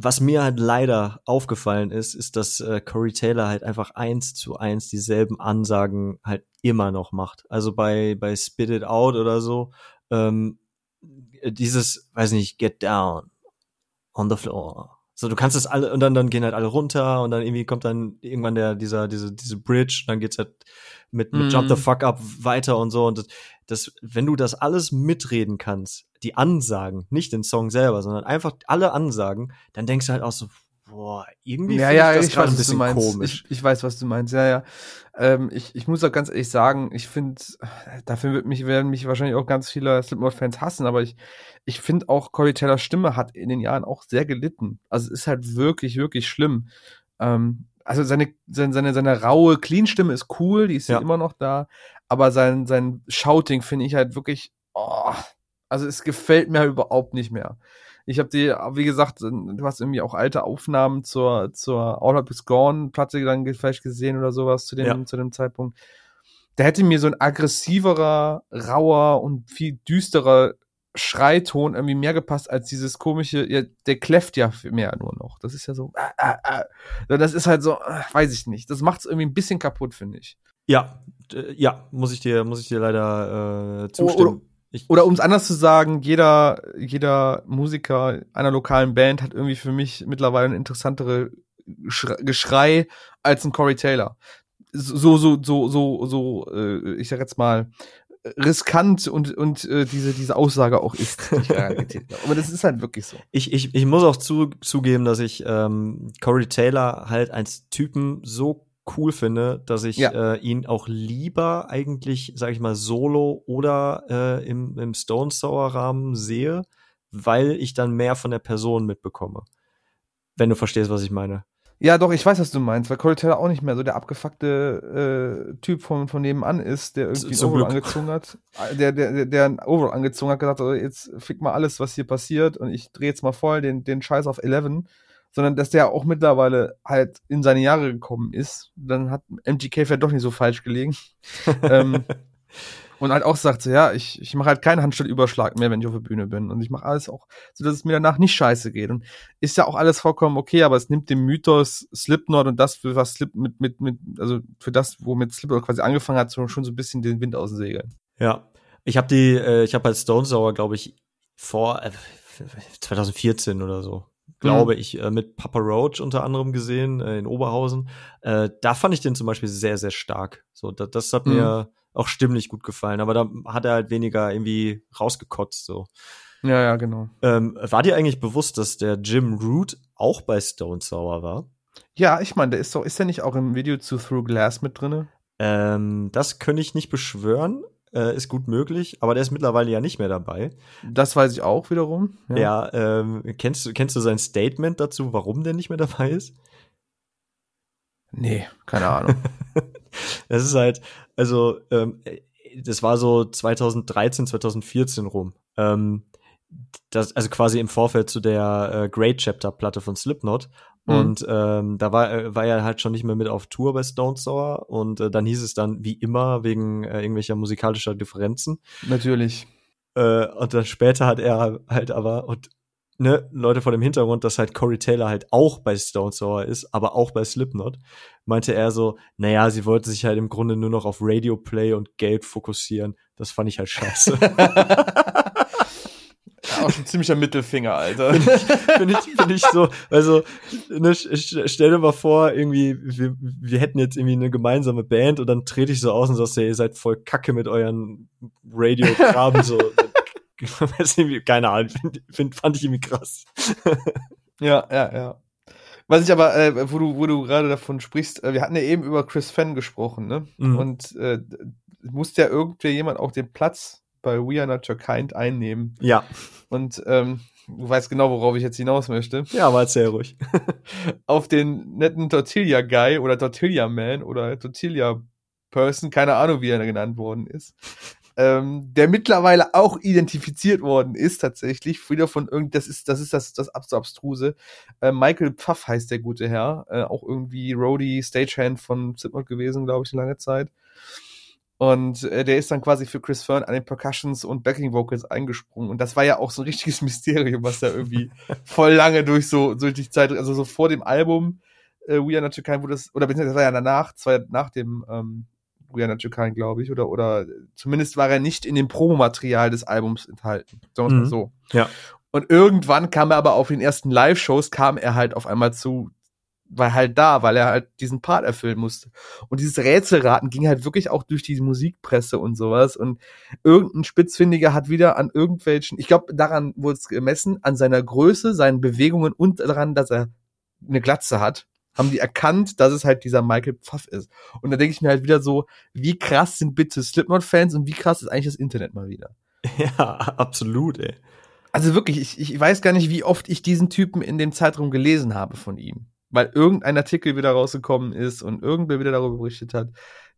Was mir halt leider aufgefallen ist, ist, dass äh, Corey Taylor halt einfach eins zu eins dieselben Ansagen halt immer noch macht. Also bei, bei Spit It Out oder so, ähm, dieses, weiß nicht, get down on the floor. So, du kannst es alle, und dann, dann gehen halt alle runter und dann irgendwie kommt dann irgendwann der, dieser, diese, diese Bridge, dann geht's halt mit, mit mm. Jump the mhm. Fuck Up weiter und so. Und das, das, wenn du das alles mitreden kannst, die Ansagen, nicht den Song selber, sondern einfach alle Ansagen, dann denkst du halt auch so, boah, irgendwie ja, ja, ich das gerade ein bisschen komisch. Ich, ich, weiß, was du meinst, ja, ja. Ähm, ich, ich muss auch ganz ehrlich sagen, ich finde, dafür wird mich, werden mich wahrscheinlich auch ganz viele Slipknot-Fans hassen, aber ich, ich finde auch Corey Taylors Stimme hat in den Jahren auch sehr gelitten. Also es ist halt wirklich, wirklich schlimm. Ähm, also seine, seine, seine, seine raue Clean-Stimme ist cool, die ist ja. immer noch da, aber sein, sein Shouting finde ich halt wirklich, oh, also es gefällt mir überhaupt nicht mehr. Ich habe die, wie gesagt, du hast irgendwie auch alte Aufnahmen zur, zur All Up Is Gone Platte dann vielleicht gesehen oder sowas zu dem, ja. zu dem Zeitpunkt. Da hätte mir so ein aggressiverer, rauer und viel düsterer Schreiton irgendwie mehr gepasst als dieses komische, ja, der kläfft ja mehr nur noch. Das ist ja so, ah, ah, ah. das ist halt so, weiß ich nicht. Das macht es irgendwie ein bisschen kaputt, finde ich. Ja, ja, muss ich dir, muss ich dir leider äh, zustimmen. Oder, ich, Oder um es anders zu sagen, jeder, jeder Musiker einer lokalen Band hat irgendwie für mich mittlerweile ein interessantere Geschrei als ein Corey Taylor. So, so, so, so, so, äh, ich sag jetzt mal, riskant und, und äh, diese, diese Aussage auch ist. Aber das ist halt wirklich so. Ich, ich, ich muss auch zu, zugeben, dass ich ähm, Corey Taylor halt als Typen so cool finde, dass ich ja. äh, ihn auch lieber eigentlich, sag ich mal, solo oder äh, im, im Stone Sour Rahmen sehe, weil ich dann mehr von der Person mitbekomme. Wenn du verstehst, was ich meine. Ja, doch, ich weiß, was du meinst, weil Corey Taylor auch nicht mehr so der abgefuckte äh, Typ von, von nebenan ist, der irgendwie ein Overall angezogen hat. Der, der, der, der Overall angezogen hat, gesagt, also jetzt fick mal alles, was hier passiert und ich drehe jetzt mal voll den, den Scheiß auf 11 sondern dass der auch mittlerweile halt in seine Jahre gekommen ist. Dann hat MGK vielleicht doch nicht so falsch gelegen. ähm, und halt auch sagt so, ja, ich, ich mache halt keinen Handstellüberschlag mehr, wenn ich auf der Bühne bin. Und ich mache alles auch, so dass es mir danach nicht scheiße geht. Und ist ja auch alles vollkommen okay, aber es nimmt dem Mythos Slipknot und das, für was Slip mit, mit, mit, also für das, womit Slipknot quasi angefangen hat, schon so ein bisschen den Wind aus den Segeln. Ja. Ich habe die, äh, ich habe halt Stone Sour, glaube ich, vor äh, 2014 oder so glaube mhm. ich, äh, mit Papa Roach unter anderem gesehen äh, in Oberhausen. Äh, da fand ich den zum Beispiel sehr, sehr stark. So, da, das hat mhm. mir auch stimmlich gut gefallen, aber da hat er halt weniger irgendwie rausgekotzt. So. Ja, ja, genau. Ähm, war dir eigentlich bewusst, dass der Jim Root auch bei Stone Sour war? Ja, ich meine, der ist doch, ist der nicht auch im Video zu Through Glass mit drinne? Ähm, das könnte ich nicht beschwören, äh, ist gut möglich, aber der ist mittlerweile ja nicht mehr dabei. Das weiß ich auch wiederum. Ja, ja ähm, kennst, du, kennst du sein Statement dazu, warum der nicht mehr dabei ist? Nee, keine Ahnung. das ist halt, also, ähm, das war so 2013, 2014 rum. Ähm, das, also quasi im Vorfeld zu der äh, Great Chapter Platte von Slipknot. Mhm. Und ähm, da war, äh, war er halt schon nicht mehr mit auf Tour bei Stone Sour und äh, dann hieß es dann wie immer wegen äh, irgendwelcher musikalischer Differenzen. Natürlich. Äh, und dann später hat er halt aber und ne, Leute vor dem Hintergrund, dass halt Corey Taylor halt auch bei Stone Sour ist, aber auch bei Slipknot, meinte er so, naja, sie wollte sich halt im Grunde nur noch auf Radio Play und Geld fokussieren. Das fand ich halt scheiße. auch schon ziemlicher Mittelfinger, Alter. Finde ich, find ich, so, also, ne, stell dir mal vor, irgendwie, wir, wir hätten jetzt irgendwie eine gemeinsame Band und dann trete ich so aus und sagst, ja, ihr seid voll kacke mit euren Radio-Graben, so. Keine Ahnung, find, find, fand ich irgendwie krass. ja, ja, ja. Was ich aber, äh, wo du, wo du gerade davon sprichst, äh, wir hatten ja eben über Chris Fenn gesprochen, ne? Mhm. Und äh, musste ja irgendwer jemand auch den Platz bei We Are Not Your Kind einnehmen. Ja. Und ähm, du weißt genau, worauf ich jetzt hinaus möchte. Ja, aber erzähl ruhig. Auf den netten Tortilla Guy oder Tortilla Man oder Tortilla Person, keine Ahnung, wie er genannt worden ist. Ähm, der mittlerweile auch identifiziert worden ist, tatsächlich, wieder von irgend, das ist, das ist das, das abstruse. Äh, Michael Pfaff heißt der gute Herr, äh, auch irgendwie Roadie, Stagehand von Slipknot gewesen, glaube ich, lange Zeit. Und äh, der ist dann quasi für Chris Fern an den Percussions und Backing Vocals eingesprungen. Und das war ja auch so ein richtiges Mysterium, was da irgendwie voll lange durch so durch die Zeit, also so vor dem Album äh, We Are Not Kind, wo das, oder beziehungsweise das war ja danach, zwei, nach dem ähm, We Are Not Kind, glaube ich, oder, oder zumindest war er nicht in dem Promomaterial des Albums enthalten. Sagen wir Mhm. mal so. Ja. Und irgendwann kam er aber auf den ersten Live-Shows, kam er halt auf einmal zu, war halt da, weil er halt diesen Part erfüllen musste. Und dieses Rätselraten ging halt wirklich auch durch die Musikpresse und sowas. Und irgendein Spitzfindiger hat wieder an irgendwelchen, ich glaube, daran wurde es gemessen, an seiner Größe, seinen Bewegungen und daran, dass er eine Glatze hat, haben die erkannt, dass es halt dieser Michael Pfaff ist. Und da denke ich mir halt wieder so, wie krass sind bitte Slipknot-Fans und wie krass ist eigentlich das Internet mal wieder. Ja, absolut, ey. Also wirklich, ich, ich weiß gar nicht, wie oft ich diesen Typen in dem Zeitraum gelesen habe von ihm. Weil irgendein Artikel wieder rausgekommen ist und irgendwer wieder darüber berichtet hat.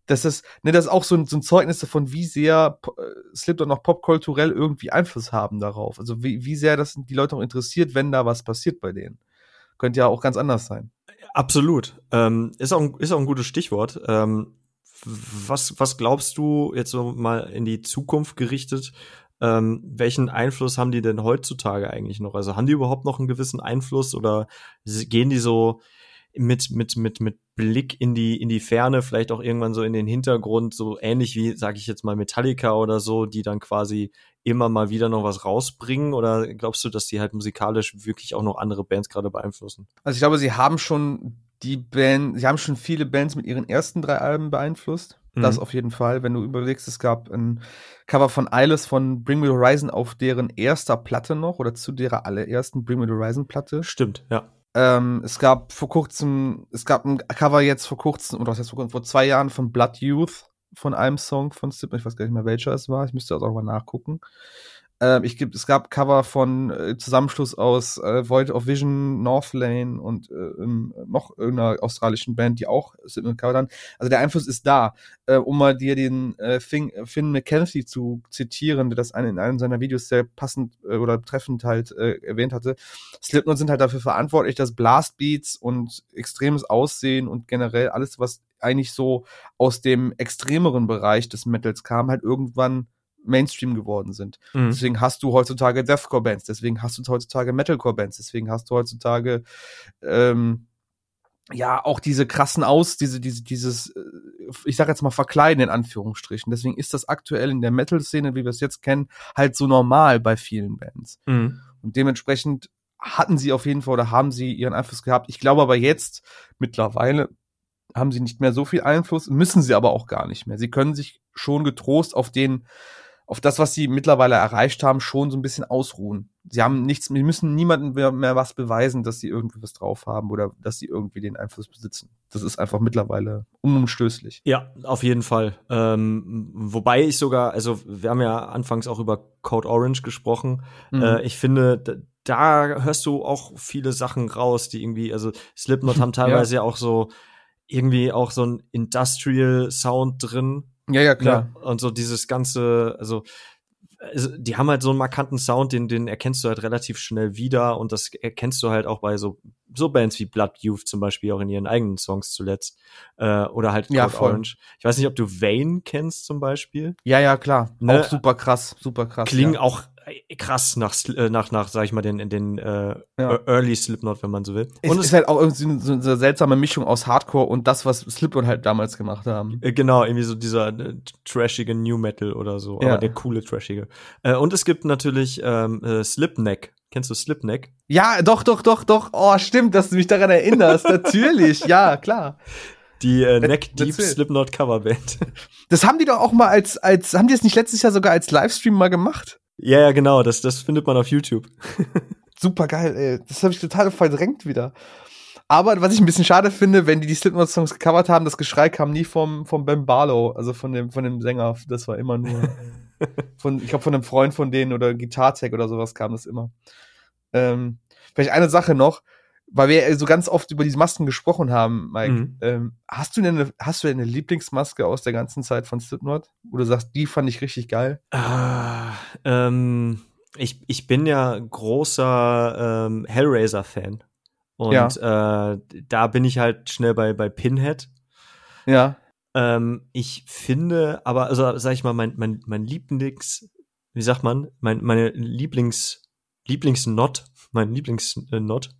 Das ist, ne, das ist auch so ein, so ein Zeugnis davon, wie sehr äh, Slipknot noch popkulturell irgendwie Einfluss haben darauf. Also wie, wie sehr das die Leute auch interessiert, wenn da was passiert bei denen. Könnte ja auch ganz anders sein. Absolut. Ähm, ist, auch ein, ist auch ein gutes Stichwort. Ähm, was, was glaubst du jetzt so mal in die Zukunft gerichtet? Ähm, welchen Einfluss haben die denn heutzutage eigentlich noch? Also haben die überhaupt noch einen gewissen Einfluss oder gehen die so mit, mit, mit, mit Blick in die, in die Ferne, vielleicht auch irgendwann so in den Hintergrund, so ähnlich wie, sage ich jetzt mal, Metallica oder so, die dann quasi immer mal wieder noch was rausbringen? Oder glaubst du, dass die halt musikalisch wirklich auch noch andere Bands gerade beeinflussen? Also ich glaube, sie haben schon die Band, sie haben schon viele Bands mit ihren ersten drei Alben beeinflusst. Das Mhm. auf jeden Fall. Wenn du überlegst, es gab ein Cover von Eyeless von Bring Me the Horizon auf deren erster Platte noch oder zu deren allerersten Bring Me the Horizon Platte. Stimmt, ja. Ähm, es gab vor kurzem, es gab ein Cover jetzt vor kurzem, oder was heißt vor kurzem, vor zwei Jahren von Blood Youth von einem Song von Slipknot. Ich weiß gar nicht mehr, welcher es war. Ich müsste das auch mal nachgucken. Ähm, ich es gab Cover von äh, Zusammenschluss aus äh, Void of Vision, Northlane und äh, ähm, noch irgendeiner australischen Band, die auch Slipknot covern. Also der Einfluss ist da. Äh, um mal dir den äh, Finn, Finn McKenzie zu zitieren, der das in einem seiner Videos sehr passend äh, oder treffend halt äh, erwähnt hatte. Slipknot sind halt dafür verantwortlich, dass Blastbeats und extremes Aussehen und generell alles, was eigentlich so aus dem extremeren Bereich des Metals kam, halt irgendwann Mainstream geworden sind. Mhm. Deswegen hast du heutzutage Deathcore-Bands, deswegen hast du heutzutage Metalcore-Bands, deswegen hast du heutzutage ähm, ja auch diese krassen Aus, diese, diese, dieses, äh, ich sag jetzt mal Verkleiden in Anführungsstrichen. Deswegen ist das aktuell in der Metal-Szene, wie wir es jetzt kennen, halt so normal bei vielen Bands. Mhm. Und dementsprechend hatten sie auf jeden Fall oder haben sie ihren Einfluss gehabt. Ich glaube aber jetzt, mittlerweile, haben sie nicht mehr so viel Einfluss, müssen sie aber auch gar nicht mehr. Sie können sich schon getrost auf den, auf das, was sie mittlerweile erreicht haben, schon so ein bisschen ausruhen. Sie haben nichts, sie müssen niemandem mehr, mehr was beweisen, dass sie irgendwie was drauf haben oder dass sie irgendwie den Einfluss besitzen. Das ist einfach mittlerweile unumstößlich. Ja, auf jeden Fall. Ähm, wobei ich sogar, also wir haben ja anfangs auch über Code Orange gesprochen. Mhm. Äh, ich finde, da, da hörst du auch viele Sachen raus, die irgendwie, also Slipknot haben teilweise ja. auch so irgendwie auch so ein Industrial Sound drin. Ja, ja, klar. Ne? Und so dieses ganze, also die haben halt so einen markanten Sound, den, den erkennst du halt relativ schnell wieder und das erkennst du halt auch bei so, so Bands wie Blood Youth zum Beispiel auch in ihren eigenen Songs zuletzt. Äh, oder halt Code Ja, voll. Orange. Ich weiß nicht, ob du Vane kennst zum Beispiel. Ja, ja, klar. Ne? Auch super krass, super krass. Klingen ja. auch krass nach, äh, nach, nach, sag ich mal, den, den äh, Ja. Early Slipknot, wenn man so will. Es ist halt auch irgendwie so eine seltsame Mischung aus Hardcore und das, was Slipknot halt damals gemacht haben. Äh, Genau, irgendwie so dieser äh, trashige New Metal oder so, Ja. aber der coole trashige. Äh, und es gibt natürlich ähm, äh, Slipneck. Kennst du Slipneck? Ja, doch, doch, doch, doch. Oh, stimmt, dass du mich daran erinnerst. Natürlich, ja, klar. Die äh, Äh, Neck Deep. Slipknot Coverband. Das haben die doch auch mal als, als, haben die das nicht letztes Jahr sogar als Livestream mal gemacht? Ja, ja, genau, das, das findet man auf YouTube. Super geil, ey. Das habe ich total verdrängt wieder. Aber was ich ein bisschen schade finde, wenn die die Slipknot-Songs gecovert haben, das Geschrei kam nie vom, vom Ben Barlow, also von dem, von dem Sänger. Das war immer nur von, ich glaube, von einem Freund von denen oder Gitartech oder sowas kam das immer. Ähm, vielleicht eine Sache noch, weil wir so ganz oft über diese Masken gesprochen haben, Mike. Mhm. Ähm, hast du denn eine, hast du denn eine Lieblingsmaske aus der ganzen Zeit von Slipknot? Du sagst, die fand ich richtig geil? Ah, ähm, ich, ich bin ja großer ähm, Hellraiser-Fan. Und äh, da bin ich halt schnell bei, bei Pinhead. Ja. Ähm, ich finde, aber, also sag ich mal, mein, mein, mein Lieblings, wie sagt man, mein, meine Lieblings, Lieblingsnot, mein Lieblingsnot,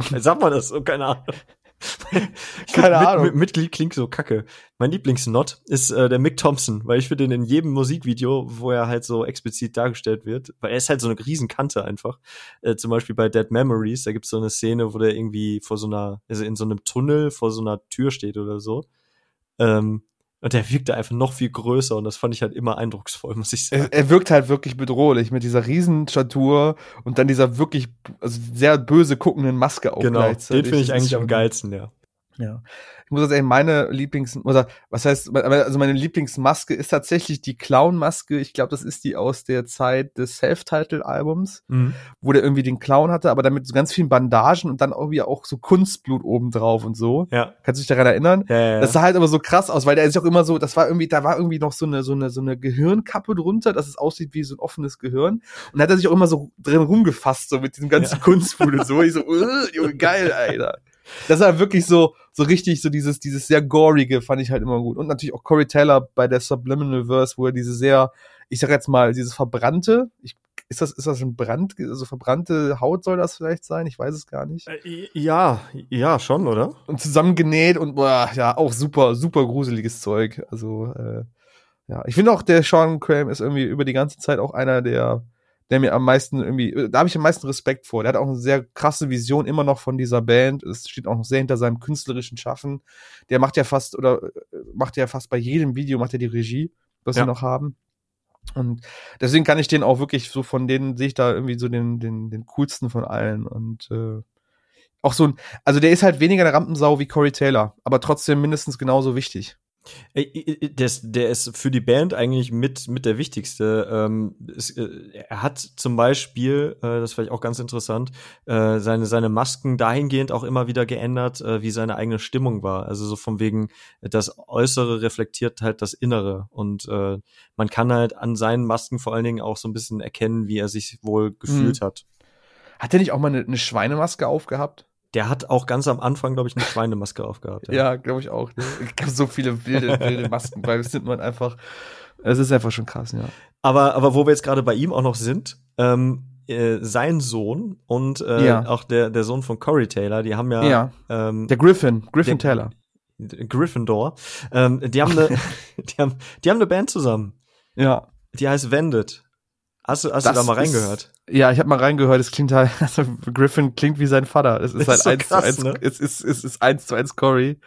sag mal das so, keine Ahnung. Keine mit, Ahnung. Mit, Mitglied klingt so kacke. Mein Lieblingsnot ist äh, der Mick Thompson, weil ich finde den in jedem Musikvideo, wo er halt so explizit dargestellt wird, weil er ist halt so eine Riesenkante einfach. Äh, zum Beispiel bei Dead Memories, da gibt's so eine Szene, wo der irgendwie vor so einer, also in so einem Tunnel vor so einer Tür steht oder so. Ähm, und der wirkte einfach noch viel größer und das fand ich halt immer eindrucksvoll, muss ich sagen. Er, er wirkt halt wirklich bedrohlich mit dieser Riesenstatur und dann dieser wirklich also sehr böse guckenden Maske auch Genau, gleichzeitig. den finde ich eigentlich am geilsten, ja. Ja. Ich muss sagen, meine Lieblings, oder was heißt, also meine Lieblingsmaske ist tatsächlich die Clown-Maske. Ich glaube, das ist die aus der Zeit des Self-Title-Albums, Mhm. wo der irgendwie den Clown hatte, aber dann mit so ganz vielen Bandagen und dann irgendwie auch so Kunstblut obendrauf und so. Ja. Kannst du dich daran erinnern? Ja, ja. Das sah halt aber so krass aus, weil der ist auch immer so, das war irgendwie, da war irgendwie noch so eine, so eine, so eine Gehirnkappe drunter, dass es aussieht wie so ein offenes Gehirn. Und da hat er sich auch immer so drin rumgefasst, so mit diesem ganzen Ja. Kunstblut und so. Ich so, Junge, geil, Alter. Das war wirklich so, so richtig, so dieses, dieses sehr gorige fand ich halt immer gut. Und natürlich auch Corey Taylor bei der Subliminal Verse, wo er diese sehr, ich sag jetzt mal, dieses verbrannte, ich, ist das, ist das ein Brand, also verbrannte Haut soll das vielleicht sein? Ich weiß es gar nicht. Äh, Ja, ja, schon, oder? und zusammengenäht und boah, ja, auch super, super gruseliges Zeug. Also, äh, ja, ich finde auch, der Sean Graham ist irgendwie über die ganze Zeit auch einer, der, der mir am meisten irgendwie, da habe ich am meisten Respekt vor. Der hat auch eine sehr krasse Vision immer noch von dieser Band. Es steht auch noch sehr hinter seinem künstlerischen Schaffen. Der macht ja fast, oder äh, macht ja fast bei jedem Video, macht er die Regie, was Ja. wir noch haben. Und deswegen kann ich den auch wirklich so von denen sehe ich da irgendwie so den, den, den coolsten von allen. Und äh, auch so ein, also der ist halt weniger eine Rampensau wie Corey Taylor, aber trotzdem mindestens genauso wichtig. Äh, äh, Der ist, der ist für die Band eigentlich mit, mit der wichtigste. Ähm, es, äh, er hat zum Beispiel, äh, das vielleicht auch ganz interessant, äh, seine, seine Masken dahingehend auch immer wieder geändert, äh, wie seine eigene Stimmung war. Also so von wegen, das Äußere reflektiert halt das Innere. Und äh, man kann halt an seinen Masken vor allen Dingen auch so ein bisschen erkennen, wie er sich wohl gefühlt hat. Hat der nicht auch mal eine, eine Schweinemaske aufgehabt? Der hat auch ganz am Anfang, glaube ich, eine Schweinemaske aufgehabt. Ja, glaube ich auch. Ne? Es gab so viele wilde, wilde Masken bei man einfach. Es ist einfach schon krass, ja. Aber, aber wo wir jetzt gerade bei ihm auch noch sind, ähm, äh, sein Sohn und äh, Ja. auch der, der Sohn von Corey Taylor, die haben ja, Ja. ähm, Der Griffin, Griffin Der- Taylor. Gryffindor, ähm, die haben eine, die haben, die haben eine Band zusammen, Ja. die heißt Vended. Hast du, hast du Das da mal ist- reingehört? Ja, ich habe mal reingehört, es klingt halt, also Griffin klingt wie sein Vater. Es ist Das halt ist so eins krass, zu ne? eins, es ist, es ist eins zu eins Corey.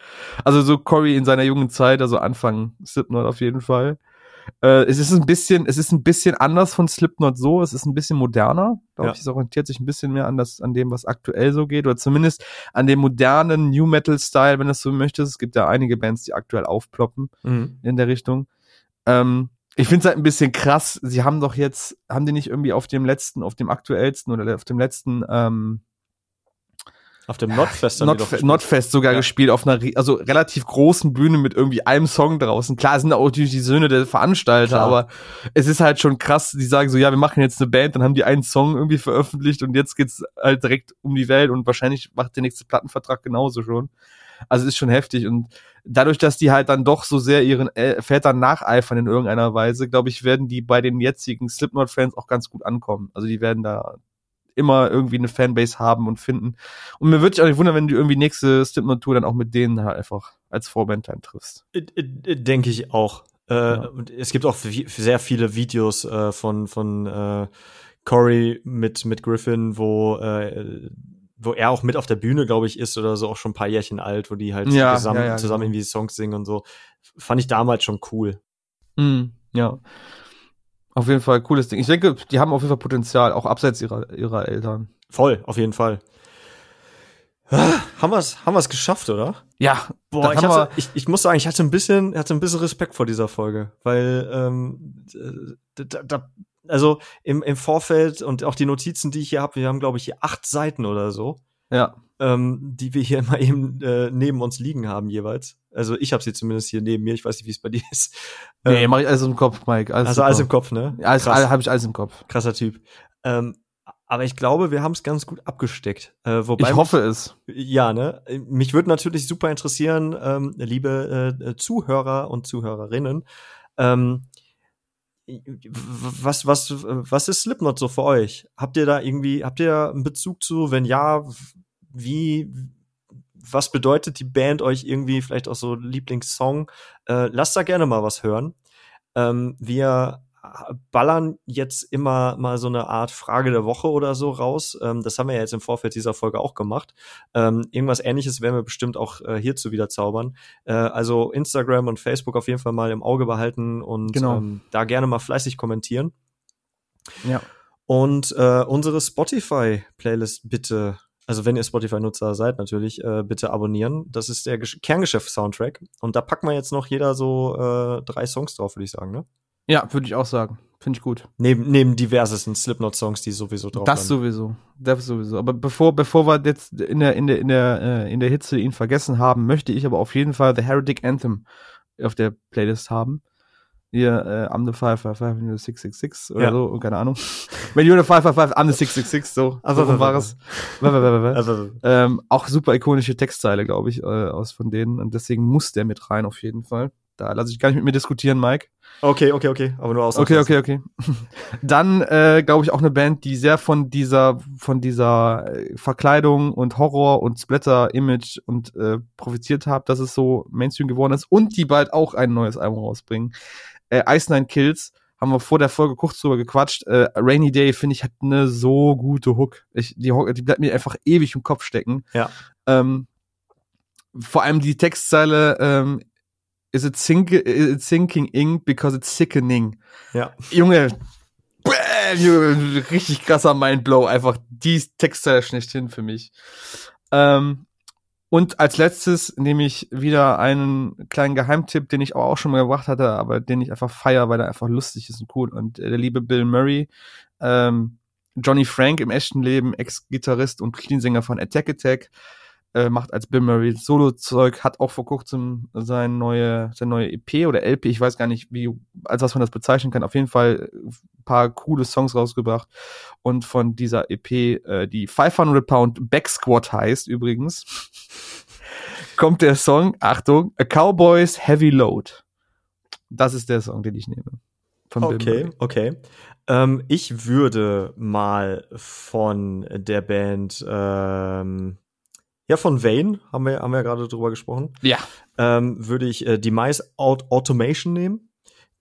Also so Corey in seiner jungen Zeit, also Anfang Slipknot auf jeden Fall. Äh, es ist ein bisschen, es ist ein bisschen anders von Slipknot so, es ist ein bisschen moderner, glaube Ja. ich, es orientiert sich ein bisschen mehr an das, an dem, was aktuell so geht, oder zumindest an dem modernen New Metal Style, wenn du es so möchtest. Es gibt ja einige Bands, die aktuell aufploppen Mhm. in der Richtung. Ähm, ich finde es halt ein bisschen krass. Sie haben doch jetzt, haben die nicht irgendwie auf dem letzten, auf dem aktuellsten oder auf dem letzten ähm, Auf dem Notfest haben die gespielt. Notfest sogar Ja. gespielt auf einer also relativ großen Bühne mit irgendwie einem Song draußen. Klar, es sind auch natürlich die Söhne der Veranstalter, Klar. aber es ist halt schon krass. Die sagen so, ja, wir machen jetzt eine Band, dann haben die einen Song irgendwie veröffentlicht und jetzt geht's halt direkt um die Welt und wahrscheinlich macht der nächste Plattenvertrag genauso schon. Also es ist schon heftig und dadurch, dass die halt dann doch so sehr ihren Vätern nacheifern in irgendeiner Weise, glaube ich, werden die bei den jetzigen Slipknot-Fans auch ganz gut ankommen. Also die werden da immer irgendwie eine Fanbase haben und finden. Und mir würde ich auch nicht wundern, wenn du irgendwie nächste Slipknot-Tour dann auch mit denen halt einfach als Vorband dann triffst. Äh, äh, Denke ich auch. Äh, Ja. und Es gibt auch sehr viele Videos äh, von, von äh, Corey mit, mit Griffin, wo, äh, wo er auch mit auf der Bühne, glaube ich, ist oder so, auch schon ein paar Jährchen alt, wo die halt Ja, zusammen, ja, ja, zusammen genau. irgendwie Songs singen und so. Fand ich damals schon cool. Mhm, ja. Auf jeden Fall cooles Ding. Ich denke, die haben auf jeden Fall Potenzial, auch abseits ihrer, ihrer Eltern. Voll, auf jeden Fall. Ah, Haben wir es haben wir's geschafft, oder? Ja, Boah, ich, hatte, ich, ich muss sagen, ich hatte ein bisschen, hatte ein bisschen Respekt vor dieser Folge, weil ähm, da, da, also im, im Vorfeld und auch die Notizen, die ich hier habe, wir haben, glaube ich, hier acht Seiten oder so, ja. ähm, die wir hier mal eben äh, neben uns liegen haben jeweils. Also ich habe sie zumindest hier neben mir, ich weiß nicht, wie es bei dir ist. Nee, Ähm, mach ich alles im Kopf, Mike. Alles also alles im Kopf, ne? Ja, alles, habe ich alles im Kopf. krasser Typ. Ähm, Aber ich glaube, wir haben es ganz gut abgesteckt. Äh, wobei ich hoffe es. Ja, ne? Mich würde natürlich super interessieren, ähm, liebe äh, Zuhörer und Zuhörerinnen, ähm, was, was, was ist Slipknot so für euch? Habt ihr da irgendwie, habt ihr einen Bezug zu? Wenn ja, wie, was bedeutet die Band euch irgendwie, vielleicht auch so Lieblingssong? Äh, lasst da gerne mal was hören. Ähm, wir ballern jetzt immer mal so eine Art Frage der Woche oder so raus. Ähm, das haben wir ja jetzt im Vorfeld dieser Folge auch gemacht. Ähm, irgendwas ähnliches werden wir bestimmt auch äh, hierzu wieder zaubern. Äh, also Instagram und Facebook auf jeden Fall mal im Auge behalten und genau. ähm, da gerne mal fleißig kommentieren. Ja. Und äh, unsere Spotify-Playlist bitte also wenn ihr Spotify-Nutzer seid, natürlich, äh, bitte abonnieren. Das ist der Kerngeschäft-Soundtrack. Und da packen wir jetzt noch jeder so äh, drei Songs drauf, würde ich sagen, ne? Ja, würde ich auch sagen. Finde ich gut. Neben, neben diversesten Slipknot-Songs, die sowieso drauf Das sind. sowieso. Das sowieso. Aber bevor, bevor wir jetzt in der, in der, in der, äh, in der Hitze ihn vergessen haben, möchte ich aber auf jeden Fall The Heretic Anthem auf der Playlist haben. Hier, äh, I'm the 555, you're the 666 oder ja. so, keine Ahnung. When you're the 555, I'm the 666, so. Also, so war es. ähm, auch super ikonische Textzeile, glaube ich, äh, aus von denen. Und deswegen muss der mit rein, auf jeden Fall. Da lasse ich gar nicht mit mir diskutieren, Mike. Okay, okay, okay, aber nur aus. Okay, okay, okay. Dann äh, glaube ich auch eine Band, die sehr von dieser von dieser äh, Verkleidung und Horror und Splatter-Image und äh, profitiert hat, dass es so Mainstream geworden ist und die bald auch ein neues Album rausbringen. Äh, Ice Nine Kills haben wir vor der Folge kurz drüber gequatscht. Äh, Rainy Day finde ich hat eine so gute Hook. Ich, die, die bleibt mir einfach ewig im Kopf stecken. Ja. Ähm, vor allem die Textzeile ähm, is it, sink, is it sinking ink because it's sickening. Ja. Junge, bam, richtig krasser Mindblow, einfach die Textzeile schlechthin für mich. Ähm, und als letztes nehme ich wieder einen kleinen Geheimtipp, den ich auch schon mal gebracht hatte, aber den ich einfach feier, weil er einfach lustig ist und cool. Und äh, der liebe Bill Murray, ähm, Johnny Frank im echten Leben, Ex-Gitarrist und Cleansänger von Attack Attack, äh, macht als Bill Murray Solo-Zeug, hat auch vor kurzem sein neue, sein neue EP oder LP, ich weiß gar nicht, wie, als was man das bezeichnen kann, auf jeden Fall ein paar coole Songs rausgebracht. Und von dieser EP, äh, die 500 Pound Back Squat heißt übrigens, kommt der Song, Achtung, A Cowboys Heavy Load. Das ist der Song, den ich nehme. okay, okay. Ähm, ich würde mal von der Band ähm, ja, von Vane haben wir, haben wir ja gerade drüber gesprochen. Ja. Ähm, würde ich äh, Demise Automation nehmen.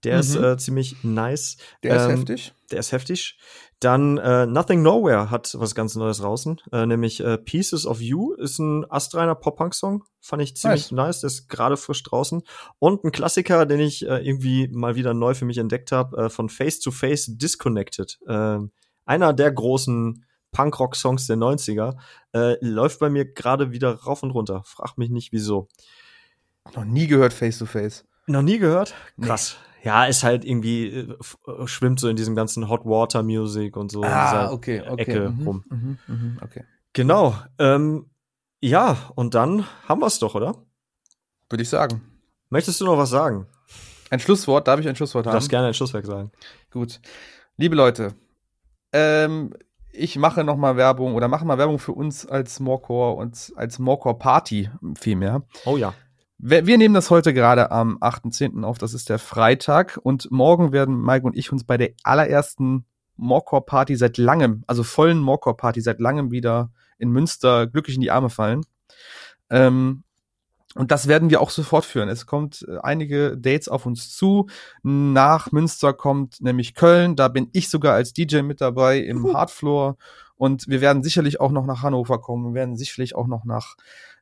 Der mhm. ist äh, ziemlich nice. Der ähm, ist heftig. Der ist heftig. Dann äh, Nothing Nowhere hat was ganz Neues draußen, äh, nämlich äh, Pieces of You ist ein astreiner Pop-Punk-Song. Fand ich ziemlich nice. nice. Der ist gerade frisch draußen. Und ein Klassiker, den ich äh, irgendwie mal wieder neu für mich entdeckt habe, äh, von Face to Face Disconnected. Äh, einer der großen Punkrock-Songs der 90er, äh, läuft bei mir gerade wieder rauf und runter. Frag mich nicht, wieso. Noch nie gehört Face to Face. Noch nie gehört? Krass. Nee. Ja, ist halt irgendwie, äh, äh, schwimmt so in diesem ganzen Hot Water Music und so. Ah, okay, okay. Ecke mhm, rum. Mhm, mhm, okay. Genau. Ähm, ja, und dann haben wir es doch, oder? Würde ich sagen. Möchtest du noch was sagen? Ein Schlusswort? Darf ich ein Schlusswort haben? Du darfst gerne ein Schlusswort sagen. Gut. Liebe Leute, ähm, ich mache noch mal Werbung oder mache mal Werbung für uns als Morecore und als Morecore Party vielmehr. Oh ja. Wir, wir nehmen das heute gerade am 8.10. auf, das ist der Freitag und morgen werden Mike und ich uns bei der allerersten Morecore Party seit langem, also vollen Morecore Party seit langem wieder in Münster glücklich in die Arme fallen. Ähm, und das werden wir auch sofort führen. Es kommt äh, einige Dates auf uns zu. Nach Münster kommt nämlich Köln. Da bin ich sogar als DJ mit dabei im. Hardfloor. Und wir werden sicherlich auch noch nach Hannover kommen. Wir werden sicherlich auch noch nach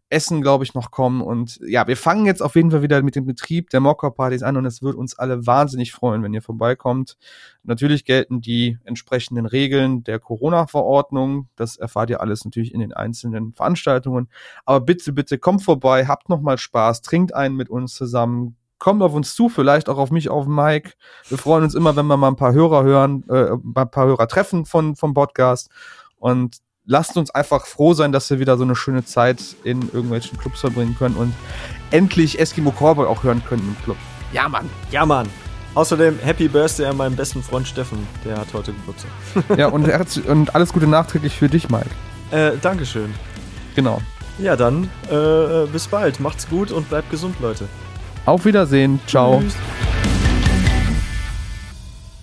Essen, glaube ich, noch kommen. Und ja, wir fangen jetzt auf jeden Fall wieder mit dem Betrieb der Mocker-Partys an und es wird uns alle wahnsinnig freuen, wenn ihr vorbeikommt. Natürlich gelten die entsprechenden Regeln der Corona-Verordnung. Das erfahrt ihr alles natürlich in den einzelnen Veranstaltungen. Aber bitte, bitte kommt vorbei, habt nochmal Spaß, trinkt einen mit uns zusammen, kommt auf uns zu, vielleicht auch auf mich, auf Mike. Wir freuen uns immer, wenn wir mal ein paar Hörer hören, äh, ein paar Hörer treffen von, vom Podcast. Und lasst uns einfach froh sein, dass wir wieder so eine schöne Zeit in irgendwelchen Clubs verbringen können und endlich Eskimo Cowboy auch hören können im Club. Ja, Mann. Ja, Mann. Außerdem Happy Birthday an meinen besten Freund Steffen, der hat heute Geburtstag. Ja, und, und alles Gute nachträglich für dich, Mike. Äh, Dankeschön. Genau. Ja, dann äh, bis bald. Macht's gut und bleibt gesund, Leute. Auf Wiedersehen. Ciao. Tschüss.